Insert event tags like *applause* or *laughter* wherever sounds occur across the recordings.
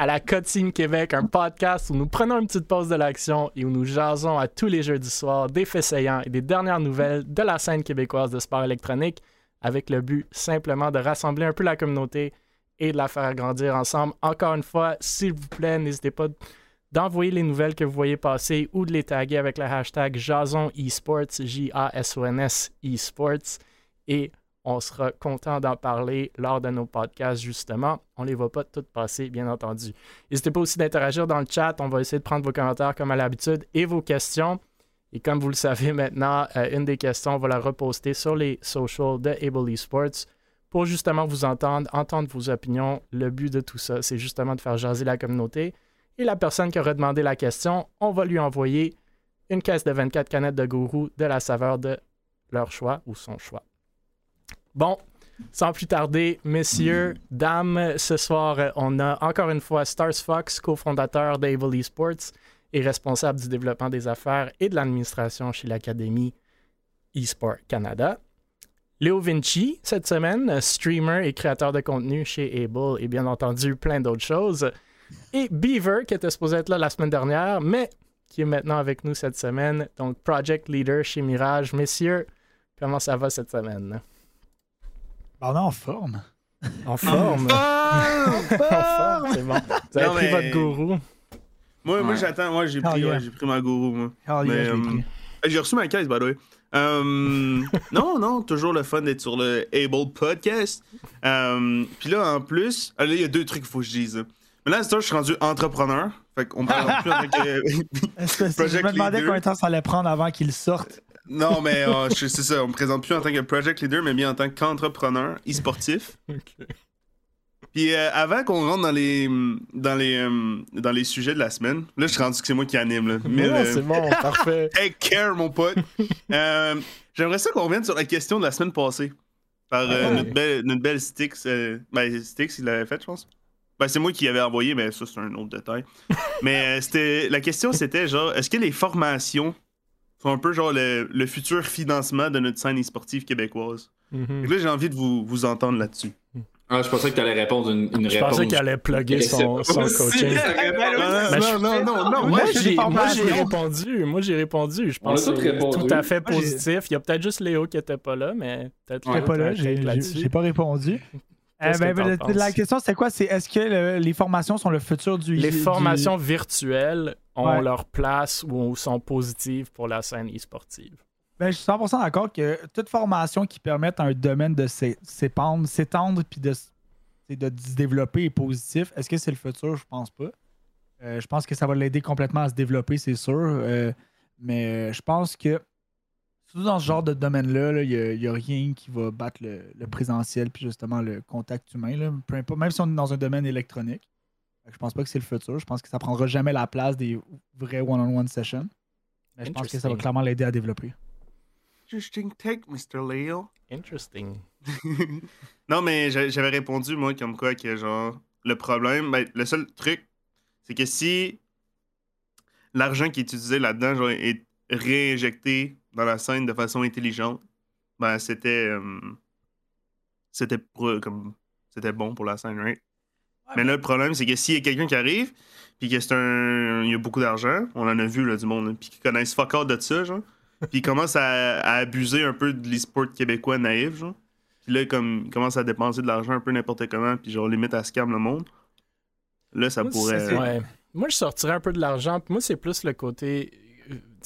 À la Team Québec, un podcast où nous prenons une petite pause de l'action et où nous jasons à tous les jeudis soirs des faits saillants et des dernières nouvelles de la scène québécoise de sport électronique avec le but simplement de rassembler un peu la communauté et de la faire grandir ensemble. Encore une fois, s'il vous plaît, n'hésitez pas d'envoyer les nouvelles que vous voyez passer ou de les taguer avec le hashtag Jason Esports, J-A-S-O-N-S Esports. Et on sera content d'en parler lors de nos podcasts, justement. On ne les voit pas toutes passer, bien entendu. N'hésitez pas aussi d'interagir dans le chat. On va essayer de prendre vos commentaires comme à l'habitude et vos questions. Et comme vous le savez maintenant, euh, une des questions, on va la reposter sur les socials de Able Esports pour justement vous entendre, entendre vos opinions. Le but de tout ça, c'est justement de faire jaser la communauté. Et la personne qui aura demandé la question, on va lui envoyer une caisse de 24 canettes de gourou de la saveur de leur choix ou son choix. Bon, sans plus tarder, messieurs, dames, ce soir, on a encore une fois Stars Fox, cofondateur d'Able Esports et responsable du développement des affaires et de l'administration chez l'Académie eSport Canada. Léo Vinci, cette semaine, streamer et créateur de contenu chez Able et bien entendu plein d'autres choses. Et Beaver, qui était supposé être là la semaine dernière, mais qui est maintenant avec nous cette semaine, donc Project Leader chez Mirage. Messieurs, comment ça va cette semaine? Ben, on est en forme. En forme? en forme, *laughs* c'est bon. Vous avez Non, pris mais- votre gourou. Moi, moi j'attends. Moi, j'ai pris, yeah. ouais, j'ai pris ma gourou, moi. Ah, Mais, yeah, je l'ai euh, pris. J'ai reçu ma caisse, by the way. Euh, *laughs* non, non, toujours le fun d'être sur le Able Podcast. Euh, Puis là, en plus, ah, là, il y a deux trucs qu'il faut que je dise. Mais là, à cette heure, je suis rendu entrepreneur. Fait qu'on parle *laughs* plus avec. euh, Est-ce que- je me demandais combien de temps ça allait prendre avant qu'il sorte. Non, mais euh, c'est ça, on me présente plus en tant que project leader, mais bien en tant qu'entrepreneur e-sportif. Puis euh, avant qu'on rentre dans les dans les euh, dans les sujets de la semaine, là je suis rendu que c'est moi qui anime là. Mais euh, c'est bon, parfait. *laughs* take care mon pote. J'aimerais ça qu'on revienne sur la question de la semaine passée par Ouais. notre belle notre belle Styx. ben Styx il l'avait fait je pense. Ben c'est moi qui l'avais envoyé, mais ça c'est un autre détail. mais euh, c'était la question c'était genre est-ce que les formations sont un peu genre le, le futur financement de notre scène e-sportive québécoise? Mhm. Là j'ai envie de vous, vous entendre là-dessus. Ah, je pensais que tu allais répondre une, une Je réponse. pensais qu'elle allait plugger son, son coaching. non, je- non, non, non, Moi, j'ai répondu. Moi, j'ai répondu. Je pense que c'est tout à fait positif. Il y a peut-être juste Léo qui était pas là, mais peut-être pas là, j'ai pas répondu. Euh, que ben, penses? la question, c'est quoi? C'est est-ce que le- les formations sont le futur du... Les du- formations virtuelles ont Ouais. leur place ou sont positives pour la scène e-sportive. Ben, je suis 100% d'accord que toute formation qui permette à un domaine de s'épandre, s'étendre puis de se développer est positif. Est-ce que c'est le futur? Je pense pas. Euh, je pense que ça va l'aider complètement à se développer, c'est sûr. Euh, mais euh, je pense que, surtout dans ce genre de domaine-là, il n'y a, rien qui va battre le, le présentiel puis justement le contact humain. là. Peu importe, même si on est dans un domaine électronique. Je pense pas que c'est le futur. Je pense que ça prendra jamais la place des vrais one-on-one sessions. Mais je pense que ça va Interesting. clairement l'aider à développer. Interesting take, Mr. Leo. Interesting. *laughs* non, mais j'a- j'avais répondu, moi, comme quoi que, genre, le problème, ben, le seul truc, c'est que si l'argent qui est utilisé là-dedans, genre, est réinjecté dans la scène de façon intelligente, ben, c'était. euh, c'était comme. C'était bon pour la scène, right? mais là, le problème, c'est que s'il y a quelqu'un qui arrive, puis que c'est un. Il y a beaucoup d'argent, on en a vu, là, du monde, puis qui connaissent fuck all de ça, genre, *laughs* puis ils commencent à, à abuser un peu de l'e-sport québécois naïf, genre. Puis là, comme, ils commencent à dépenser de l'argent un peu n'importe comment, puis genre, limite à scam le monde. Là, ça Moi, pourrait. ouais. Moi, je sortirais un peu de l'argent. puis Moi, c'est plus le côté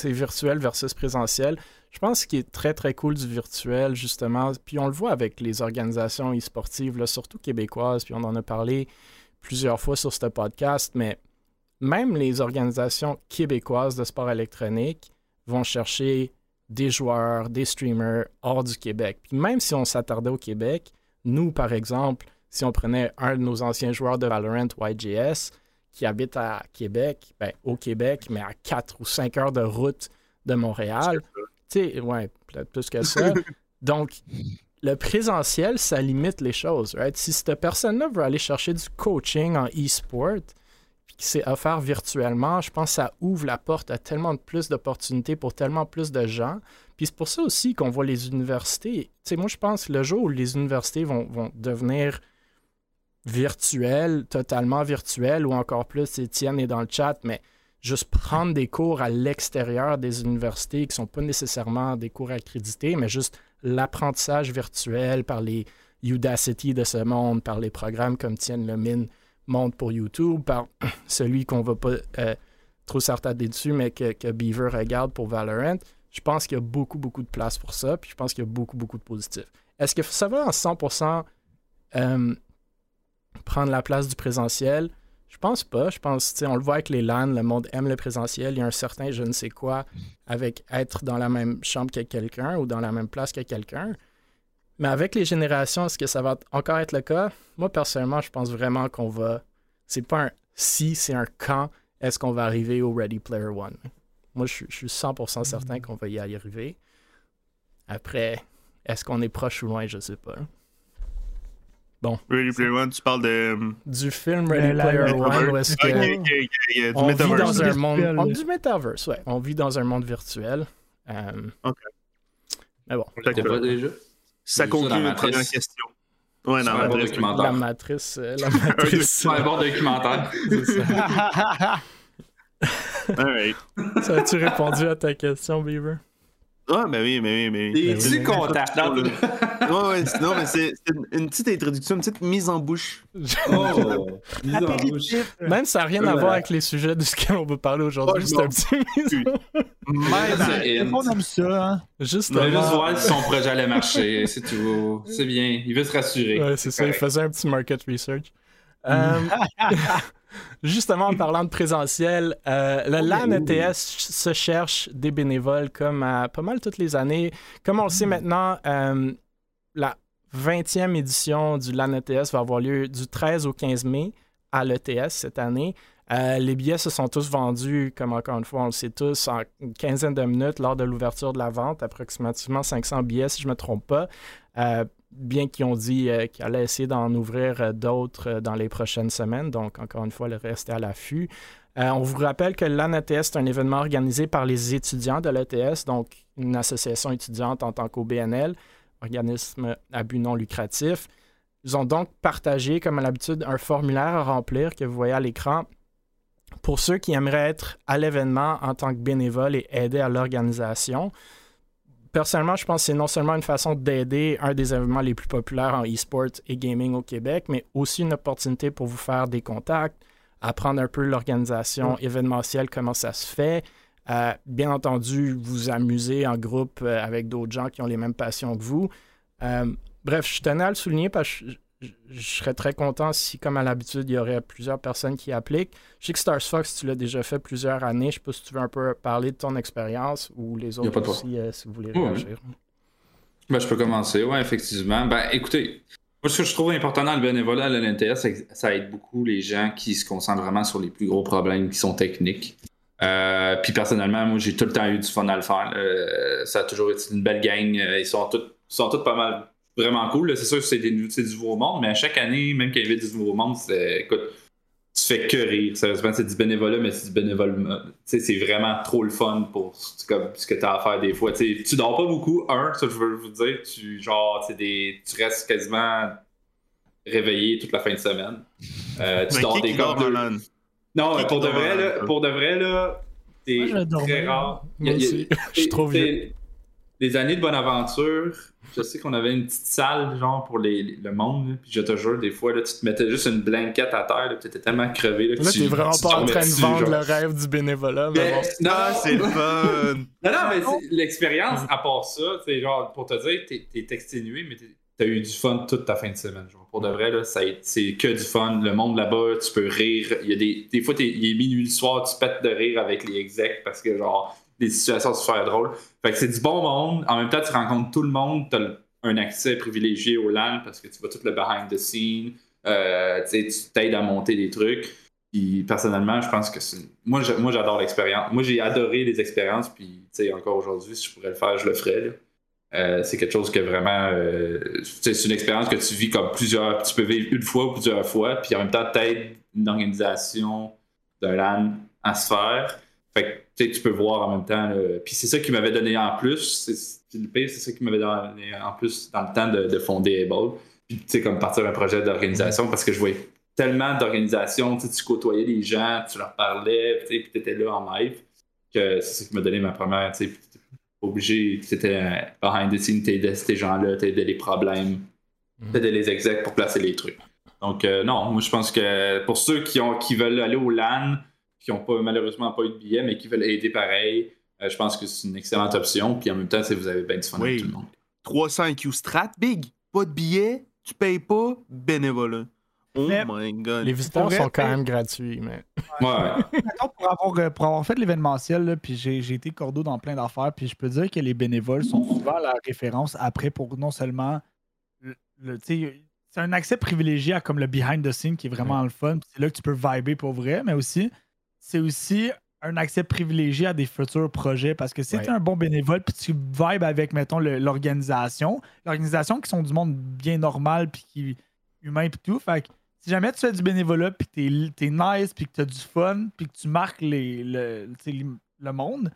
virtuel versus présentiel. Je pense qu'il est très, très cool du virtuel, justement. Puis on le voit avec les organisations e-sportives, surtout québécoises. Puis on en a parlé plusieurs fois sur ce podcast. Mais même les organisations québécoises de sport électronique vont chercher des joueurs, des streamers hors du Québec. Puis même si on s'attardait au Québec, nous, par exemple, si on prenait un de nos anciens joueurs de Valorant, YJS, qui habite à Québec, ben, au Québec, mais à 4 ou 5 heures de route de Montréal. Tu sais, ouais, peut-être plus que ça. *laughs* Donc, le présentiel, ça limite les choses. right? Si cette personne-là veut aller chercher du coaching en e-sport, puis qui s'est offert virtuellement, je pense que ça ouvre la porte à tellement plus d'opportunités pour tellement plus de gens. Puis c'est pour ça aussi qu'on voit les universités. Tu sais, moi, je pense que le jour où les universités vont, vont devenir virtuel, totalement virtuel, ou encore plus, Étienne est dans le chat, mais juste prendre des cours à l'extérieur des universités qui ne sont pas nécessairement des cours accrédités, mais juste l'apprentissage virtuel par les Udacity de ce monde, par les programmes comme Tienne Lemine montre pour YouTube, par *clears throat* celui qu'on va pas euh, trop s'attarder dessus, mais que, Beaver regarde pour Valorant. Je pense qu'il y a beaucoup, beaucoup de place pour ça, puis je pense qu'il y a beaucoup, beaucoup de positifs. Est-ce que ça va en 100% euh, prendre la place du présentiel? Je pense pas. Je pense, on le voit avec les LAN, le monde aime le présentiel. Il y a un certain je ne sais quoi avec être dans la même chambre que quelqu'un ou dans la même place que quelqu'un. Mais avec les générations, est-ce que ça va encore être le cas? Moi, personnellement, je pense vraiment qu'on va. C'est pas un si, c'est un quand est-ce qu'on va arriver au Ready Player One. Moi, je, suis 100% certain qu'on va y arriver. Après, est-ce qu'on est proche ou loin? Je sais pas. Bon. Ready Player One, tu parles de. Du film Ready Player One, où est-ce que. on vit dans un monde. du metaverse, ouais. On vit dans un monde virtuel. Euh... Ok. Mais bon. Pas déjà? Ça conclut la première question. Ouais, dans un bon documentaire. La matrice. Euh, la matrice. *laughs* un bon documentaire. C'est ça. *laughs* Alright. Ça as-tu répondu à ta question, Beaver? Ah, mais oui, mais oui, mais oui. Es-tu content? ouais, ouais, non, mais c'est une, petite introduction, une petite mise en bouche. Oh, *laughs* mise en bouche. Même ça n'a rien à voir avec les sujets de ce qu'on va parler aujourd'hui. c'est un petit mise en On aime ça, hein? Juste, il juste voir si son projet allait marcher, c'est tout. C'est bien, il veut se rassurer. Ouais, c'est ça, il faisait un petit market research. Euh, *laughs* justement, en parlant de présentiel, euh, le LAN ETS se cherche des bénévoles comme à pas mal toutes les années. Comme on le sait maintenant, euh, la 20e édition du LAN ETS va avoir lieu du 13 au 15 mai à l'ETS cette année. les billets se sont tous vendus, comme encore une fois, on le sait tous, en une quinzaine de minutes lors de l'ouverture de la vente, approximativement 500 billets si je ne me trompe pas bien qu'ils ont dit euh, qu'ils allaient essayer d'en ouvrir euh, d'autres euh, dans les prochaines semaines. Donc, encore une fois, le reste à l'affût. on vous rappelle que l'ANETS est un événement organisé par les étudiants de l'ETS, donc une association étudiante en tant qu'OBNL, organisme à but non lucratif. Ils ont donc partagé, comme à l'habitude, un formulaire à remplir que vous voyez à l'écran pour ceux qui aimeraient être à l'événement en tant que bénévole et aider à l'organisation personnellement, je pense que c'est non seulement une façon d'aider un des événements les plus populaires en e-sport et gaming au Québec, mais aussi une opportunité pour vous faire des contacts, apprendre un peu l'organisation événementielle, comment ça se fait. Euh, bien entendu, vous amuser en groupe euh, avec d'autres gens qui ont les mêmes passions que vous. Euh, bref, je tenais à le souligner parce que je serais très content si, comme à l'habitude, il y aurait plusieurs personnes qui appliquent. Je sais que Stars Fox, tu l'as déjà fait plusieurs années. Je ne sais pas si tu veux un peu parler de ton expérience ou les autres aussi, euh, si vous voulez réagir. Ben, je peux commencer, oui, effectivement. Ben, écoutez, moi, ce que je trouve important dans le bénévolat à l'NTS, c'est que ça aide beaucoup les gens qui se concentrent vraiment sur les plus gros problèmes qui sont techniques. Euh, puis personnellement, moi, j'ai tout le temps eu du fun à le faire. Euh, ça a toujours été une belle gang. Ils sont tous, sont tous pas mal vraiment cool. C'est sûr que c'est du nouveau monde, mais à chaque année, même qu'il y avait du nouveau monde, c'est, écoute, tu fais que rire. Sérieusement, c'est du bénévolat, mais c'est du bénévolat. C'est vraiment trop le fun pour comme, ce que tu as à faire des fois. T'sais, tu dors pas beaucoup, un, ça je veux vous dire. Tu, genre, des, tu restes quasiment réveillé toute la fin de semaine. Euh, tu dors des corps Non, pour de, vrai, là, pour de vrai, là, c'est très rare. je trouve les années de bonne aventure, je sais qu'on avait une petite salle, genre, pour les, le monde. Puis je te jure, des fois, là, tu te mettais juste une blanquette à terre, tu étais tellement crevé. Là, là t'es vraiment pas en train de vendre le rêve du bénévolat. Mais, bon. Non, ah, c'est le fun. *laughs* non, non, mais l'expérience, à part ça, c'est genre, pour te dire, t'es es exténué, mais t'as eu du fun toute ta fin de semaine. Genre. Pour de vrai, là, c'est que du fun. Le monde là-bas, tu peux rire. Il y a des, des fois, il est minuit le soir, tu pètes de rire avec les execs parce que, genre, des situations super drôles. Fait que c'est du bon monde. En même temps, tu rencontres tout le monde. Tu as un accès privilégié au LAN parce que tu vois tout le behind the scene. Euh, tu t'aides à monter des trucs. Personnellement, je pense que c'est. Moi, j'adore l'expérience. Moi, j'ai adoré les expériences. Puis, encore aujourd'hui, si je pourrais le faire, je le ferais. Euh, c'est quelque chose que vraiment. Euh, c'est une expérience que tu vis comme plusieurs. Tu peux vivre une fois ou plusieurs fois. Puis en même temps, t'aides une organisation d'un LAN à se faire. Fait que tu peux voir en même temps. Puis c'est ça qui m'avait donné en plus. C'est le c'est ça qui m'avait donné en plus dans le temps de, fonder Able. puis tu sais, comme partir un projet d'organisation parce que je voyais tellement d'organisations, tu tu côtoyais les gens, tu leur parlais, tu sais, puis tu étais là en live, que c'est ça qui m'a donné ma première, tu sais, obligé, c'était euh, behind the scenes, t'aidais ces gens-là, t'aidais les problèmes, Mhm. t'aidais les execs pour placer les trucs. Donc, euh, non, moi, je pense que pour ceux qui, ont, qui veulent aller au LAN, qui n'ont pas, malheureusement pas eu de billet, mais qui veulent aider pareil, euh, je pense que c'est une excellente option. Puis en même temps, vous avez bien du fun Oui. avec tout le monde. 300 IQ Strat, big. Pas de billet, tu payes pas, bénévolat. Oh my god. Les visiteurs sont quand même gratuits, mais. Ouais. *laughs* Mettons, pour, avoir, euh, pour avoir fait l'événementiel, là, puis j'ai j'ai été cordeau dans plein d'affaires, puis je peux dire que les bénévoles sont souvent la référence après pour non seulement. le- le- c'est un accès privilégié à comme le behind the scene qui est vraiment le fun, puis c'est là que tu peux vibrer pour vrai, mais aussi, c'est aussi un accès privilégié à des futurs projets parce que si Ouais. tu es un bon bénévole puis tu vibes avec, mettons, l'organisation, l'organisation qui sont du monde bien normal puis qui humain puis tout, fait que si jamais tu fais du bénévolat puis que t'es es nice puis que tu as du fun puis que tu marques les, le, le monde,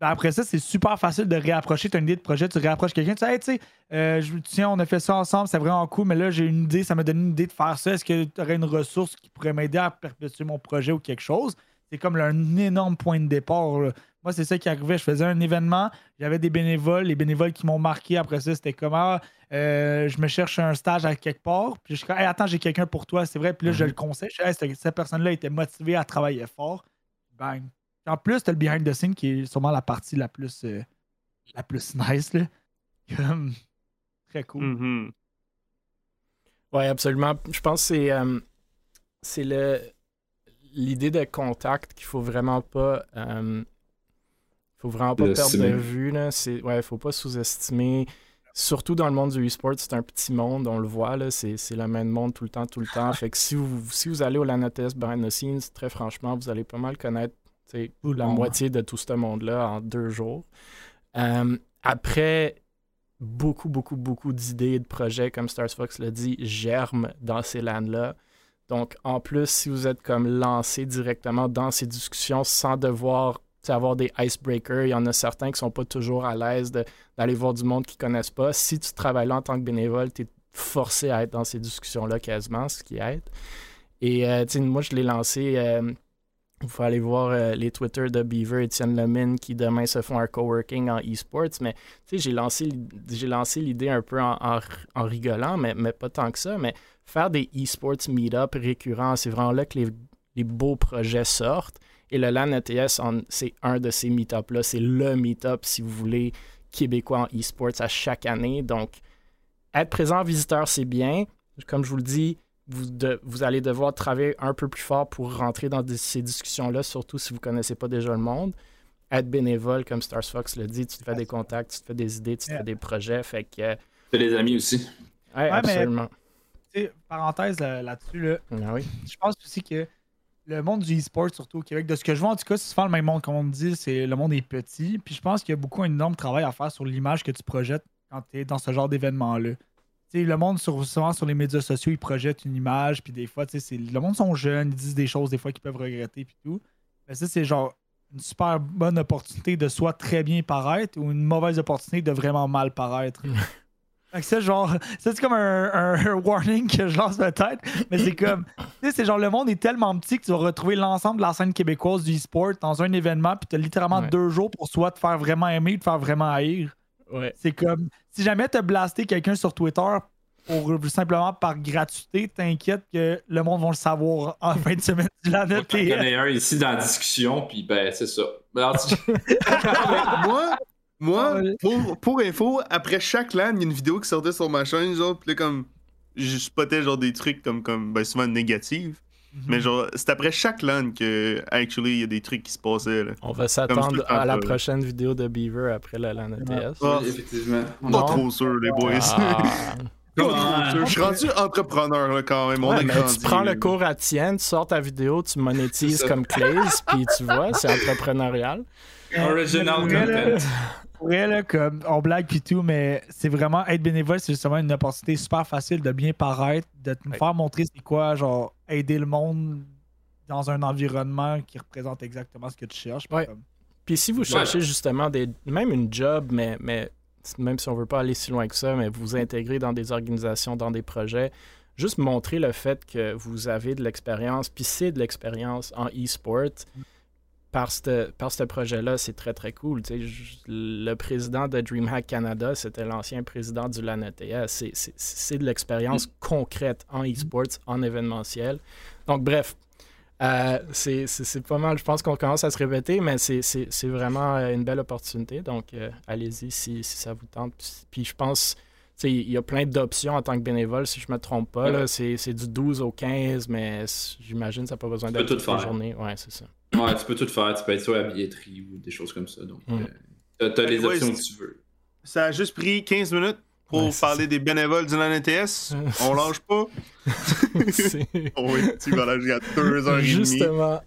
ben après ça, c'est super facile de réapprocher. Tu as une idée de projet, tu réapproches quelqu'un, tu dis, hey, tu sais, euh, tiens, on a fait ça ensemble, c'est vraiment cool, mais là, j'ai une idée, ça m'a donné une idée de faire ça. Est-ce que tu aurais une ressource qui pourrait m'aider à perpétuer mon projet ou quelque chose? C'est comme là, un énorme point de départ. là. Moi, c'est ça qui arrivait. Je faisais un événement, j'avais des bénévoles, les bénévoles qui m'ont marqué après ça, c'était comme ah, euh, je me cherche un stage à quelque part. Puis je suis comme, Hey, attends, j'ai quelqu'un pour toi, c'est vrai. Puis là, je Mhm. le conseille. Je dis, Hey, cette, cette personne-là était motivée à travailler fort. Bang. En plus, t'as le behind the scene qui est sûrement la partie la plus, euh, la plus nice. Là. *laughs* Très cool. Mhm. Oui, absolument. Je pense que c'est, euh, c'est le, l'idée de contact qu'il faut vraiment pas. euh, faut vraiment pas Le perdre de vue. Là. C'est, ouais, faut pas sous-estimer. Surtout dans le monde du e-sport, c'est un petit monde, on le voit, là, c'est, c'est le même monde tout le temps, tout le temps. Fait que si vous, si vous allez au LANATS behind the scenes, très franchement, vous allez pas mal connaître la moitié de tout ce monde-là en deux jours. Euh, après, beaucoup, beaucoup, beaucoup d'idées et de projets, comme Stars Fox l'a dit, germent dans ces LAN-là. Donc, en plus, si vous êtes comme lancé directement dans ces discussions sans devoir avoir des icebreakers, il y en a certains qui sont pas toujours à l'aise d'aller voir du monde qu'ils connaissent pas. Si tu travailles là en tant que bénévole, tu es forcé à être dans ces discussions-là quasiment, ce qui aide. Et euh, moi, je l'ai lancé. euh, il faut aller voir euh, les Twitter de Beaver et Étienne Lemine qui demain se font un coworking en e-sports. Mais tu sais, j'ai lancé, j'ai lancé l'idée un peu en, en- rigolant, mais, mais pas tant que ça. Mais faire des e-sports meet-up récurrents, c'est vraiment là que les, les beaux projets sortent. Et le LAN ETS, c'est un de ces meet-up-là. C'est le meet-up, si vous voulez, québécois en e-sports à chaque année. Donc, être présent en visiteur, c'est bien. Comme je vous le dis, vous, de- vous allez devoir travailler un peu plus fort pour rentrer dans des- ces discussions-là, surtout si vous ne connaissez pas déjà le monde. Être bénévole, comme Stars Fox le dit, tu te fais des contacts, tu te fais des idées, tu te Yeah. fais des projets. Fait que, euh, Fais des amis aussi. ouais, mais- absolument. Tu sais, parenthèse euh, là-dessus, là, Ah oui. je pense aussi que le monde du e-sport, surtout au Québec, de ce que je vois en tout cas, c'est souvent le même monde, comme on dit, c'est le monde est petit. Puis je pense qu'il y a beaucoup un énorme travail à faire sur l'image que tu projettes quand tu es dans ce genre d'événement-là. Le monde, sur, souvent sur les médias sociaux, ils projettent une image, puis des fois, c'est- le monde sont jeunes, ils disent des choses des fois qu'ils peuvent regretter, puis tout. Mais ça, c'est genre une super bonne opportunité de soit très bien paraître ou une mauvaise opportunité de vraiment mal paraître. *laughs* Fait que ça, genre, c'est comme un, un warning que je lance peut-être, mais c'est comme, tu sais, c'est genre, le monde est tellement petit que tu vas retrouver l'ensemble de la scène québécoise du e-sport dans un événement, puis tu as littéralement Ouais. deux jours pour soit te faire vraiment aimer ou te faire vraiment haïr. Ouais. C'est comme, si jamais tu as blasté quelqu'un sur Twitter pour simplement par gratuité, t'inquiète que le monde va le savoir en fin de semaine du j'en connais un ici dans la discussion, puis ben, c'est ça. *laughs* Moi, moi Ouais. pour, pour info, après chaque LAN, il y a une vidéo qui sortait sur ma chaîne, genre, pis là, comme, je spottais, genre, des trucs comme, comme ben, souvent Mais genre, c'est après chaque LAN que, actually, il y a des trucs qui se passaient, là. On va s'attendre à la prochaine vidéo de Beaver après le LAN ETS. Ah, oui, effectivement. Pas Non? trop sûr, les boys. Ah. *laughs* Pas *laughs* trop sûr. Je suis rendu entrepreneur, là, quand même. On Ouais, grandi, tu prends là. le cours à tienne, tu sors ta vidéo, tu monétises comme Clays, *laughs* puis tu vois, c'est entrepreneurial. Original content. Vrai, là, comme on blague puis tout, mais c'est vraiment être bénévole, c'est justement une opportunité super facile de bien paraître, de te Ouais. faire montrer c'est quoi, genre aider le monde dans un environnement qui représente exactement ce que tu cherches. puis Ouais. comme- Puis si vous cherchez justement des, même une job, mais, mais même si on veut pas aller si loin que ça, mais vous intégrer dans des organisations, dans des projets, juste montrer le fait que vous avez de l'expérience, puis c'est de l'expérience en e-sport. Par ce par projet-là, c'est très, très cool. Tu sais, je- le président de DreamHack Canada, c'était l'ancien président du LAN ETS. C'est- de l'expérience concrète en e-sports, en événementiel. Donc, bref, euh, c'est pas mal. Je pense qu'on commence à se répéter, mais c'est- vraiment euh, une belle opportunité. Donc, euh, allez-y si, si ça vous tente. Puis, puis je pense, il y a plein d'options en tant que bénévole, si je me trompe pas. là. C'est du 12 au 15, mais j'imagine que ça n'a pas besoin d'être toute la journée. Ouais, c'est ça. Ouais, tu peux tout faire. Tu peux être sur la billetterie ou des choses comme ça. Donc, Mm. euh, t'as- les Ouais, options que tu veux. Ça a juste pris 15 minutes pour Ouais, parler des bénévoles du LAN ETS. *laughs* On lâche pas. Oh *laughs* oui, tu vas lâcher à 2h30. Justement.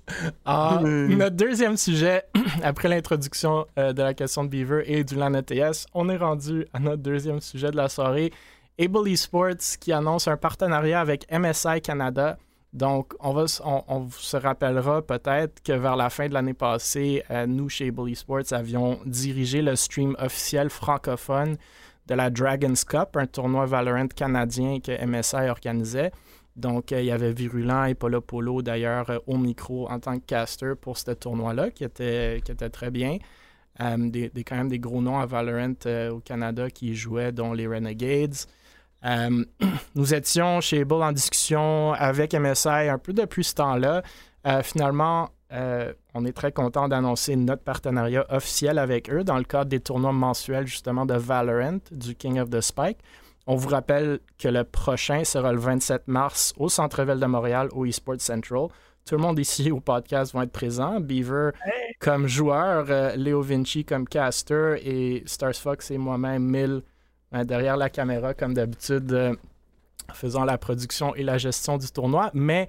Ah, notre deuxième sujet, *clears throat* après l'introduction euh, de la question de Beaver et du LAN ETS, on est rendu à notre deuxième sujet de la soirée. Able Esports qui annonce un partenariat avec MSI Canada. Donc, on, se rappellera peut-être que vers la fin de l'année passée, euh, nous, chez Able Esports, avions dirigé le stream officiel francophone de la Dragons Cup, un tournoi Valorant canadien que MSI organisait. Donc, euh, il y avait Virulent et Polo Polo, d'ailleurs, euh, au micro en tant que caster pour ce tournoi-là, qui était, très bien. Des, quand même des gros noms à Valorant au Canada qui jouaient, dont les Renegades. Euh, *clears throat* nous étions chez Able en discussion avec MSI un peu depuis ce temps-là. Euh, finalement, euh, on est très content d'annoncer notre partenariat officiel avec eux dans le cadre des tournois mensuels justement de Valorant, du King of the Spike. On vous rappelle que le prochain sera le 27 mars au Centre-Ville de Montréal, au eSports Central. Tout le monde ici au podcast va être présent. Beaver comme joueur, Léo Vinci comme caster et Stars Fox et moi-même, Mill, derrière la caméra comme d'habitude, euh, faisant la production et la gestion du tournoi. Mais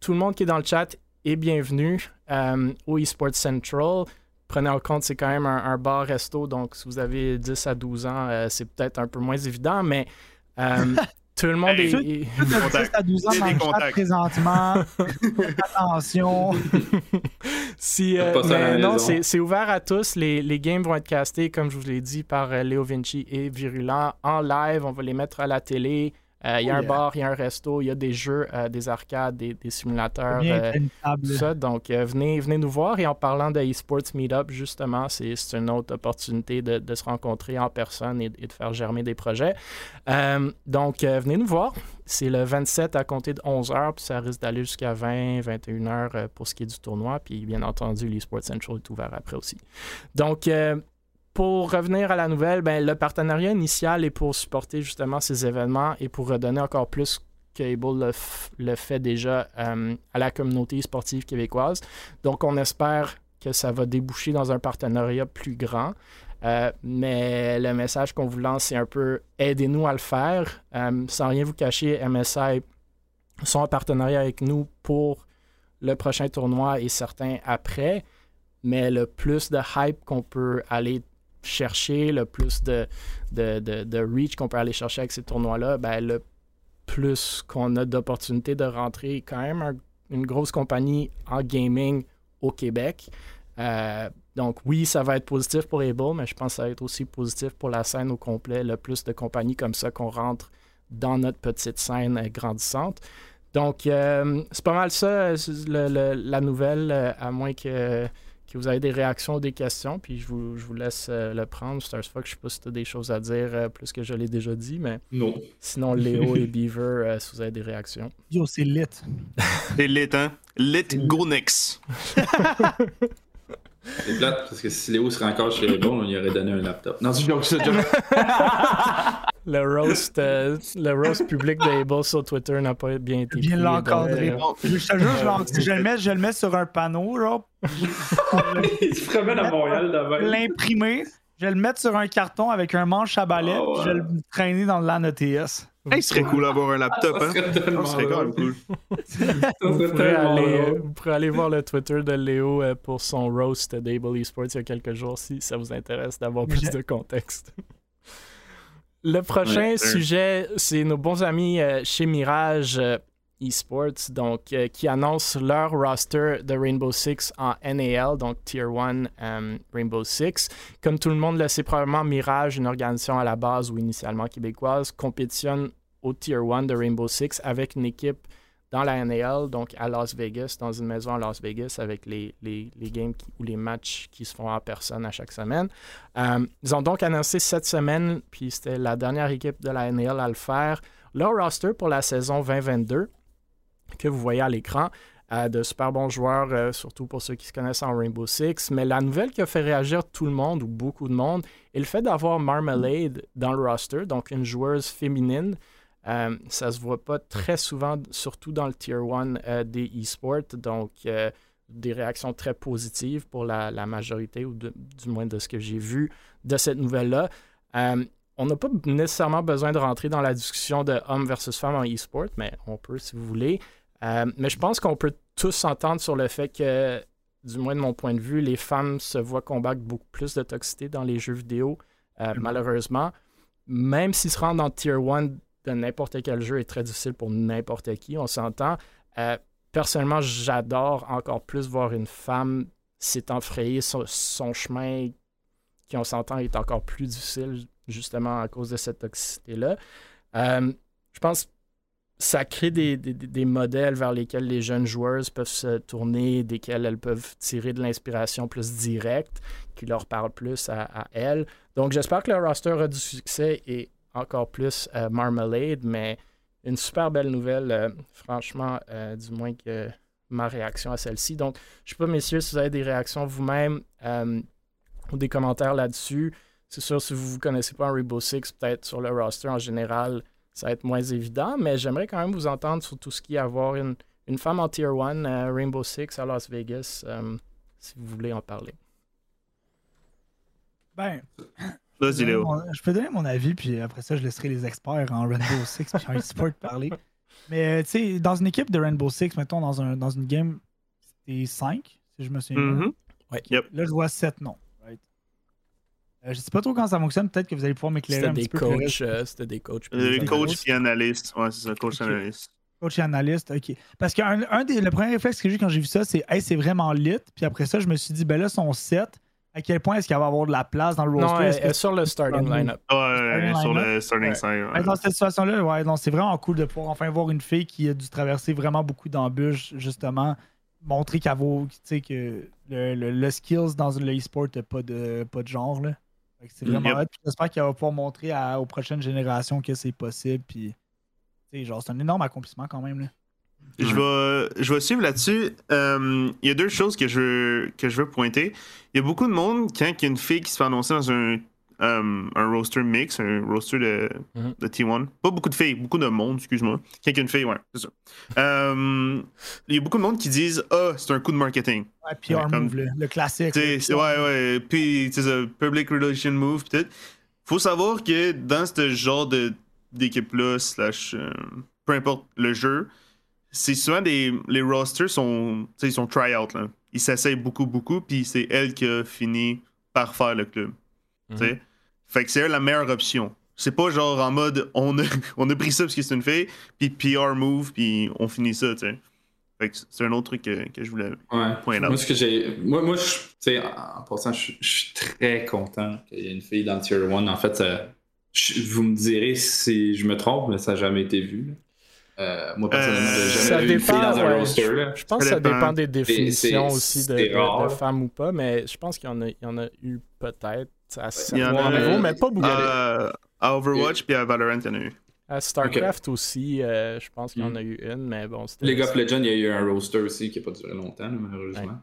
tout le monde qui est dans le chat est bienvenu euh, au eSports Central. Prenez en compte, c'est quand même un, bar-resto, donc si vous avez 10 à 12 ans, euh, c'est peut-être un peu moins évident, mais *laughs* tout le monde Hey, est... tout- Tout Contact. 10 à 12 ans dans le chat présentement. *laughs* Attention. Si, euh, Pas ça à la mais non, c'est ouvert à tous. Les, les games vont être castés, comme je vous l'ai dit, par euh, Léo Vinci et Virulent en live. On va les mettre à la télé. Euh, Il y a Oh un yeah. bar, il y a un resto, il y a des jeux, euh, des arcades, des, des simulateurs. Euh, tout ça. Donc, venez, venez nous voir. Et en parlant de eSports Meetup, justement, c'est une autre opportunité de, de se rencontrer en personne et, et de faire germer des projets. Donc, venez nous voir. C'est le 27 à compter de 11h, puis ça risque d'aller jusqu'à 20, 21h euh, pour ce qui est du tournoi. Puis, bien entendu, l'eSports Central est ouvert après aussi. Donc, pour revenir à la nouvelle, ben, le partenariat initial est pour supporter justement ces événements et pour redonner encore plus qu'Able le, le fait déjà euh, à la communauté sportive québécoise. Donc, on espère que ça va déboucher dans un partenariat plus grand. Euh, mais le message qu'on vous lance, c'est un peu aidez-nous à le faire. Euh, sans rien vous cacher, MSI sont en partenariat avec nous pour le prochain tournoi et certains après. Mais le plus de hype qu'on peut aller chercher, le plus de, de, de- reach qu'on peut aller chercher avec ces tournois-là, ben, le plus qu'on a d'opportunités de rentrer quand même un- une grosse compagnie en gaming au Québec. Euh, donc oui, ça va être positif pour Able, mais je pense que ça va être aussi positif pour la scène au complet. Le plus de compagnies comme ça qu'on rentre dans notre petite scène euh, grandissante. Donc euh, c'est pas mal ça, la nouvelle, à moins que, que vous avez des réactions ou des questions, puis je vous, je vous laisse euh, le prendre. Stars Fox, je sais pas si tu as des choses à dire euh, plus que je l'ai déjà dit, mais Non. sinon Léo et *laughs* Beaver, euh, si vous avez des réactions. Yo, c'est lit. C'est lit, hein? Lit Go Nix. *laughs* C'est plate, parce que si Léo serait encore chez Rebel, on lui aurait donné un laptop. Non, c'est joke, c'est joke. *laughs* Le roast, euh, le roast public d'Able sur Twitter n'a pas bien été Bien pris, l'encadrer. donc, euh, Je te jure, je, le mets, je le mets sur un panneau, genre. *laughs* Il se promène à Montréal vais l'imprimer, je vais le mettre sur un carton avec un manche à balai, Oh, puis je vais le traîner dans le LAN ETS. Hey, ce serait cool d'avoir un laptop, Ça hein? serait tellement Ça serait quand même cool. *laughs* Ça *laughs* Vous pourrez, aller, drôle. vous pourrez aller voir le Twitter de Léo euh, pour son roast d'Able Esports il y a quelques jours si ça vous intéresse d'avoir plus de contexte. *laughs* Le prochain Ouais. sujet, c'est nos bons amis euh, chez Mirage. Esports, donc euh, qui annonce leur roster de Rainbow Six en NAL, donc Tier 1 euh, Rainbow Six. Comme tout le monde le sait probablement, Mirage, une organisation à la base ou initialement québécoise, compétitionne au Tier 1 de Rainbow Six avec une équipe dans la NAL, donc à Las Vegas, dans une maison à Las Vegas, avec les, les, les games ou les matchs qui se font en personne à chaque semaine. Euh, ils ont donc annoncé cette semaine, puis c'était la dernière équipe de la NAL à le faire, leur roster pour la saison 2022 que vous voyez à l'écran. Euh, de super bons joueurs, euh, surtout pour ceux qui se connaissent en Rainbow Six. Mais la nouvelle qui a fait réagir tout le monde ou beaucoup de monde est le fait d'avoir Marmalade dans le roster, donc une joueuse féminine. Euh, ça se voit pas très souvent, surtout dans le Tier 1 des esports. Donc, des réactions très positives pour la, majorité, ou du moins de ce que j'ai vu de cette nouvelle-là on n'a pas nécessairement besoin de rentrer dans la discussion de homme versus femme en e-sport, mais on peut si vous voulez. Euh, mais je pense qu'on peut tous s'entendre sur le fait que, du moins de mon point de vue, les femmes se voient combattre beaucoup plus de toxicité dans les jeux vidéo, euh, mm-hmm. malheureusement. Même s'ils se rendent dans Tier 1 de n'importe quel jeu est très difficile pour n'importe qui, on s'entend. Euh, personnellement, j'adore encore plus voir une femme s'étant frayée son chemin qui, on s'entend, est encore plus difficile justement à cause de cette toxicité-là. Je pense ça crée des, modèles vers lesquels les jeunes joueuses peuvent se tourner, desquels elles peuvent tirer de l'inspiration plus directe, qui leur parle plus à, elles. Donc j'espère que le roster a du succès et encore plus euh, Marmalade, mais une super belle nouvelle, euh, franchement, du moins que ma réaction à celle-ci. Donc, je ne sais pas, messieurs, si vous avez des réactions vous-même ou des commentaires là-dessus. C'est sûr, si vous ne connaissez pas Rainbow Six, peut-être sur le roster en général, ça va être moins évident, mais j'aimerais quand même vous entendre sur tout ce qui est avoir une, une femme en Tier 1, euh, Rainbow Six à Las Vegas, euh, si vous voulez en parler. Ben, *coughs* je peux donner mon avis, puis après ça, je laisserai les experts en Rainbow *laughs* Six puis en sport parler. Mais tu sais, dans une équipe de Rainbow Six, mettons, dans, un, dans une game, c'était 5, si je me souviens bien. Mm-hmm. Là, je vois 7 noms. Euh, je sais pas trop comment ça fonctionne. Peut-être que vous allez pouvoir m'éclairer un petit peu. Euh, c'était des coachs. Euh, des coachs et analystes. Ouais, c'est ça, coach et analyste. Coach et analyste, ok. Parce que un des, le premier réflexe que j'ai eu quand j'ai vu ça, c'est hey, c'est vraiment lit. Puis après ça, je me suis dit, ben là, son set, à quel point est-ce qu'il va avoir de la place dans le roster? Non, elle, est sur le starting lineup. Ouais, sur le starting side. Dans cette situation-là, ouais, c'est vraiment cool de pouvoir enfin voir une fille qui a dû traverser vraiment beaucoup d'embûches, justement. Montrer qu'elle vaut, tu sais, que le, le, skills dans le e-sport n'a pas de, pas de genre, là. C'est vraiment J'espère qu'il va pouvoir montrer aux prochaines générations que c'est possible. Puis, genre, c'est un énorme accomplissement quand même. Là. Je, vais, je vais suivre là-dessus. Euh, il y a deux choses que je, que je veux pointer. Il y a beaucoup de monde, quand il y a une fille qui se fait annoncer dans un euh, un roster mix, un roster de, mhm. de, T1. Pas beaucoup de filles, beaucoup de monde, excuse-moi. Quelqu'un une fille, ouais, c'est ça. Euh, il y a beaucoup de monde qui disent Ah, c'est un coup de marketing. Ouais, PR move, le, classique. ouais, ouais. Puis, c'est un public relation move, peut-être. Faut savoir que dans ce genre d'équipe-là, slash, euh, peu importe le jeu, c'est souvent des. Les rosters sont. ils sont try-out, là. Ils s'essayent beaucoup, beaucoup, puis c'est elle qui a fini par faire le club. Mhm. Fait que c'est la meilleure option. C'est pas genre en mode on a, *laughs* on a pris ça parce que c'est une fille, puis PR move, puis on finit ça, tu sais. Fait que c'est un autre truc que, que je voulais pointer Moi, ce que j'ai. Moi, moi je, en passant, je, suis très content qu'il y ait une fille dans Tier 1. En fait, vous me direz si je me trompe, mais ça n'a jamais été vu. Euh, moi, personnellement, j'ai jamais vu une fille dans un roster. Je, pense que ça dépend des définitions aussi de, de, femmes ou pas, mais je pense qu'il y, y, en a eu peut-être à certain niveau, mais pas beaucoup. Euh, à Overwatch puis à Valorant, il y en a eu. À StarCraft aussi, euh, je pense qu'il y en a eu une, mais bon, c'était. League of Legends, il y a eu un roster aussi qui n'a pas duré longtemps, malheureusement.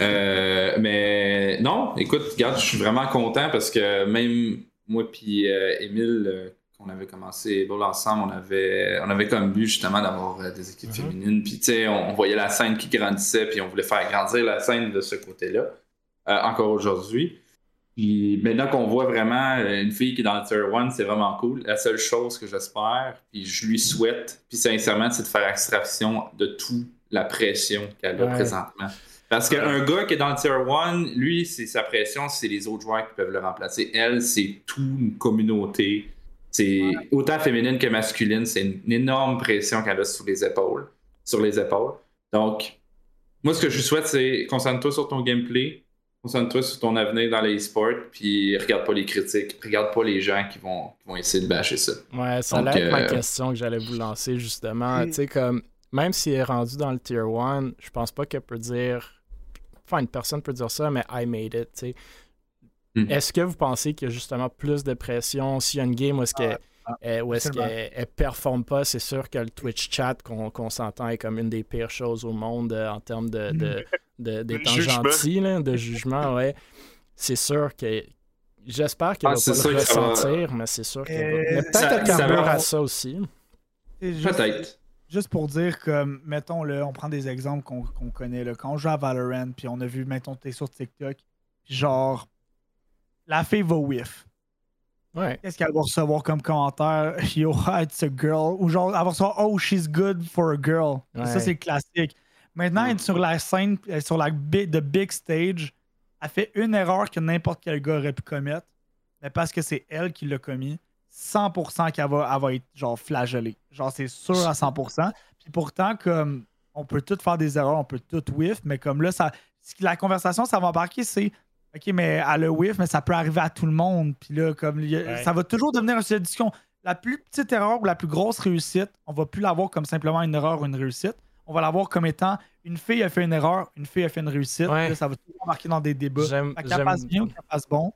Euh, mais non, écoute, regarde, je suis vraiment content parce que même moi puis Emile, qu'on avait commencé ensemble, on avait, on avait comme but justement d'avoir des équipes mm-hmm. féminines. Puis tu sais, on, voyait la scène qui grandissait, puis on voulait faire grandir la scène de ce côté-là, encore aujourd'hui. Puis maintenant qu'on voit vraiment euh, une fille qui est dans le Tier 1, c'est vraiment cool. La seule chose que j'espère, puis je lui souhaite, puis sincèrement, c'est de faire extraction de toute la pression qu'elle a présentement. Parce qu'un gars qui est dans le Tier 1, lui, c'est sa pression, c'est les autres joueurs qui peuvent le remplacer. Elle, c'est toute une communauté. C'est autant féminine que masculine, c'est une, énorme pression qu'elle a sous les épaules, sur les épaules. Donc, moi, ce que je souhaite, c'est concentre-toi sur ton gameplay, concentre-toi sur ton avenir dans les sports, puis regarde pas les critiques, regarde pas les gens qui vont, qui vont essayer de bâcher ça. Ouais, ça allait être ma euh, question que j'allais vous lancer justement. Tu sais, comme même s'il est rendu dans le tier 1, je pense pas qu'elle peut dire. Enfin, une personne peut dire ça, mais I made it, tu sais. Hmm. Est-ce que vous pensez qu'il y a justement plus de pression s'il y a une game où est-ce qu'elle ah, est qu'elle performe pas, c'est sûr que le Twitch chat qu'on s'entend est comme une des pires choses au monde euh, en termes de, de, de, d'être gentil, de jugement, ouais. C'est sûr que j'espère qu'elle ah, va pas le ressentir, mais c'est sûr qu'elle va. Mais peut-être qu'elle à ça aussi. Peut-être juste pour dire que, mettons, le, on prend des exemples qu'on connaît. Là, quand on joue à Valorant, puis on a vu, mettons, t'es sur TikTok, genre, la fille va whiff. Ouais. Qu'est-ce qu'elle va recevoir comme commentaire? *laughs* Yo, *laughs* it's a girl. Ou genre, elle va recevoir, oh, she's good for a girl. Ça, c'est classique. Maintenant, elle est sur la scène, sur la big, the big stage. Elle fait une erreur que n'importe quel gars aurait pu commettre. Mais parce que c'est elle qui l'a commis. 100% qu'elle va, va être genre flagellée. Genre, c'est sûr à 100%. Puis pourtant, comme on peut tout faire des erreurs, on peut tout whiff, mais comme là, ça, la conversation, ça va embarquer, c'est OK, mais à le whiff, mais ça peut arriver à tout le monde. Puis là, comme ça va toujours devenir une sujet discussion. La plus petite erreur ou la plus grosse réussite, on va plus l'avoir comme simplement une erreur ou une réussite. On va l'avoir comme étant une fille a fait une erreur, une fille a fait une réussite. ça va toujours embarquer dans des débats. Qu'elle passe bien ou qu'elle passe bon?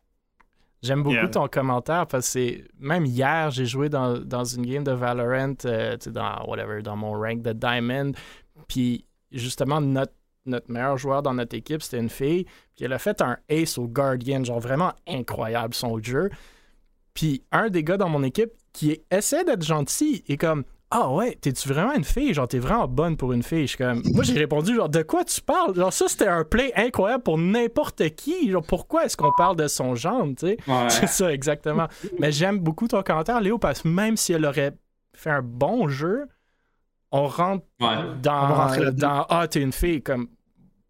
J'aime beaucoup ton commentaire parce que même hier, j'ai joué dans, une game de Valorant, euh, dans whatever, dans mon rank de Diamond. Puis justement, notre, notre meilleur joueur dans notre équipe, c'était une fille. Puis elle a fait un ace au Guardian, genre vraiment incroyable son jeu. Puis un des gars dans mon équipe qui essaie d'être gentil et comme ah ouais, t'es-tu vraiment une fille? Genre, t'es vraiment bonne pour une fille. Je comme... Moi, j'ai répondu, genre, de quoi tu parles? Genre, ça, c'était un play incroyable pour n'importe qui. Genre, pourquoi est-ce qu'on parle de son genre, tu sais? *laughs* C'est ça, exactement. Mais j'aime beaucoup ton commentaire, Léo, parce que même si elle aurait fait un bon jeu, on rentre dans, dans, Ah, t'es une fille, comme.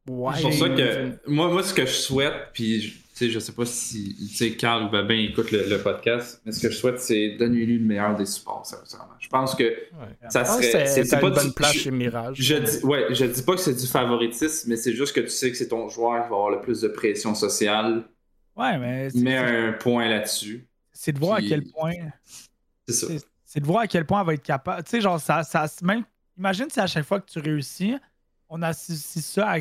Ouais. C'est pour ça que moi, moi, ce que je souhaite, puis sais, je sais pas si Carl ou Babin écoute le, podcast, mais ce que je souhaite, c'est donner-lui le meilleur des supports, sincèrement. Je pense que ça serait. C'est pas une bonne place chez Mirage. Je, dis, ouais, je dis pas que c'est du favoritisme, mais c'est juste que tu sais que c'est ton joueur qui va avoir le plus de pression sociale. Ouais, mais. Mets un point là-dessus. C'est de voir à quel point. C'est ça. C'est de voir à quel point elle va être capable. Tu sais, genre, ça, ça. Même, imagine si à chaque fois que tu réussis, on associe ça à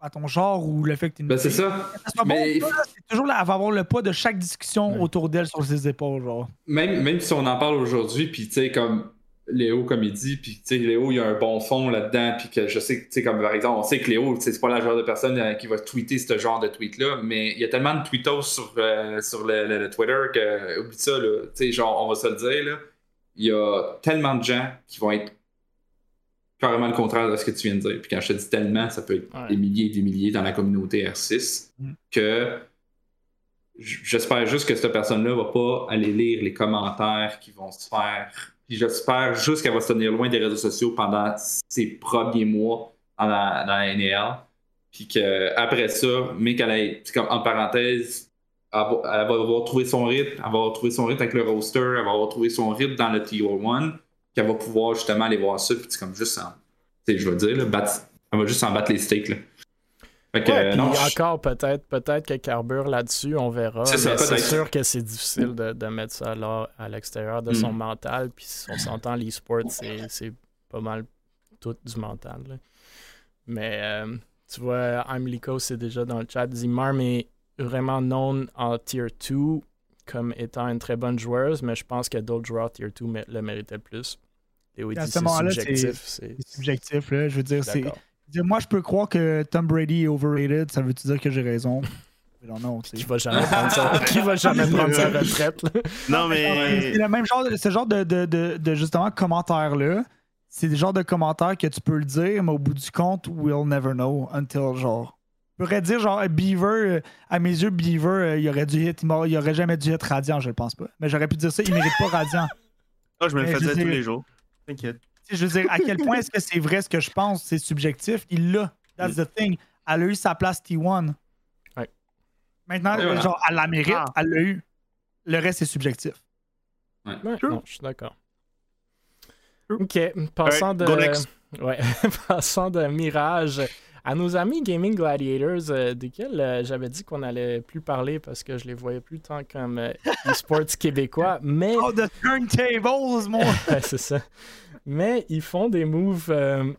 à ton genre ou le fait que tu ben, c'est ça. Mais... c'est toujours là, elle va avoir le poids de chaque discussion autour d'elle sur ses épaules. Genre. Même, même si on en parle aujourd'hui, puis tu sais, comme Léo, comme il dit, puis tu sais, Léo, il y a un bon fond là-dedans, puis que je sais que, tu sais, comme par exemple, on sait que Léo, c'est pas la genre de personne euh, qui va tweeter ce genre de tweet-là, mais il y a tellement de tweetos sur, euh, sur le, Twitter que, oublie ça, là, tu sais, genre, on va se le dire, là, il y a tellement de gens qui vont être carrément le contraire de ce que tu viens de dire. Puis quand je te dis tellement, ça peut être des milliers et des milliers dans la communauté R6, mm. que j'espère juste que cette personne-là va pas aller lire les commentaires qui vont se faire. Puis j'espère juste qu'elle va se tenir loin des réseaux sociaux pendant ses premiers mois dans la, dans NL. Puis qu'après ça, mais qu'elle ait, comme en parenthèse, elle va, avoir trouvé son rythme, elle va avoir trouvé son rythme avec le roster, elle va avoir trouvé son rythme dans le Tier 1 qu'elle va pouvoir justement aller voir ça, puis comme juste en, je veux dire, là, battre, elle va juste en battre les steaks. Là. Fait que, ouais, encore peut-être peut-être qu'elle carbure là-dessus, on verra. C'est sûr que c'est difficile de, de, mettre ça là à l'extérieur de son mm. mental. Puis si on s'entend, l'e-sport, c'est pas mal tout du mental. Là. Mais euh, tu vois, Lico, c'est déjà dans le chat. Marm est vraiment known en tier 2 comme étant une très bonne joueuse, mais je pense que d'autres joueurs tier 2 le méritaient plus. Et oui, c'est subjectif. C'est subjectif, là. Je veux dire, c'est. Moi, je peux croire que Tom Brady est overrated. Ça veut-tu dire que j'ai raison? *laughs* Non, non, qui va jamais prendre sa, qui va jamais prendre sa retraite. *laughs* Non, mais. C'est le même genre, ce genre de, de, de, de justement commentaires-là. C'est le genre de commentaires que tu peux le dire, mais au bout du compte, we'll never know until genre pourrais dire, genre, Beaver, euh, à mes yeux, Beaver, euh, il aurait dû hit, il, aurait jamais dû être radiant, je le pense pas. Mais j'aurais pu dire ça, il mérite pas radiant. Ah, je me le faisais tous les jours. T'inquiète. Je veux dire, à quel point est-ce que c'est vrai ce que je pense, c'est subjectif. Il l'a. That's the thing. Elle a eu sa place T1. Ouais. Maintenant, genre, elle la mérite, ah. elle l'a eu. Le reste, c'est subjectif. Ouais, non, je suis d'accord. Ok, passant de. next. *laughs* Ouais, *laughs* passant de Mirage à nos amis Gaming Gladiators, euh, desquels euh, j'avais dit qu'on allait plus parler parce que je les voyais plus tant comme euh, *laughs* e-sports québécois, mais. Oh, the turntables, mon. *laughs* C'est ça. Mais ils font des moves euh,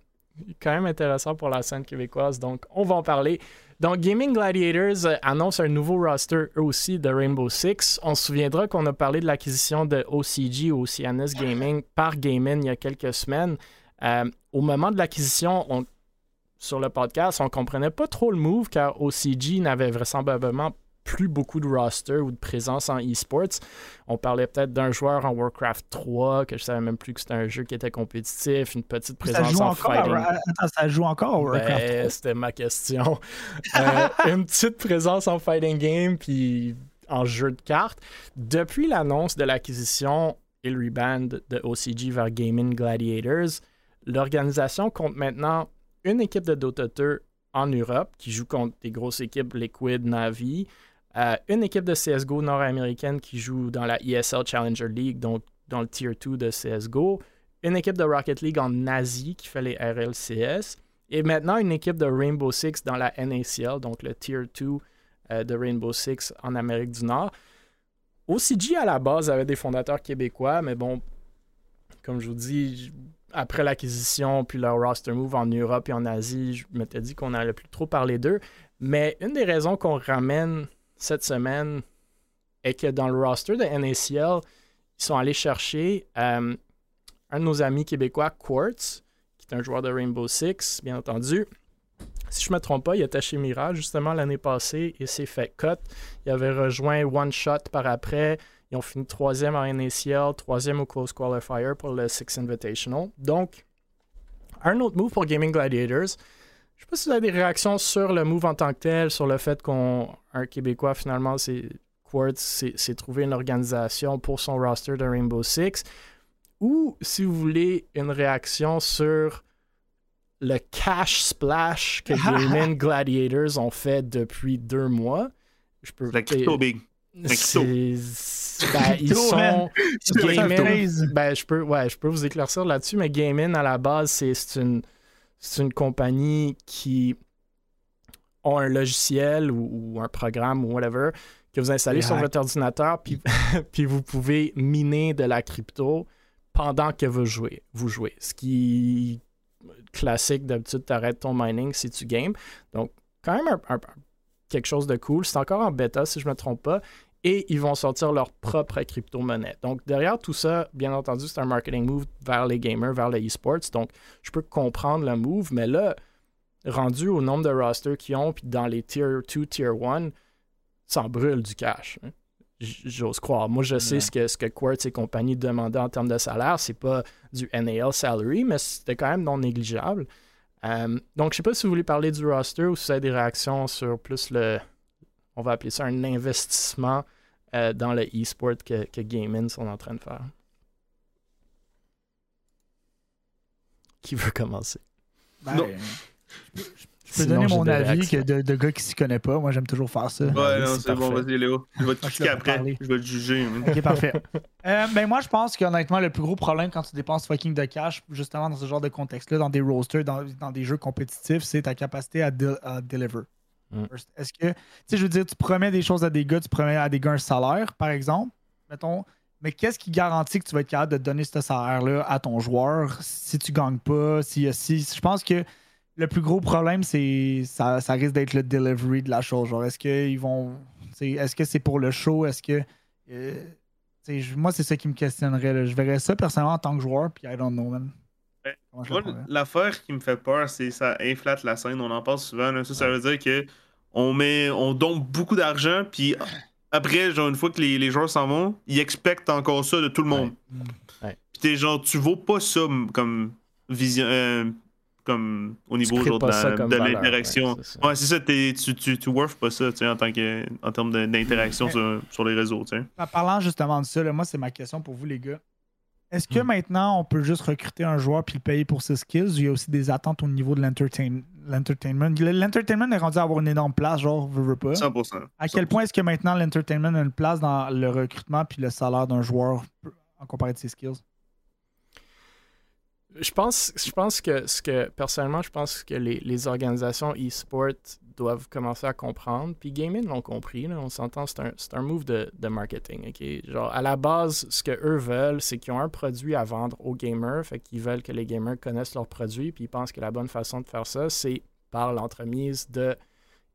quand même intéressants pour la scène québécoise, donc on va en parler. Donc, Gaming Gladiators annonce un nouveau roster, eux aussi, de Rainbow Six. On se souviendra qu'on a parlé de l'acquisition de OCG, Oceanus Gaming, par Gaming il y a quelques semaines. Au moment de l'acquisition, on- sur le podcast, on comprenait pas trop le move car OCG n'avait vraisemblablement plus beaucoup de roster ou de présence en esports. On parlait peut-être d'un joueur en Warcraft 3, que je savais même plus que c'était un jeu qui était compétitif, une petite Ça présence joue en encore. fighting. à- Attends, ça joue encore au Warcraft Ben, 3. c'était ma question. *laughs* Euh, une petite présence en fighting game puis en jeu de cartes. Depuis l'annonce de l'acquisition et le reband de OCG vers Gaming Gladiators, l'organisation compte maintenant une équipe de Dota 2 en Europe qui joue contre des grosses équipes Liquid, Navi, euh, une équipe de CSGO nord-américaine qui joue dans la ESL Challenger League, donc dans le Tier 2 de CSGO, une équipe de Rocket League en Asie qui fait les RLCS, et maintenant une équipe de Rainbow Six dans la NACL, donc le Tier 2 euh, de Rainbow Six en Amérique du Nord. OCG à la base avait des fondateurs québécois, mais bon, comme je vous dis, après l'acquisition puis leur roster move en Europe et en Asie, je m'étais dit qu'on n'allait plus trop parler d'eux. Mais une des raisons qu'on ramène cette semaine est que dans le roster de NACL, ils sont allés chercher euh, un de nos amis québécois, Quartz, qui est un joueur de Rainbow Six, bien entendu. Si je ne me trompe pas, il était chez Mirage justement l'année passée et s'est fait cut. Il avait rejoint One Shot par après. Ils ont fini troisième en NACL, troisième au Close Qualifier pour le Six Invitational. Donc, un autre move pour Gaming Gladiators. Je sais pas si vous avez des réactions sur le move en tant que tel, sur le fait qu'on un Québécois finalement c'est Quartz s'est s'est trouvé une organisation pour son roster de Rainbow Six, ou si vous voulez une réaction sur le cash splash que *laughs* Gaming Gladiators ont fait depuis deux mois. Je peux La crypto big. *laughs* ben, ils sont plaisir. *laughs* ben, je peux, ouais, je peux vous éclaircir là-dessus, mais Gaming, à la base, c'est c'est une, c'est une compagnie qui a un logiciel ou, ou un programme ou whatever que vous installez sur votre ordinateur, puis, *laughs* puis vous pouvez miner de la crypto pendant que vous jouez. Vous jouez. Ce qui classique, d'habitude, tu arrêtes ton mining si tu games. Donc, quand même un- un- quelque chose de cool. C'est encore en bêta, si je ne me trompe pas et ils vont sortir leur propre crypto-monnaie. Donc, derrière tout ça, bien entendu, c'est un marketing move vers les gamers, vers les esports. Donc, je peux comprendre le move, mais là, rendu au nombre de rosters qu'ils ont, puis dans les tier 2, tier 1, ça en brûle du cash. hein. J'ose croire. Moi, je sais Ouais. ce que, ce que Quartz et compagnie demandaient en termes de salaire. C'est pas du NAL salary, mais c'était quand même non négligeable. Euh, donc, je sais pas si vous voulez parler du roster ou si vous avez des réactions sur plus le, on va appeler ça un investissement euh, dans le e-sport que, que Gaming sont en train de faire. Qui veut commencer? Ben, Non. Je peux Sinon, donner mon avis que de, de gars qui s'y connaît pas. Moi, j'aime toujours faire ça. Ouais, non, c'est bon, parfait. vas-y, Léo. Je vais te *laughs* critiquer après. parler. Je vais te juger. Ok, parfait. *laughs* Euh, ben moi, je pense qu'honnêtement, le plus gros problème quand tu dépenses fucking de cash, justement dans ce genre de contexte-là, dans des rosters, dans, dans des jeux compétitifs, c'est ta capacité à, de- à deliver. Mm. Est-ce que, tu sais, je veux dire, tu promets des choses à des gars, tu promets à des gars un salaire, par exemple, mettons, mais qu'est-ce qui garantit que tu vas être capable de donner ce salaire-là à ton joueur si tu gagnes pas, si, si je pense que le plus gros problème, c'est ça, ça risque d'être le delivery de la chose. Genre, est-ce qu'ils vont. Est-ce que c'est pour le show? Est-ce que. euh, moi, c'est ça qui me questionnerait. là. Je verrais ça personnellement en tant que joueur, puis I don't know, man. Le Moi, l'affaire qui me fait peur, c'est ça inflate la scène. On en parle souvent. là. Ça, ça veut dire que on met, on donne beaucoup d'argent, puis après, genre, une fois que les, les joueurs s'en vont, ils expectent encore ça de tout le monde. Ouais. Puis t'es genre, tu vaux pas ça comme vision, euh, comme au niveau genre, de la- valeur, l'interaction. ouais, c'est ça. Ouais, c'est ça. t'es- tu, tu, tu worth pas ça, tu sais, en tant que, en termes de- d'interaction sur, sur les réseaux, tu sais. En parlant justement de ça, là, moi, c'est ma question pour vous, les gars. Est-ce que Hmm. maintenant, on peut juste recruter un joueur puis le payer pour ses skills ou il y a aussi des attentes au niveau de l'entertain- l'entertainment? L'entertainment est rendu à avoir une énorme place, genre, veux, veux pas. 100%. À quel point est-ce que maintenant l'entertainment a une place dans le recrutement puis le salaire d'un joueur en comparé de ses skills? Je pense, je pense que ce que personnellement, je pense que les, organisations e-sport doivent commencer à comprendre. Puis gaming l'ont compris, on s'entend, c'est un, un move de, de marketing. ok? Genre, à la base, ce que eux veulent, c'est qu'ils ont un produit à vendre aux gamers, fait qu'ils veulent que les gamers connaissent leur produit, puis ils pensent que la bonne façon de faire ça, c'est par l'entremise de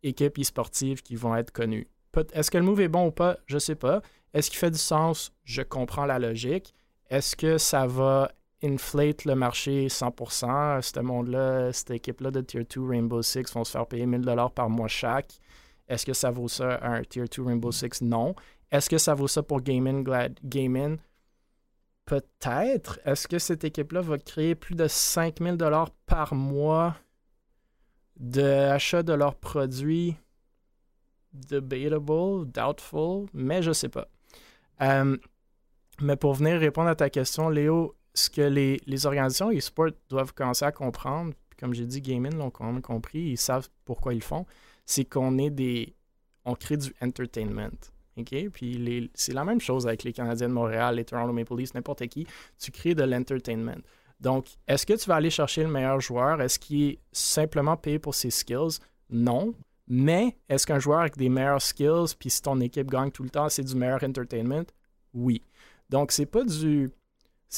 équipes e-sportives qui vont être connues. Est-ce que le move est bon ou pas? Je sais pas. Est-ce qu'il fait du sens? Je comprends la logique. Est-ce que ça va inflate le marché 100%? Ce monde-là, cette équipe-là de Tier 2 Rainbow Six vont se faire payer 1000$ par mois chaque. Est-ce que ça vaut ça un Tier 2 Rainbow Six? Non. Est-ce que ça vaut ça pour Gaming Glad Gaming? Peut-être. Est-ce que cette équipe-là va créer plus de 5000$ par mois d'achat de leurs produits? Debatable, doubtful, mais je sais pas. Euh, mais pour venir répondre à ta question, Léo, ce que les, les organisations e-sport doivent commencer à comprendre, comme j'ai dit, Gaming l'ont quand même compris, ils savent pourquoi ils font, c'est qu'on est des. On crée du entertainment. OK? Puis c'est la même chose avec les Canadiens de Montréal, les Toronto Maple Leafs, n'importe qui. Tu crées de l'entertainment. Donc, est-ce que tu vas aller chercher le meilleur joueur? Est-ce qu'il est simplement payé pour ses skills? Non. Mais est-ce qu'un joueur avec des meilleurs skills, puis si ton équipe gagne tout le temps, c'est du meilleur entertainment? Oui. Donc, c'est pas du.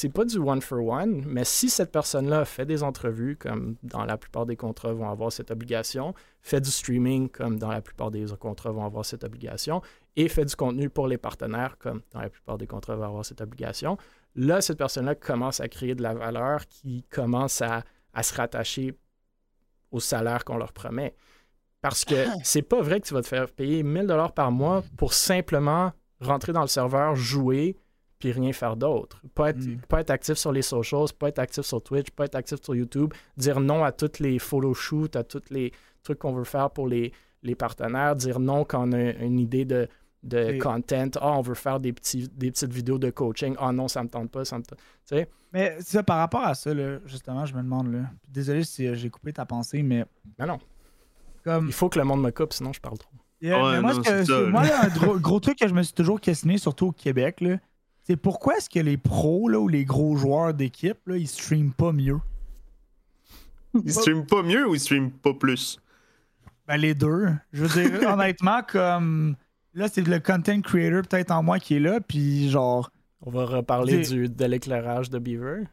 C'est pas du one for one, mais si cette personne-là fait des entrevues, comme dans la plupart des contrats vont avoir cette obligation, fait du streaming, comme dans la plupart des contrats vont avoir cette obligation, et fait du contenu pour les partenaires, comme dans la plupart des contrats vont avoir cette obligation, là, cette personne-là commence à créer de la valeur qui commence à, à se rattacher au salaire qu'on leur promet. Parce que c'est pas vrai que tu vas te faire payer 1000 dollars par mois pour simplement rentrer dans le serveur, jouer, puis rien faire d'autre. Pas être, Mm. pas être actif sur les socials, pas être actif sur Twitch, pas être actif sur YouTube, dire non à tous les photo shoots, à tous les trucs qu'on veut faire pour les, les partenaires, dire non quand on a une idée de, de Et- content, ah, on veut faire des, petits, des petites vidéos de coaching, ah non, ça me tente pas, ça me tente. Tu sais, Mais ça, par rapport à ça, là, justement, je me demande, là, désolé si euh, j'ai coupé ta pensée, mais mais non, comme. il faut que le monde me coupe, sinon je parle trop. Yeah, Ouais, mais moi, non, que- ça, moi, là, un gros, gros truc que je me suis toujours questionné, surtout au Québec, là, c'est pourquoi est-ce que les pros là, ou les gros joueurs d'équipe, là, ils streament pas mieux? Ils streament pas mieux ou ils streament pas plus? Ben, les deux. Je veux dire, *laughs* honnêtement, comme. Là, c'est le content creator peut-être en moi qui est là, puis genre. On va reparler du, de l'éclairage de Beaver.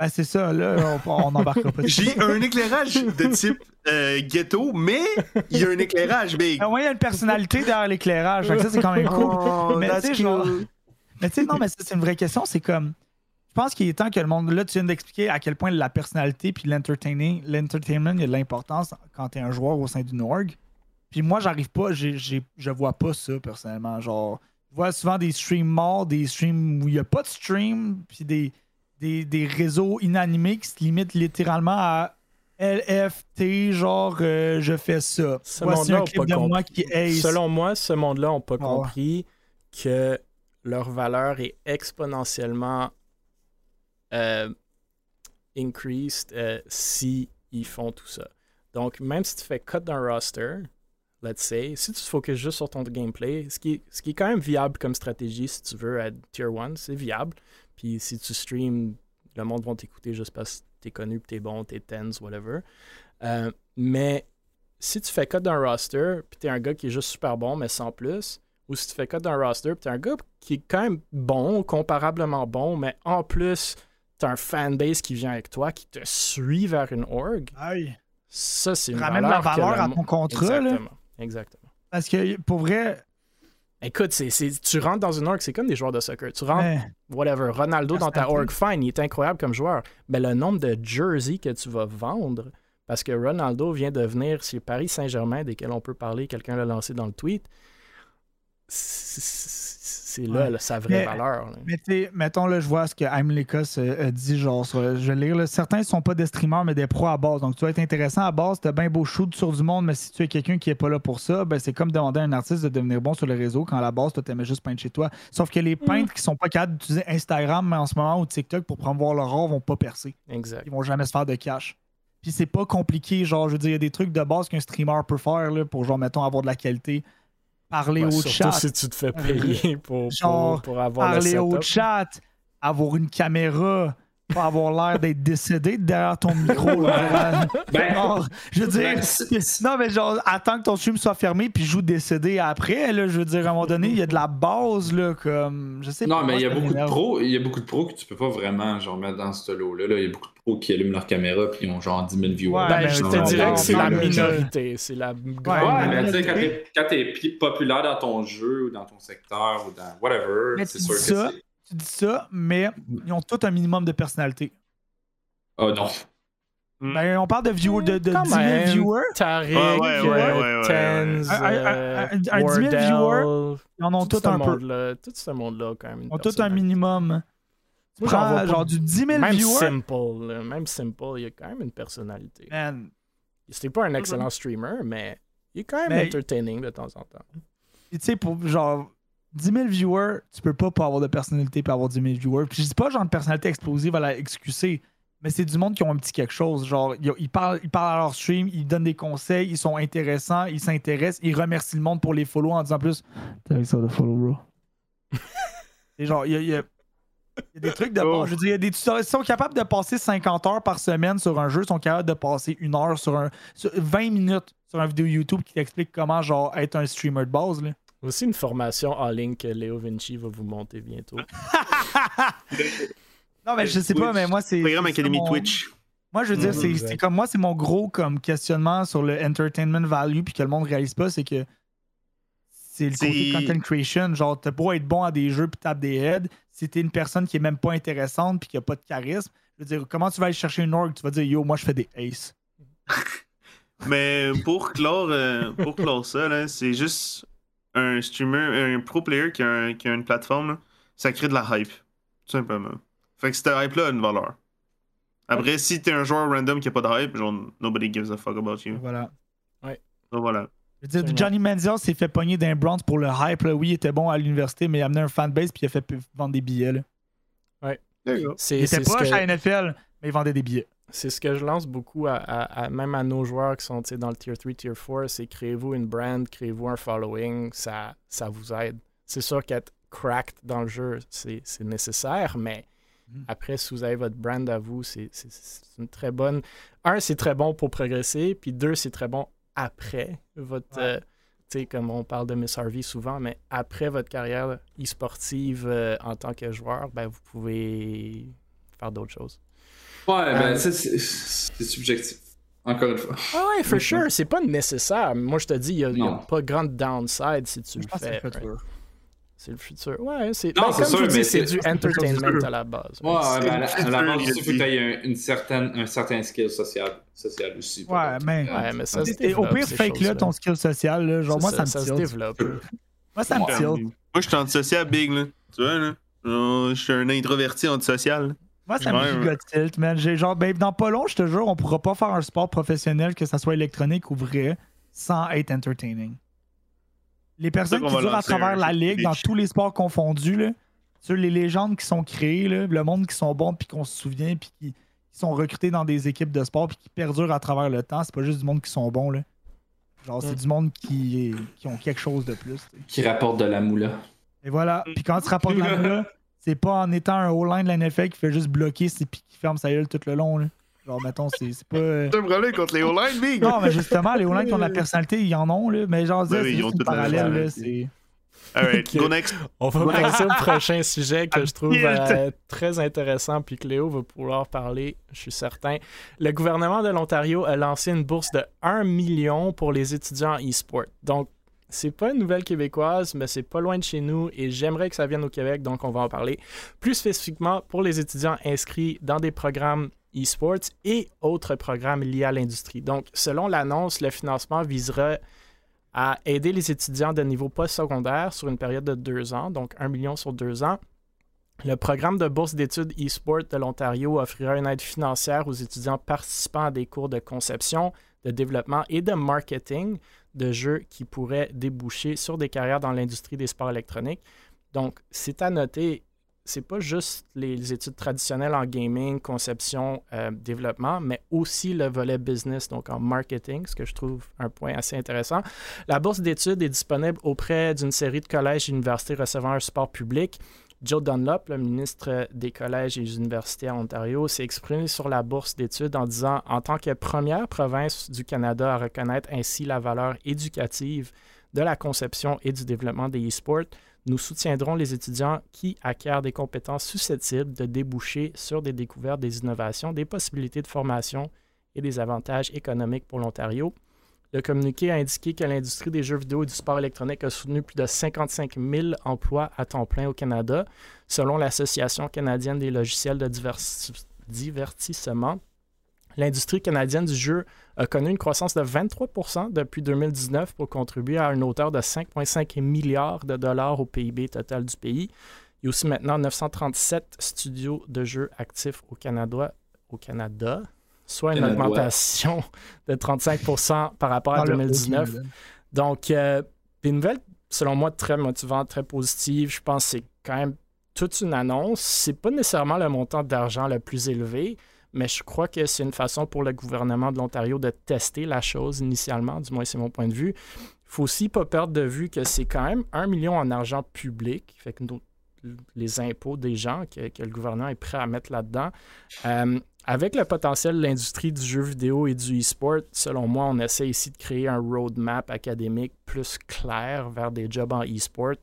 Ben, c'est ça, là, on, on embarquera pas. J'ai un éclairage de type euh, ghetto, mais il y a un éclairage big. Au moins, il y a une personnalité derrière l'éclairage. donc ça, c'est quand même cool. Oh, Mais that's tu sais, genre- cool. Mais tu sais, non, mais ça, c'est une vraie question. C'est comme. Je pense qu'il est temps que le monde. Là, tu viens d'expliquer à quel point la personnalité puis l'entertaining, l'entertainment, il y a de l'importance quand tu es un joueur au sein d'une org. Puis moi, j'arrive pas, j'ai, j'ai- je vois pas ça personnellement. Genre, je vois souvent des streams morts, des streams où il y a pas de stream, puis des, des, des réseaux inanimés qui se limitent littéralement à LFT, genre, euh, je fais ça. Ce Voici monde-là un clip moi qui ace. Selon moi, ce monde-là n'a pas Ah compris que leur valeur est exponentiellement euh, increased euh, si ils font tout ça. Donc, même si tu fais cut d'un roster, let's say, si tu te focuses juste sur ton gameplay, ce qui, est, quand même viable comme stratégie si tu veux à Tier 1, c'est viable. Puis si tu stream, le monde va t'écouter juste parce que t'es connu, t'es bon, t'es tens, whatever. Euh, mais si tu fais cut d'un roster, puis t'es un gars qui est juste super bon, mais sans plus, ou si tu fais cut d'un roster, puis t'es un gars qui est quand même bon, comparablement bon, mais en plus, t'as un fanbase qui vient avec toi, qui te suit vers une org, Aïe. ça, c'est une Ramène la valeur que valeur le à ton contrat, là. Exactement. Exactement. Parce que pour vrai. Écoute, tu rentres dans une org, c'est comme des joueurs de soccer. Tu rentres, mais- whatever, Ronaldo dans ta org, fine, il est incroyable comme joueur. Mais le nombre de jerseys que tu vas vendre, parce que Ronaldo vient de venir sur Paris Saint-Germain, desquels on peut parler, quelqu'un l'a lancé dans le tweet, c'est, là, Ouais. là, sa vraie Mais- valeur. là. Mais tu sais, mettons, là, je vois ce que Aim Lekos euh, a dit, genre, sur- je vais lire, là, certains ne sont pas des streamers, mais des pros à base. Donc, tu vas être intéressant à base, tu as bien beau shoot sur du monde, mais si tu es quelqu'un qui est pas là pour ça, ben, c'est comme demander à un artiste de devenir bon sur le réseau quand à la base, toi, t'aimais juste peindre chez toi. Sauf que les peintres qui sont pas capables d'utiliser Instagram mais en ce moment ou TikTok pour promouvoir leur art vont pas percer. Exact. Ils vont jamais se faire de cash. Puis c'est pas compliqué, genre, je veux dire, il y a des trucs de base qu'un streamer peut faire là, pour, genre, mettons, avoir de la qualité. Parler Ouais, au surtout chat. si tu te fais payer pour, pour, Genre, pour avoir le parler au setup. chat, avoir une caméra, pas avoir l'air d'être décédé derrière ton micro. là. Ben, Genre, je veux dire, Ben, non, mais genre, attends que ton stream soit fermé puis joue décédé après. Là, je veux dire, à un moment donné, il y a de la base, là, comme. Je sais pas. Non, mais il y a beaucoup de pros, il y a beaucoup de pros que tu peux pas vraiment genre mettre dans ce lot-là. là. Il y a beaucoup de pros qui allument leur caméra puis ils ont genre 10 000 viewers. Ouais, Ben, je te dirais que c'est la minorité. C'est la grande Ouais, mais mais tu sais, quand t'es populaire dans ton jeu ou dans ton secteur ou dans whatever, c'est sûr que ça. c'est. Tu dis ça, mais ils ont tous un minimum de personnalité. Oh non. Mm. Ben, on parle de, viewer, de, de Quand 10 000 même. viewers. Tariq, Ouais, ouais, ouais, euh. Un- un- euh, un- un 10 000 Wardell, viewers, Ils en ont tout tous ce un peu. monde-là- Tout ce monde-là, a quand même. une Ils ont tous un minimum. Tu prends, genre du 10 000 Même viewers. Simple, là, même Simple, il y a quand même une personnalité. Man, C'était pas un excellent streamer, mais il est quand même Mais- entertaining de temps en temps. Tu sais, pour genre 10 000 viewers, tu peux pas pas avoir de personnalité puis avoir 10 000 viewers. Puis je dis pas genre de personnalité explosive à la XQC, mais c'est du monde qui ont un petit quelque chose. Genre, ils, parlent, ils parlent à leur stream, ils donnent des conseils, ils sont intéressants, ils s'intéressent, ils remercient le monde pour les follow en disant plus Thanks for the follow, bro? *laughs* Et genre, il y a, il y a- il y a des trucs de *laughs* Oh. Je veux dire, il y a des tutoriels. Ils sont capables de passer 50 heures par semaine sur un jeu, ils sont capables de passer une heure sur un. sur 20 minutes sur une vidéo YouTube qui t'explique comment genre être un streamer de base. Là. Aussi une formation en ligne que Léo Vinci va vous monter bientôt. *laughs* Non, mais je sais pas, mais moi, c'est. Programme Academy mon- Twitch. Moi, je veux dire, Mhm, c'est- comme moi, c'est mon gros comme questionnement sur le entertainment value, puis que le monde réalise pas, c'est que c'est le côté content creation. Genre, t'as beau être bon à des jeux puis taper des heads, si t'es une personne qui est même pas intéressante puis qui a pas de charisme, je veux dire, comment tu vas aller chercher une org Tu vas dire, yo, moi, je fais des aces. *laughs* Mais pour clore, euh, pour clore ça, c'est juste un streamer, un pro player qui a, un- qui a une plateforme, là, ça crée de la hype. Tout simplement. Fait que cette hype-là a une valeur. Après, si t'es un joueur random qui a pas de hype, genre, nobody gives a fuck about you. Voilà. Donc voilà. Je veux dire. Johnny Manziel s'est fait pogner d'un bronze pour le hype. Là. Oui, il était bon à l'université, mais il a amené un fanbase puis il a fait vendre des billets. Là. C'est Il était que- chez la NFL, mais il vendait des billets. C'est ce que je lance beaucoup, à, à- à- même à nos joueurs qui sont dans le Tier 3, Tier 4, c'est créez-vous une brand, créez-vous un following, ça, ça vous aide. C'est sûr qu'être cracked dans le jeu, c'est nécessaire, mais Mhm. après, si vous avez votre brand à vous, c'est une très bonne... Un, c'est très bon pour progresser, puis deux, c'est très bon après votre... Ouais. euh, tu sais, comme on parle de Miss Harvey souvent, mais après votre carrière e-sportive euh, en tant que joueur, ben, vous pouvez faire d'autres choses. Ouais, ben, Euh, ça, c'est subjectif. Encore une fois. Ah ouais, for Mhm. sure, c'est pas nécessaire. Moi, je te dis, il n'y a, Non. pas grande downside si tu Je le fais. le futur. right? C'est le futur. Ouais, c'est. Non, ben, c'est du entertainment à la base. Ouais, mais à la, à la base, il a faut que tu aies un, une certaine, un certain skill social, social aussi. Ouais, être- mais- Ouais, mais ça se au pire, ces fake là choses-là. ton skill social. Là, genre, moi, ça, ça me se tilt. développe. Moi, ça me Ouais. tilt. Moi, je suis antisocial big, là. Tu vois, là? Genre, Je suis un introverti antisocial. Moi, ça me ouais. tilt, man. J'ai genre, ben, dans pas long, je te jure, on pourra pas faire un sport professionnel, que ça soit électronique ou vrai, sans être entertaining. Les personnes qui durent à travers la ligue, dans tous les sports confondus, là, sur les légendes qui sont créées, là, le monde qui sont bons, puis qu'on se souvient, puis qui, qui sont recrutés dans des équipes de sport, puis qui perdurent à travers le temps, c'est pas juste du monde qui sont bons, là. Genre, c'est Mm. du monde qui, qui ont quelque chose de plus. Qui rapporte de la moula. Et voilà. Puis quand tu rapportes la *laughs* moula, c'est pas en étant un O-line de la NFL qui fait juste bloquer et puis qui ferme sa gueule tout le long. Là. Genre, mettons, c'est c'est pas. euh, T'as un problème contre les O-line, big? Non, mais justement, les O-line qui ont de la personnalité, ils en ont, là. Mais genre, Ben c'est une parallèle. C'est. Alright, go next. On va passer au prochain sujet que je *laughs* trouve euh, très intéressant, puis que Léo va pouvoir parler, je suis certain. Le gouvernement de l'Ontario a lancé une bourse de 1 million pour les étudiants en e-sport. Donc, c'est pas une nouvelle québécoise, mais c'est pas loin de chez nous et j'aimerais que ça vienne au Québec, donc on va en parler. Plus spécifiquement pour les étudiants inscrits dans des programmes e-sports et autres programmes liés à l'industrie. Donc, selon l'annonce, le financement visera à aider les étudiants de niveau postsecondaire sur une période de deux ans, donc 1 million sur deux ans. Le programme de bourse d'études e-sport de l'Ontario offrira une aide financière aux étudiants participant à des cours de conception, de développement et de marketing de jeux qui pourraient déboucher sur des carrières dans l'industrie des sports électroniques. Donc, c'est à noter, c'est pas juste les, études traditionnelles en gaming, conception, euh, développement, mais aussi le volet business, donc en marketing, ce que je trouve un point assez intéressant. La bourse d'études est disponible auprès d'une série de collèges et universités recevant un support public. Joe Dunlop, le ministre des collèges et des universités à Ontario, s'est exprimé sur la bourse d'études en disant En tant que première province du Canada à reconnaître ainsi la valeur éducative de la conception et du développement des e-sports, nous soutiendrons les étudiants qui acquièrent des compétences susceptibles de déboucher sur des découvertes, des innovations, des possibilités de formation et des avantages économiques pour l'Ontario. Le communiqué a indiqué que l'industrie des jeux vidéo et du sport électronique a soutenu plus de 55 000 emplois à temps plein au Canada, selon l'Association canadienne des logiciels de divertissement. L'industrie canadienne du jeu a connu une croissance de 23% depuis 2019 pour contribuer à une hauteur de 5,5 milliards de dollars au PIB total du pays. Il y a aussi maintenant 937 studios de jeux actifs au Canada, soit une augmentation de 35% par rapport à 2019. Donc, euh, des nouvelles, selon moi, très motivantes, très positives. Je pense que c'est quand même toute une annonce. C'est pas nécessairement le montant d'argent le plus élevé, mais je crois que c'est une façon pour le gouvernement de l'Ontario de tester la chose initialement, du moins c'est mon point de vue. Il faut aussi pas perdre de vue que c'est quand même un million en argent public, fait que les impôts des gens que, le gouvernement est prêt à mettre là-dedans. Euh, avec le potentiel de l'industrie du jeu vidéo et du e-sport, selon moi, on essaie ici de créer un roadmap académique plus clair vers des jobs en e-sport.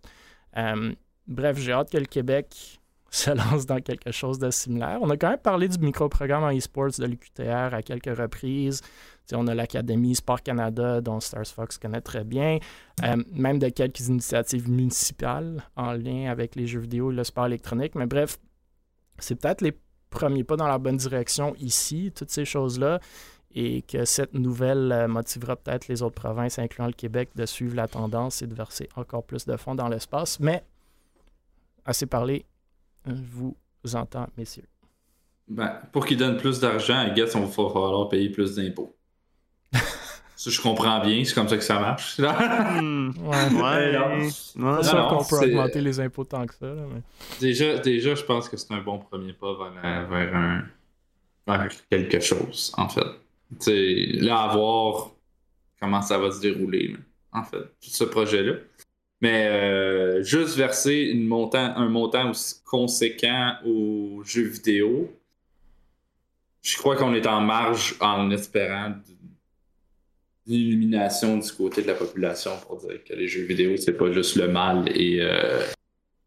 Euh, bref, j'ai hâte que le Québec *laughs* se lance dans quelque chose de similaire. On a quand même parlé du micro-programme en e-sports de l'UQTR à quelques reprises. on a l'Académie Sport Canada, dont Stars Fox connaît très bien. Euh, même de quelques initiatives municipales en lien avec les jeux vidéo et le sport électronique. Mais bref, c'est peut-être les premier pas dans la bonne direction ici, toutes ces choses-là, et que cette nouvelle euh, motivera peut-être les autres provinces, incluant le Québec, de suivre la tendance et de verser encore plus de fonds dans l'espace. Mais, assez parlé, je vous entends, messieurs. Ben, pour qu'ils donnent plus d'argent, à guess, on va falloir payer plus d'impôts. *laughs* Ça, je comprends bien, c'est comme ça que ça marche. Hmm. *laughs* ouais, ouais. C'est sûr qu'on peut augmenter les impôts tant que ça. déjà, déjà, je pense que c'est un bon premier pas vers, un, vers quelque chose, en fait. T'sais, là, à voir comment ça va se dérouler, en fait, tout ce projet-là. Mais euh, juste verser une montant, un montant aussi conséquent aux jeux vidéo, je crois qu'on est en marge en espérant d'illumination du côté de la population pour dire que les jeux vidéo, c'est pas juste le mal et euh,